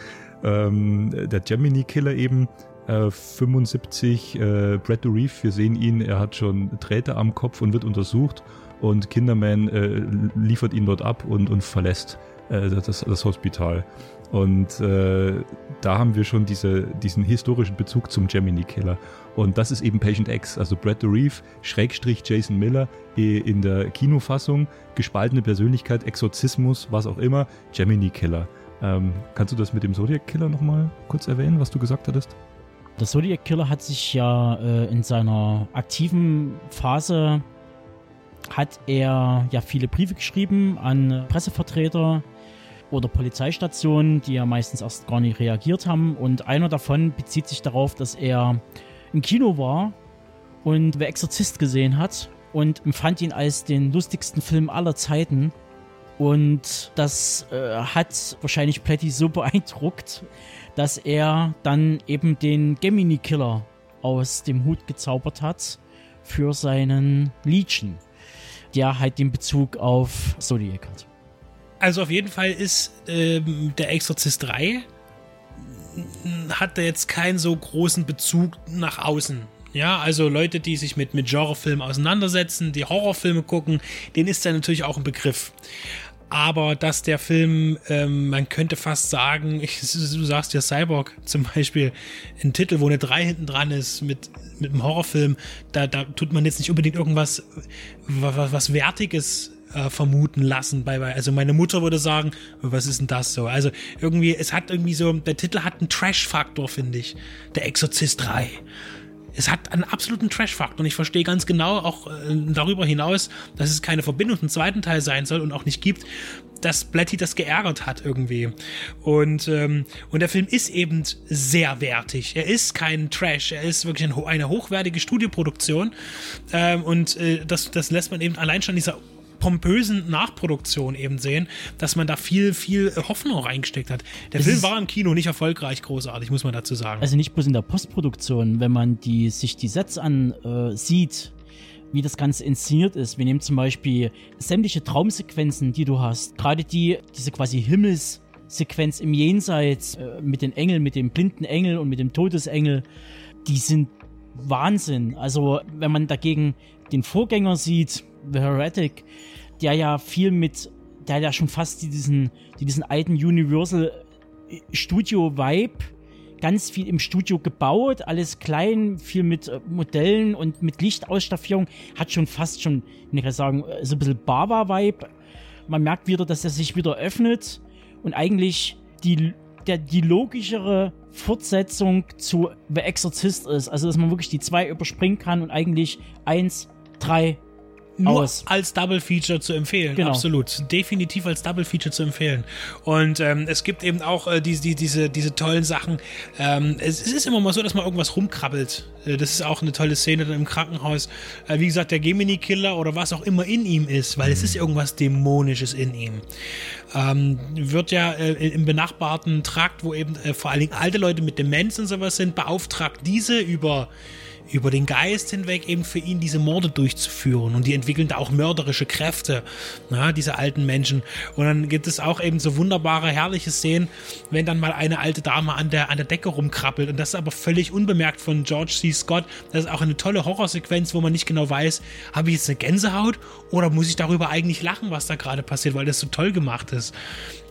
Ähm, der Gemini Killer eben, 75, äh, Brad Dourif, wir sehen ihn, er hat schon Drähte am Kopf und wird untersucht und Kinderman äh, liefert ihn dort ab und, und verlässt äh, das, das Hospital. Und äh, da haben wir schon diese, diesen historischen Bezug zum Gemini Killer. Und das ist eben Patient X, also Brad Dourif, Schrägstrich Jason Miller in der Kinofassung, gespaltene Persönlichkeit, Exorzismus, was auch immer, Gemini Killer. Ähm, kannst du das mit dem Zodiac Killer nochmal kurz erwähnen, was du gesagt hattest? Der Zodiac Killer hat sich ja äh, in seiner aktiven Phase hat er ja viele Briefe geschrieben an Pressevertreter, oder Polizeistationen, die ja meistens erst gar nicht reagiert haben. Und einer davon bezieht sich darauf, dass er im Kino war und The Exorzist gesehen hat und empfand ihn als den lustigsten Film aller Zeiten. Und das äh, hat wahrscheinlich Platty so beeindruckt, dass er dann eben den Gemini Killer aus dem Hut gezaubert hat für seinen Legion, der halt den Bezug auf Zodiac hat. Also auf jeden Fall ist ähm, der Exorzist 3 hat er jetzt keinen so großen Bezug nach außen. Ja, also Leute, die sich mit, mit Genrefilmen auseinandersetzen, die Horrorfilme gucken, denen ist er natürlich auch ein Begriff. Aber dass der Film, ähm, man könnte fast sagen, ich, du sagst ja Cyborg zum Beispiel, ein Titel, wo eine 3 hinten dran ist mit, mit einem Horrorfilm, da, da tut man jetzt nicht unbedingt irgendwas was, was Wertiges äh, vermuten lassen. Bei, also meine Mutter würde sagen, was ist denn das so? Also irgendwie, es hat irgendwie so, der Titel hat einen Trash-Faktor, finde ich. Der Exorzist 3. Es hat einen absoluten Trash-Faktor und ich verstehe ganz genau auch äh, darüber hinaus, dass es keine Verbindung zum zweiten Teil sein soll und auch nicht gibt, dass Blatty das geärgert hat irgendwie. Und, ähm, und der Film ist eben sehr wertig. Er ist kein Trash, er ist wirklich ein, eine hochwertige Studioproduktion. Ähm, und äh, das, das lässt man eben allein schon dieser pompösen Nachproduktion eben sehen, dass man da viel, viel Hoffnung reingesteckt hat. Der Es Film war im Kino nicht erfolgreich, großartig, muss man dazu sagen. Also nicht bloß in der Postproduktion, wenn man die, sich die Sets an äh, sieht, wie das Ganze inszeniert ist. Wir nehmen zum Beispiel sämtliche Traumsequenzen, die du hast. Gerade die, diese quasi Himmelssequenz im Jenseits äh, mit den Engeln, mit dem blinden Engel und mit dem Todesengel, die sind Wahnsinn. Also wenn man dagegen den Vorgänger sieht, The Heretic, der ja viel mit, der ja schon fast diesen, diesen alten Universal Studio-Vibe ganz viel im Studio gebaut, alles klein, viel mit äh, Modellen und mit Lichtausstaffierung, hat schon fast schon, ich kann sagen, äh, so ein bisschen Bava-Vibe. Man merkt wieder, dass er sich wieder öffnet und eigentlich die, der, die logischere Fortsetzung zu The Exorcist ist. Also, dass man wirklich die zwei überspringen kann und eigentlich eins, drei, nur aus. als Double Feature zu empfehlen. Genau. Absolut. Definitiv als Double Feature zu empfehlen. Und ähm, es gibt eben auch äh, die, die, diese, diese tollen Sachen. Ähm, es, es ist immer mal so, dass man irgendwas rumkrabbelt. Äh, das ist auch eine tolle Szene dann im Krankenhaus. Äh, wie gesagt, der Gemini-Killer oder was auch immer in ihm ist, weil es ist irgendwas Dämonisches in ihm. Ähm, wird ja äh, im benachbarten Trakt, wo eben äh, vor allen Dingen alte Leute mit Demenz und sowas sind, beauftragt diese über über den Geist hinweg eben für ihn diese Morde durchzuführen und die entwickeln da auch mörderische Kräfte, na, diese alten Menschen. Und dann gibt es auch eben so wunderbare, herrliche Szenen, wenn dann mal eine alte Dame an der, an der Decke rumkrabbelt und das ist aber völlig unbemerkt von George C. Scott. Das ist auch eine tolle Horrorsequenz, wo man nicht genau weiß, habe ich jetzt eine Gänsehaut oder muss ich darüber eigentlich lachen, was da gerade passiert, weil das so toll gemacht ist.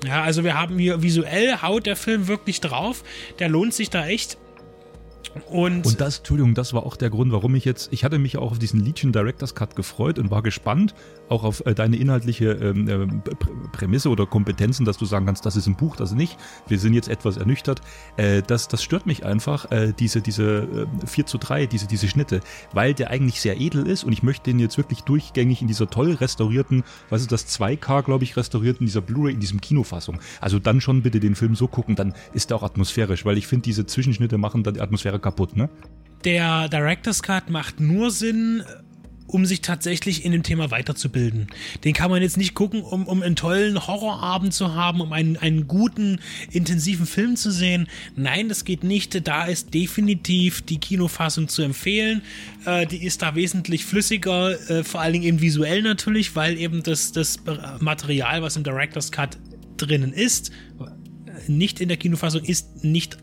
Ja, also wir haben hier visuell haut der Film wirklich drauf. Der lohnt sich da echt. Und, Und das, Entschuldigung, das war auch der Grund, warum ich jetzt, ich hatte mich auch auf diesen Legion Directors Cut gefreut und war gespannt, auch auf äh, deine inhaltliche ähm, äh, Prä- Prämisse oder Kompetenzen, dass du sagen kannst, das ist ein Buch, das nicht. Wir sind jetzt etwas ernüchtert. Äh, das, das stört mich einfach, diese, diese äh, 4 zu 3, diese, diese Schnitte, weil der eigentlich sehr edel ist und ich möchte den jetzt wirklich durchgängig in dieser toll restaurierten, was ist das, 2K, glaube ich, restaurierten, dieser Blu-ray, in diesem Kinofassung. Also dann schon bitte den Film so gucken, dann ist er auch atmosphärisch, weil ich finde, diese Zwischenschnitte machen dann die Atmosphäre kaputt, ne? der Director's Cut macht nur Sinn, um sich tatsächlich in dem Thema weiterzubilden. Den kann man jetzt nicht gucken, um, um einen tollen Horrorabend zu haben, um einen, einen guten, intensiven Film zu sehen. Nein, das geht nicht. Da ist definitiv die Kinofassung zu empfehlen. Äh, die ist da wesentlich flüssiger, äh, vor allen Dingen eben visuell natürlich, weil eben das, das Material, was im Director's Cut drinnen ist, nicht in der Kinofassung ist nicht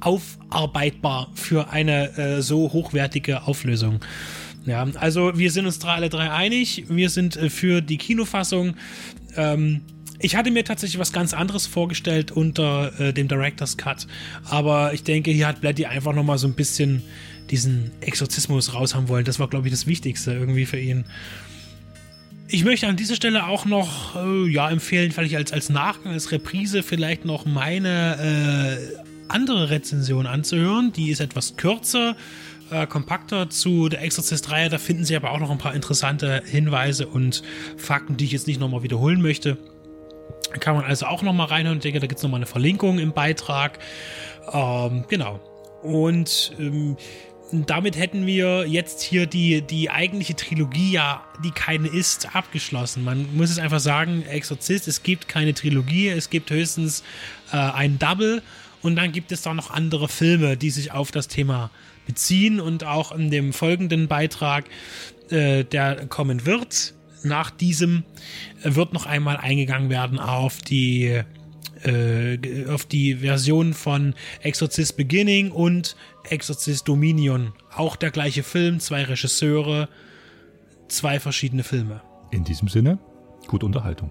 aufarbeitbar für eine äh, so hochwertige Auflösung. Ja, also wir sind uns drei, alle drei einig. Wir sind äh, für die Kinofassung. Ähm, ich hatte mir tatsächlich was ganz anderes vorgestellt unter äh, dem Director's Cut. Aber ich denke, hier hat Blatty einfach nochmal so ein bisschen diesen Exorzismus raushaben wollen. Das war, glaube ich, das Wichtigste irgendwie für ihn. Ich möchte an dieser Stelle auch noch äh, ja, empfehlen, vielleicht als, als Nachgang, als Reprise vielleicht noch meine äh, andere Rezension anzuhören. Die ist etwas kürzer, äh, kompakter zu der Exorzist-Reihe. Da finden Sie aber auch noch ein paar interessante Hinweise und Fakten, die ich jetzt nicht nochmal wiederholen möchte. Kann man also auch nochmal reinhören. Ich denke, da gibt es nochmal eine Verlinkung im Beitrag. Ähm, genau. Und ähm, damit hätten wir jetzt hier die, die eigentliche Trilogie, ja, die keine ist, abgeschlossen. Man muss es einfach sagen, Exorzist, es gibt keine Trilogie, es gibt höchstens äh, ein Double und dann gibt es da noch andere Filme, die sich auf das Thema beziehen und auch in dem folgenden Beitrag, äh, der kommen wird, nach diesem, äh, wird noch einmal eingegangen werden auf die äh, auf die Version von Exorcist Beginning und Exorcist Dominion. Auch der gleiche Film, zwei Regisseure, zwei verschiedene Filme. In diesem Sinne, gute Unterhaltung.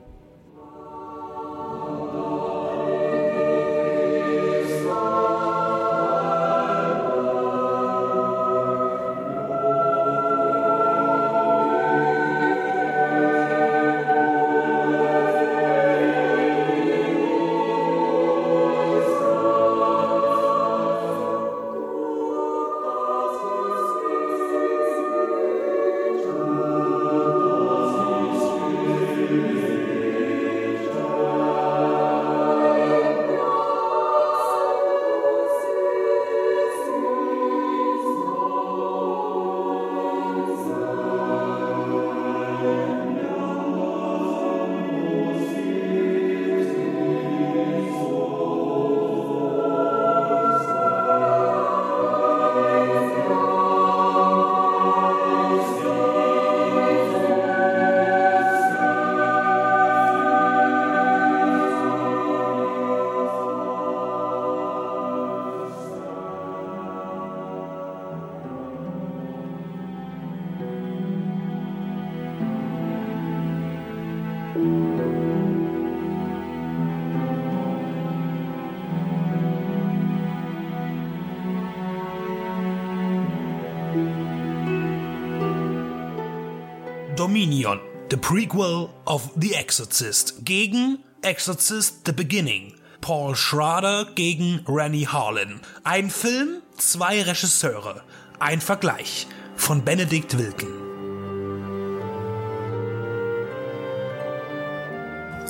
The prequel of The Exorcist gegen Exorcist The Beginning. Paul Schrader gegen Rennie Harlan. Ein Film, zwei Regisseure. Ein Vergleich von Benedikt Wilken.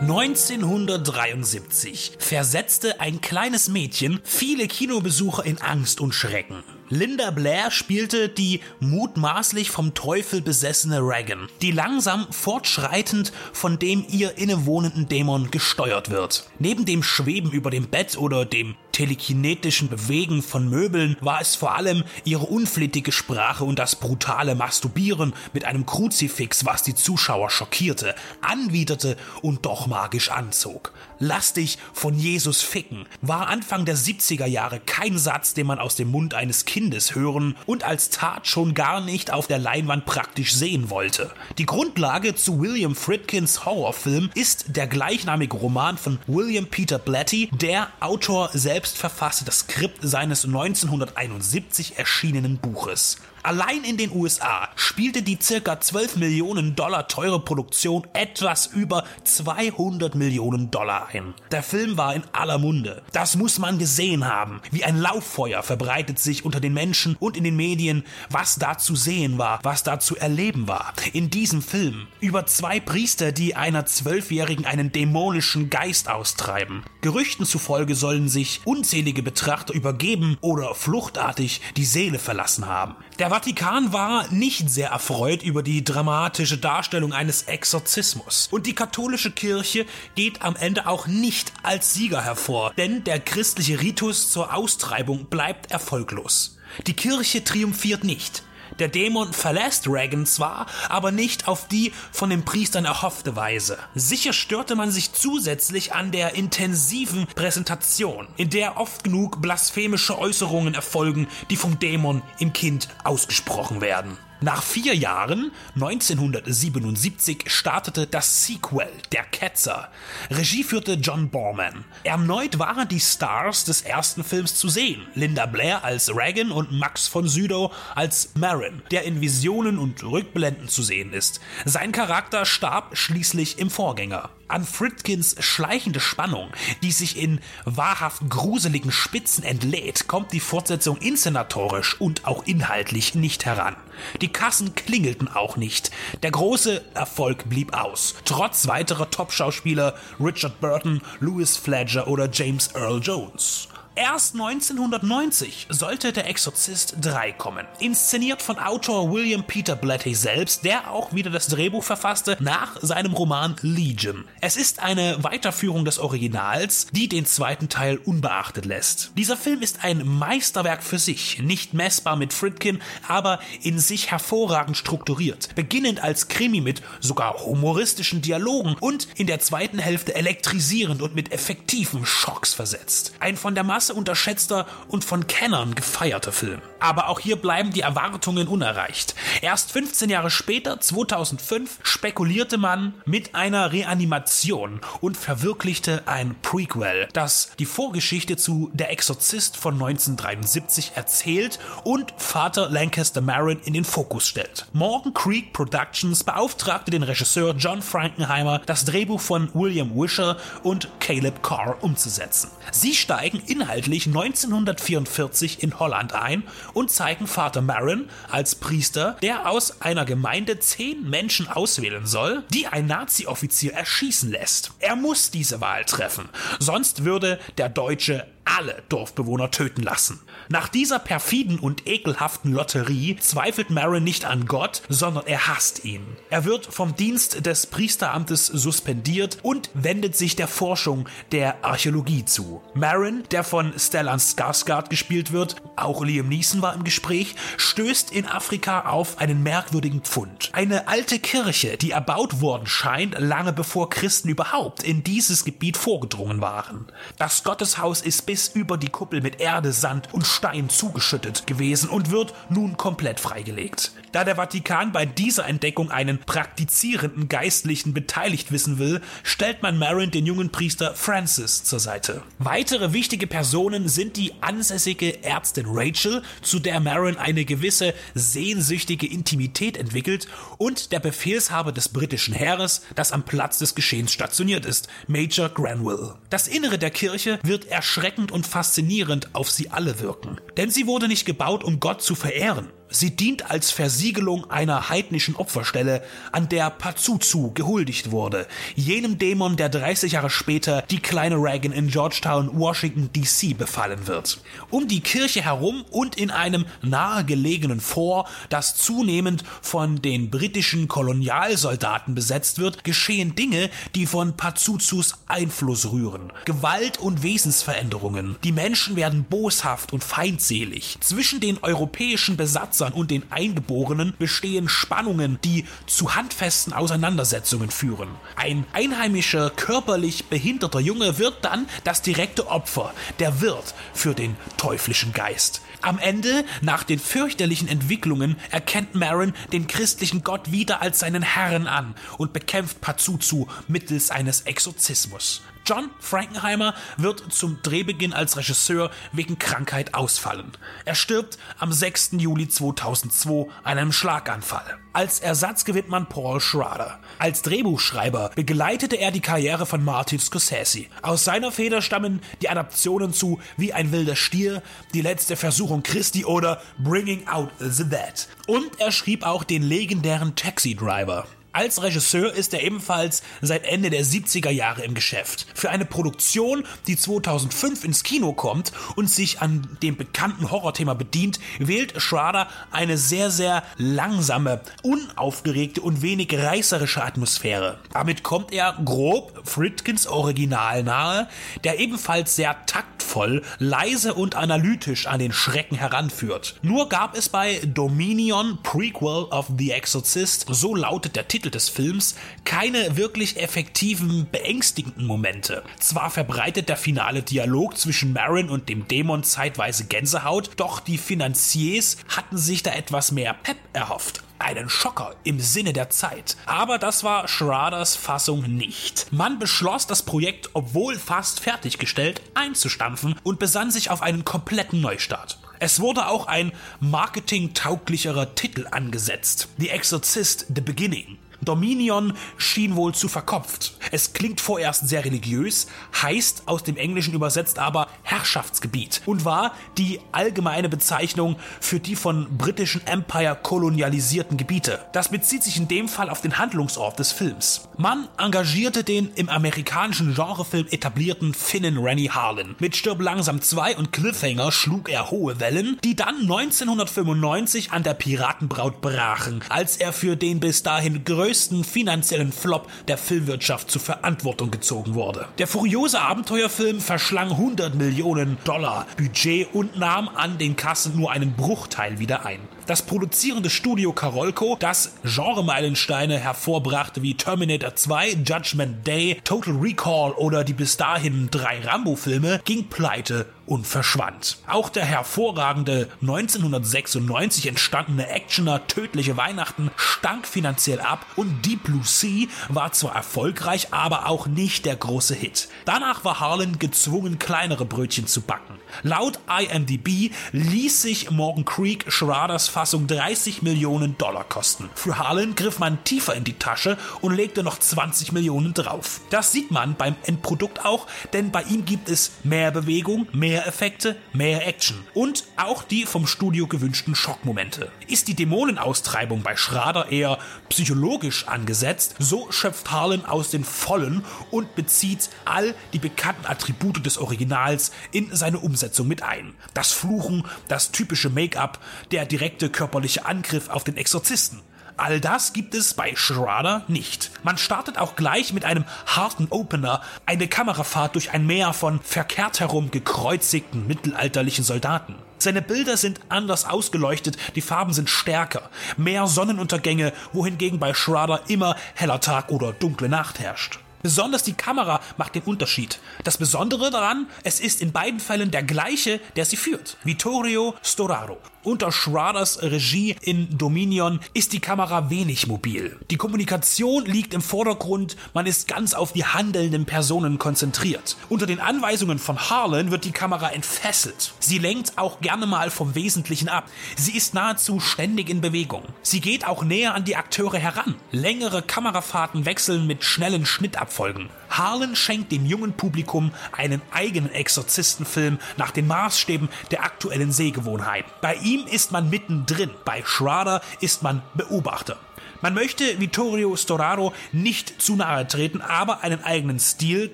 1973 versetzte ein kleines Mädchen viele Kinobesucher in Angst und Schrecken. Linda Blair spielte die mutmaßlich vom Teufel besessene Regan, die langsam fortschreitend von dem ihr innewohnenden Dämon gesteuert wird. Neben dem Schweben über dem Bett oder dem telekinetischen Bewegen von Möbeln war es vor allem ihre unflätige Sprache und das brutale Masturbieren mit einem Kruzifix, was die Zuschauer schockierte, anwiderte und doch magisch anzog. Lass dich von Jesus ficken war Anfang der 70er Jahre kein Satz, den man aus dem Mund eines Kindes hören und als Tat schon gar nicht auf der Leinwand praktisch sehen wollte. Die Grundlage zu William Friedkins Horrorfilm ist der gleichnamige Roman von William Peter Blatty, der Autor selbst verfasste das Skript seines 1971 erschienenen Buches. Allein in den USA spielte die circa 12 Millionen Dollar teure Produktion etwas über 200 Millionen Dollar ein. Der Film war in aller Munde. Das muss man gesehen haben. Wie ein Lauffeuer verbreitet sich unter den Menschen und in den Medien, was da zu sehen war, was da zu erleben war. In diesem Film über zwei Priester, die einer Zwölfjährigen einen dämonischen Geist austreiben. Gerüchten zufolge sollen sich unzählige Betrachter übergeben oder fluchtartig die Seele verlassen haben. Der Vatikan war nicht sehr erfreut über die dramatische Darstellung eines Exorzismus. Und die katholische Kirche geht am Ende auch nicht als Sieger hervor, denn der christliche Ritus zur Austreibung bleibt erfolglos. Die Kirche triumphiert nicht. Der Dämon verlässt Reagan zwar, aber nicht auf die von den Priestern erhoffte Weise. Sicher störte man sich zusätzlich an der intensiven Präsentation, in der oft genug blasphemische Äußerungen erfolgen, die vom Dämon im Kind ausgesprochen werden. Nach vier Jahren, 1977, startete das Sequel, Der Ketzer. Regie führte John Borman. Erneut waren die Stars des ersten Films zu sehen. Linda Blair als Reagan und Max von Sydow als Marin, der in Visionen und Rückblenden zu sehen ist. Sein Charakter starb schließlich im Vorgänger. An Fritkins schleichende Spannung, die sich in wahrhaft gruseligen Spitzen entlädt, kommt die Fortsetzung inszenatorisch und auch inhaltlich nicht heran. Die Kassen klingelten auch nicht. Der große Erfolg blieb aus, trotz weiterer Top-Schauspieler Richard Burton, Louis Fledger oder James Earl Jones. Erst 1990 sollte Der Exorzist 3 kommen. Inszeniert von Autor William Peter Blatty selbst, der auch wieder das Drehbuch verfasste nach seinem Roman Legion. Es ist eine Weiterführung des Originals, die den zweiten Teil unbeachtet lässt. Dieser Film ist ein Meisterwerk für sich, nicht messbar mit Friedkin, aber in sich hervorragend strukturiert. Beginnend als Krimi mit sogar humoristischen Dialogen und in der zweiten Hälfte elektrisierend und mit effektiven Schocks versetzt. Ein von der Masse unterschätzter und von Kennern gefeierter Film. Aber auch hier bleiben die Erwartungen unerreicht. Erst 15 Jahre später, 2005, spekulierte man mit einer Reanimation und verwirklichte ein Prequel, das die Vorgeschichte zu Der Exorzist von 1973 erzählt und Vater Lancaster Marin in den Fokus stellt. Morgan Creek Productions beauftragte den Regisseur John Frankenheimer, das Drehbuch von William Wisher und Caleb Carr umzusetzen. Sie steigen inhaltlich 1944 in Holland ein und zeigen Vater Marin als Priester, der aus einer Gemeinde zehn Menschen auswählen soll, die ein Nazi-Offizier erschießen lässt. Er muss diese Wahl treffen, sonst würde der Deutsche alle Dorfbewohner töten lassen. Nach dieser perfiden und ekelhaften Lotterie zweifelt Marin nicht an Gott, sondern er hasst ihn. Er wird vom Dienst des Priesteramtes suspendiert und wendet sich der Forschung der Archäologie zu. Marin, der von Stellan Skarsgård gespielt wird, auch Liam Neeson war im Gespräch, stößt in Afrika auf einen merkwürdigen Pfund. Eine alte Kirche, die erbaut worden scheint, lange bevor Christen überhaupt in dieses Gebiet vorgedrungen waren. Das Gotteshaus ist bis bis über die Kuppel mit Erde, Sand und Stein zugeschüttet gewesen und wird nun komplett freigelegt. Da der Vatikan bei dieser Entdeckung einen praktizierenden Geistlichen beteiligt wissen will, stellt man Marin den jungen Priester Francis zur Seite. Weitere wichtige Personen sind die ansässige Ärztin Rachel, zu der Marin eine gewisse sehnsüchtige Intimität entwickelt, und der Befehlshaber des britischen Heeres, das am Platz des Geschehens stationiert ist, Major Granville. Das Innere der Kirche wird erschreckend und faszinierend auf sie alle wirken. Denn sie wurde nicht gebaut, um Gott zu verehren. Sie dient als Versiegelung einer heidnischen Opferstelle, an der Pazuzu gehuldigt wurde, jenem Dämon, der 30 Jahre später die kleine Reagan in Georgetown, Washington DC befallen wird. Um die Kirche herum und in einem nahegelegenen Fort, das zunehmend von den britischen Kolonialsoldaten besetzt wird, geschehen Dinge, die von Pazuzus Einfluss rühren. Gewalt und Wesensveränderungen. Die Menschen werden boshaft und feindselig. Zwischen den europäischen Besatzern und den Eingeborenen bestehen Spannungen, die zu handfesten Auseinandersetzungen führen. Ein einheimischer, körperlich behinderter Junge wird dann das direkte Opfer, der Wirt für den teuflischen Geist. Am Ende, nach den fürchterlichen Entwicklungen, erkennt Marin den christlichen Gott wieder als seinen Herrn an und bekämpft Pazuzu mittels eines Exorzismus. John Frankenheimer wird zum Drehbeginn als Regisseur wegen Krankheit ausfallen. Er stirbt am 6. Juli 2002 an einem Schlaganfall. Als Ersatz gewinnt man Paul Schrader. Als Drehbuchschreiber begleitete er die Karriere von Martin Scorsese. Aus seiner Feder stammen die Adaptionen zu Wie ein wilder Stier, Die letzte Versuchung Christi oder Bringing Out the Dead. Und er schrieb auch den legendären Taxi Driver. Als Regisseur ist er ebenfalls seit Ende der 70er Jahre im Geschäft. Für eine Produktion, die 2005 ins Kino kommt und sich an dem bekannten Horrorthema bedient, wählt Schrader eine sehr, sehr langsame, unaufgeregte und wenig reißerische Atmosphäre. Damit kommt er grob Fritkins Original nahe, der ebenfalls sehr taktvoll, leise und analytisch an den Schrecken heranführt. Nur gab es bei Dominion Prequel of the Exorcist, so lautet der Titel des Films, keine wirklich effektiven, beängstigenden Momente. Zwar verbreitet der finale Dialog zwischen Marin und dem Dämon zeitweise Gänsehaut, doch die Finanziers hatten sich da etwas mehr Pep erhofft einen Schocker im Sinne der Zeit. Aber das war Schraders Fassung nicht. Man beschloss, das Projekt, obwohl fast fertiggestellt, einzustampfen und besann sich auf einen kompletten Neustart. Es wurde auch ein marketingtauglicherer Titel angesetzt. The Exorcist The Beginning. Dominion schien wohl zu verkopft. Es klingt vorerst sehr religiös, heißt aus dem Englischen übersetzt aber Herrschaftsgebiet und war die allgemeine Bezeichnung für die von britischen Empire kolonialisierten Gebiete. Das bezieht sich in dem Fall auf den Handlungsort des Films. Man engagierte den im amerikanischen Genrefilm etablierten Finnen Rennie Harlan. Mit Stirb langsam 2 und Cliffhanger schlug er hohe Wellen, die dann 1995 an der Piratenbraut brachen, als er für den bis dahin größten größten finanziellen Flop der Filmwirtschaft zur Verantwortung gezogen wurde. Der furiose Abenteuerfilm verschlang 100 Millionen Dollar Budget und nahm an den Kassen nur einen Bruchteil wieder ein. Das produzierende Studio Karolko, das Genre-Meilensteine hervorbrachte wie Terminator 2, Judgment Day, Total Recall oder die bis dahin drei Rambo-Filme, ging pleite und verschwand. Auch der hervorragende 1996 entstandene Actioner Tödliche Weihnachten stank finanziell ab und Deep Blue Sea war zwar erfolgreich, aber auch nicht der große Hit. Danach war Harlan gezwungen, kleinere Brötchen zu backen. Laut IMDb ließ sich Morgan Creek Schraders Fassung 30 Millionen Dollar kosten. Für Harlan griff man tiefer in die Tasche und legte noch 20 Millionen drauf. Das sieht man beim Endprodukt auch, denn bei ihm gibt es mehr Bewegung, mehr Effekte, mehr Action und auch die vom Studio gewünschten Schockmomente. Ist die Dämonenaustreibung bei Schrader eher psychologisch angesetzt, so schöpft Harlan aus den Vollen und bezieht all die bekannten Attribute des Originals in seine Umsetzung mit ein. Das Fluchen, das typische Make-up, der direkte körperliche Angriff auf den Exorzisten. All das gibt es bei Schrader nicht. Man startet auch gleich mit einem harten Opener, eine Kamerafahrt durch ein Meer von verkehrt herum gekreuzigten mittelalterlichen Soldaten. Seine Bilder sind anders ausgeleuchtet, die Farben sind stärker, mehr Sonnenuntergänge, wohingegen bei Schrader immer heller Tag oder dunkle Nacht herrscht. Besonders die Kamera macht den Unterschied. Das Besondere daran, es ist in beiden Fällen der gleiche, der sie führt. Vittorio Storaro. Unter Schraders Regie in Dominion ist die Kamera wenig mobil. Die Kommunikation liegt im Vordergrund, man ist ganz auf die handelnden Personen konzentriert. Unter den Anweisungen von Harlan wird die Kamera entfesselt. Sie lenkt auch gerne mal vom Wesentlichen ab. Sie ist nahezu ständig in Bewegung. Sie geht auch näher an die Akteure heran. Längere Kamerafahrten wechseln mit schnellen Schnittabfolgen. Harlan schenkt dem jungen Publikum einen eigenen Exorzistenfilm nach den Maßstäben der aktuellen Sehgewohnheiten. Bei ihm ist man mittendrin, bei Schrader ist man Beobachter. Man möchte Vittorio Storaro nicht zu nahe treten, aber einen eigenen Stil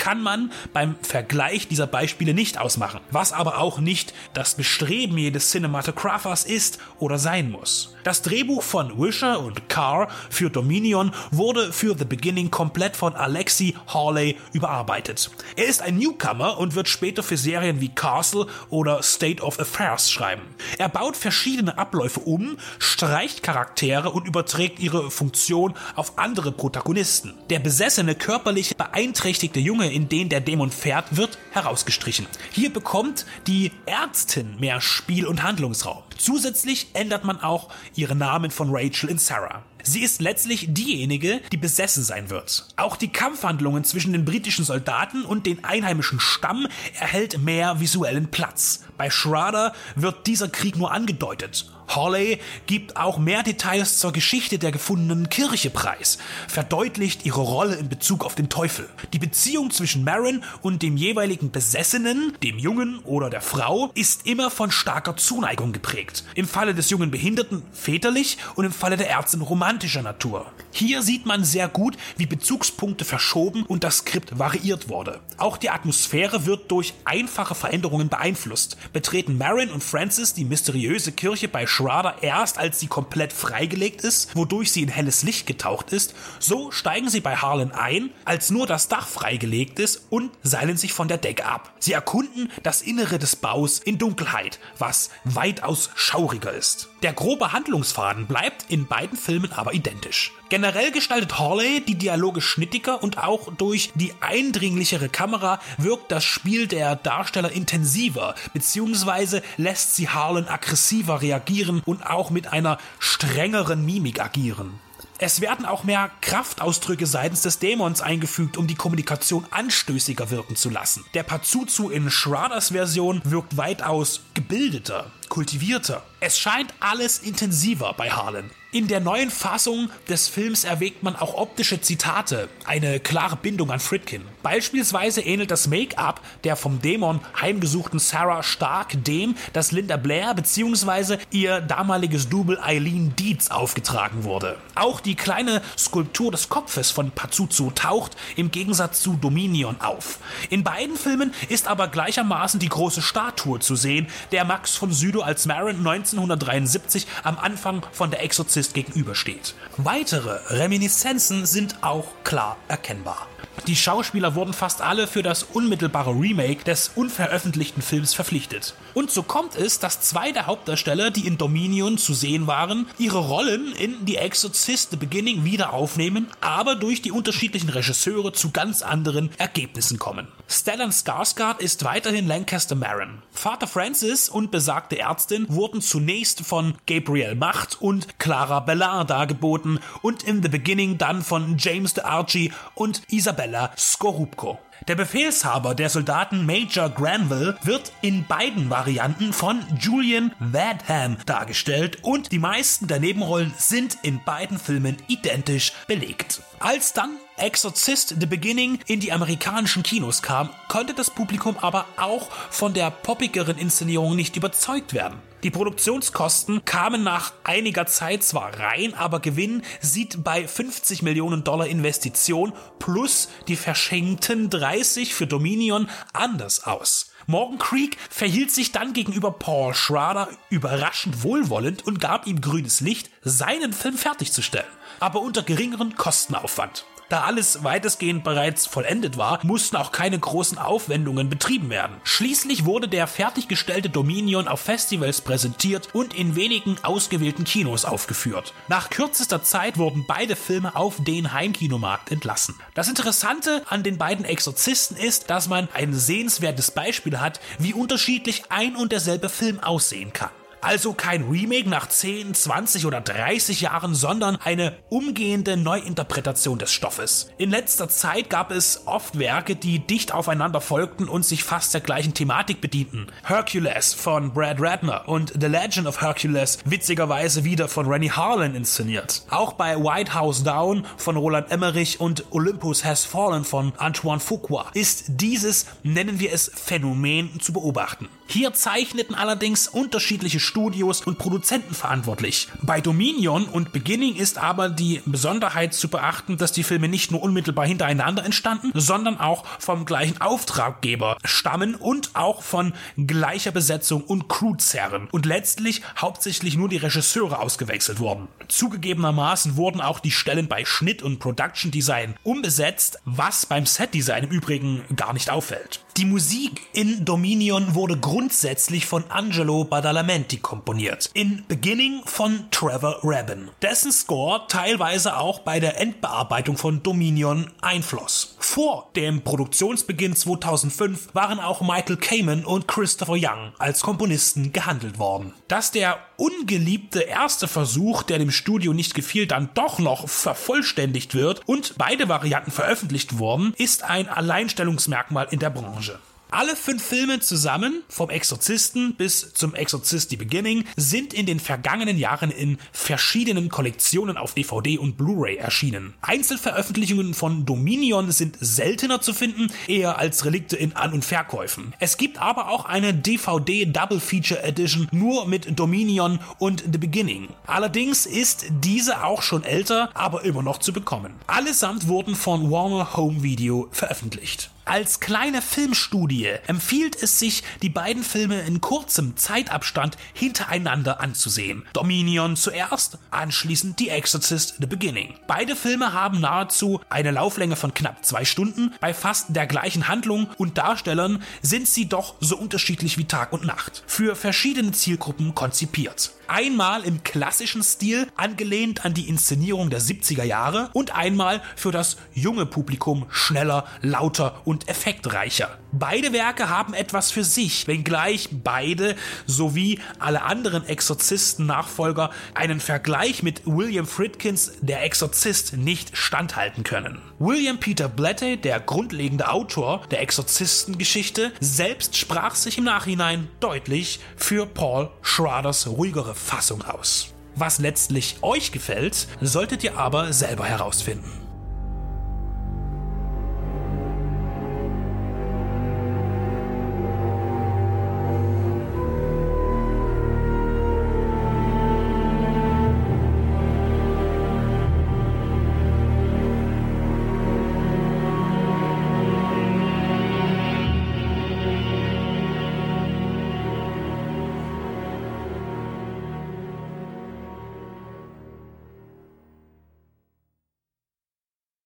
kann man beim Vergleich dieser Beispiele nicht ausmachen, was aber auch nicht das Bestreben jedes Cinematographers ist oder sein muss. Das Drehbuch von Wisher und Carr für Dominion wurde für The Beginning komplett von Alexi Hawley überarbeitet. Er ist ein Newcomer und wird später für Serien wie Castle oder State of Affairs schreiben. Er baut verschiedene Abläufe um, streicht Charaktere und überträgt ihre Funktion auf andere Protagonisten. Der besessene, körperlich beeinträchtigte Junge in den der Dämon fährt, wird herausgestrichen. Hier bekommt die Ärztin mehr Spiel- und Handlungsraum. Zusätzlich ändert man auch ihre Namen von Rachel in Sarah. Sie ist letztlich diejenige, die besessen sein wird. Auch die Kampfhandlungen zwischen den britischen Soldaten und den einheimischen Stamm erhält mehr visuellen Platz. Bei Schrader wird dieser Krieg nur angedeutet. Hawley gibt auch mehr Details zur Geschichte der gefundenen Kirche preis, verdeutlicht ihre Rolle in Bezug auf den Teufel. Die Beziehung zwischen Marin und dem jeweiligen Besessenen, dem Jungen oder der Frau, ist immer von starker Zuneigung geprägt. Im Falle des jungen Behinderten väterlich und im Falle der Ärztin romantischer Natur. Hier sieht man sehr gut, wie Bezugspunkte verschoben und das Skript variiert wurde. Auch die Atmosphäre wird durch einfache Veränderungen beeinflusst. Betreten Marin und Francis die mysteriöse Kirche bei Shrader erst, als sie komplett freigelegt ist, wodurch sie in helles Licht getaucht ist. So steigen sie bei Harlan ein, als nur das Dach freigelegt ist und seilen sich von der Decke ab. Sie erkunden das Innere des Baus in Dunkelheit, was weitaus schauriger ist. Der grobe Handlungsfaden bleibt in beiden Filmen aber identisch. Generell gestaltet Hawley die Dialoge schnittiger und auch durch die eindringlichere Kamera wirkt das Spiel der Darsteller intensiver, beziehungsweise lässt sie Harlan aggressiver reagieren und auch mit einer strengeren Mimik agieren. Es werden auch mehr Kraftausdrücke seitens des Dämons eingefügt, um die Kommunikation anstößiger wirken zu lassen. Der Pazuzu in Shraders Version wirkt weitaus gebildeter, kultivierter. Es scheint alles intensiver bei Harlan. In der neuen Fassung des Films erwägt man auch optische Zitate, eine klare Bindung an Fritkin. Beispielsweise ähnelt das Make-up der vom Dämon heimgesuchten Sarah stark dem, das Linda Blair bzw. ihr damaliges Double Eileen Dietz aufgetragen wurde. Auch die kleine Skulptur des Kopfes von Pazuzu taucht im Gegensatz zu Dominion auf. In beiden Filmen ist aber gleichermaßen die große Statue zu sehen, der Max von Sydow als Marin 1973 am Anfang von der Exorzist gegenübersteht. Weitere Reminiszenzen sind auch klar erkennbar. Die Schauspieler wurden fast alle für das unmittelbare Remake des unveröffentlichten Films verpflichtet. Und so kommt es, dass zwei der Hauptdarsteller, die in Dominion zu sehen waren, ihre Rollen in The Exorcist The Beginning wieder aufnehmen, aber durch die unterschiedlichen Regisseure zu ganz anderen Ergebnissen kommen. Stellan Skarsgård ist weiterhin Lancaster Marin. Vater Francis und besagte Ärztin wurden zunächst von Gabriel Macht und Clara Bellard dargeboten und in The Beginning dann von James de Archie und Isabella Skorupko. Der Befehlshaber der Soldaten Major Granville wird in beiden Varianten von Julian Vadham dargestellt und die meisten der Nebenrollen sind in beiden Filmen identisch belegt. Als dann Exorcist The Beginning in die amerikanischen Kinos kam, konnte das Publikum aber auch von der poppigeren Inszenierung nicht überzeugt werden. Die Produktionskosten kamen nach einiger Zeit zwar rein, aber Gewinn sieht bei 50 Millionen Dollar Investition plus die verschenkten 30 für Dominion anders aus. Morgan Creek verhielt sich dann gegenüber Paul Schrader überraschend wohlwollend und gab ihm grünes Licht, seinen Film fertigzustellen, aber unter geringeren Kostenaufwand. Da alles weitestgehend bereits vollendet war, mussten auch keine großen Aufwendungen betrieben werden. Schließlich wurde der fertiggestellte Dominion auf Festivals präsentiert und in wenigen ausgewählten Kinos aufgeführt. Nach kürzester Zeit wurden beide Filme auf den Heimkinomarkt entlassen. Das Interessante an den beiden Exorzisten ist, dass man ein sehenswertes Beispiel hat, wie unterschiedlich ein und derselbe Film aussehen kann. Also kein Remake nach 10, 20 oder 30 Jahren, sondern eine umgehende Neuinterpretation des Stoffes. In letzter Zeit gab es oft Werke, die dicht aufeinander folgten und sich fast der gleichen Thematik bedienten. Hercules von Brad Ratner und The Legend of Hercules witzigerweise wieder von Rennie Harlan inszeniert. Auch bei White House Down von Roland Emmerich und Olympus Has Fallen von Antoine Fuqua ist dieses, nennen wir es, Phänomen zu beobachten. Hier zeichneten allerdings unterschiedliche Studios und Produzenten verantwortlich. Bei Dominion und Beginning ist aber die Besonderheit zu beachten, dass die Filme nicht nur unmittelbar hintereinander entstanden, sondern auch vom gleichen Auftraggeber stammen und auch von gleicher Besetzung und Crewzerren und letztlich hauptsächlich nur die Regisseure ausgewechselt wurden. Zugegebenermaßen wurden auch die Stellen bei Schnitt und Production Design umbesetzt, was beim Set Design im Übrigen gar nicht auffällt. Die Musik in Dominion wurde grundsätzlich von Angelo Badalamenti komponiert. In Beginning von Trevor Rabin. Dessen Score teilweise auch bei der Endbearbeitung von Dominion einfloss. Vor dem Produktionsbeginn 2005 waren auch Michael Kamen und Christopher Young als Komponisten gehandelt worden. Dass der ungeliebte erste Versuch, der dem Studio nicht gefiel, dann doch noch vervollständigt wird und beide Varianten veröffentlicht wurden, ist ein Alleinstellungsmerkmal in der Branche. Alle fünf Filme zusammen, vom Exorzisten bis zum Exorzist The Beginning, sind in den vergangenen Jahren in verschiedenen Kollektionen auf DVD und Blu-ray erschienen. Einzelveröffentlichungen von Dominion sind seltener zu finden, eher als Relikte in An- und Verkäufen. Es gibt aber auch eine DVD Double Feature Edition nur mit Dominion und The Beginning. Allerdings ist diese auch schon älter, aber immer noch zu bekommen. Allesamt wurden von Warner Home Video veröffentlicht. Als kleine Filmstudie empfiehlt es sich, die beiden Filme in kurzem Zeitabstand hintereinander anzusehen. Dominion zuerst, anschließend The Exorcist The Beginning. Beide Filme haben nahezu eine Lauflänge von knapp zwei Stunden. Bei fast der gleichen Handlung und Darstellern sind sie doch so unterschiedlich wie Tag und Nacht. Für verschiedene Zielgruppen konzipiert. Einmal im klassischen Stil, angelehnt an die Inszenierung der 70er Jahre und einmal für das junge Publikum schneller, lauter und effektreicher. Beide Werke haben etwas für sich, wenngleich beide sowie alle anderen Exorzisten-Nachfolger einen Vergleich mit William Friedkins Der Exorzist nicht standhalten können. William Peter Blatty, der grundlegende Autor der Exorzistengeschichte, selbst sprach sich im Nachhinein deutlich für Paul Schraders ruhigere Fassung aus. Was letztlich euch gefällt, solltet ihr aber selber herausfinden.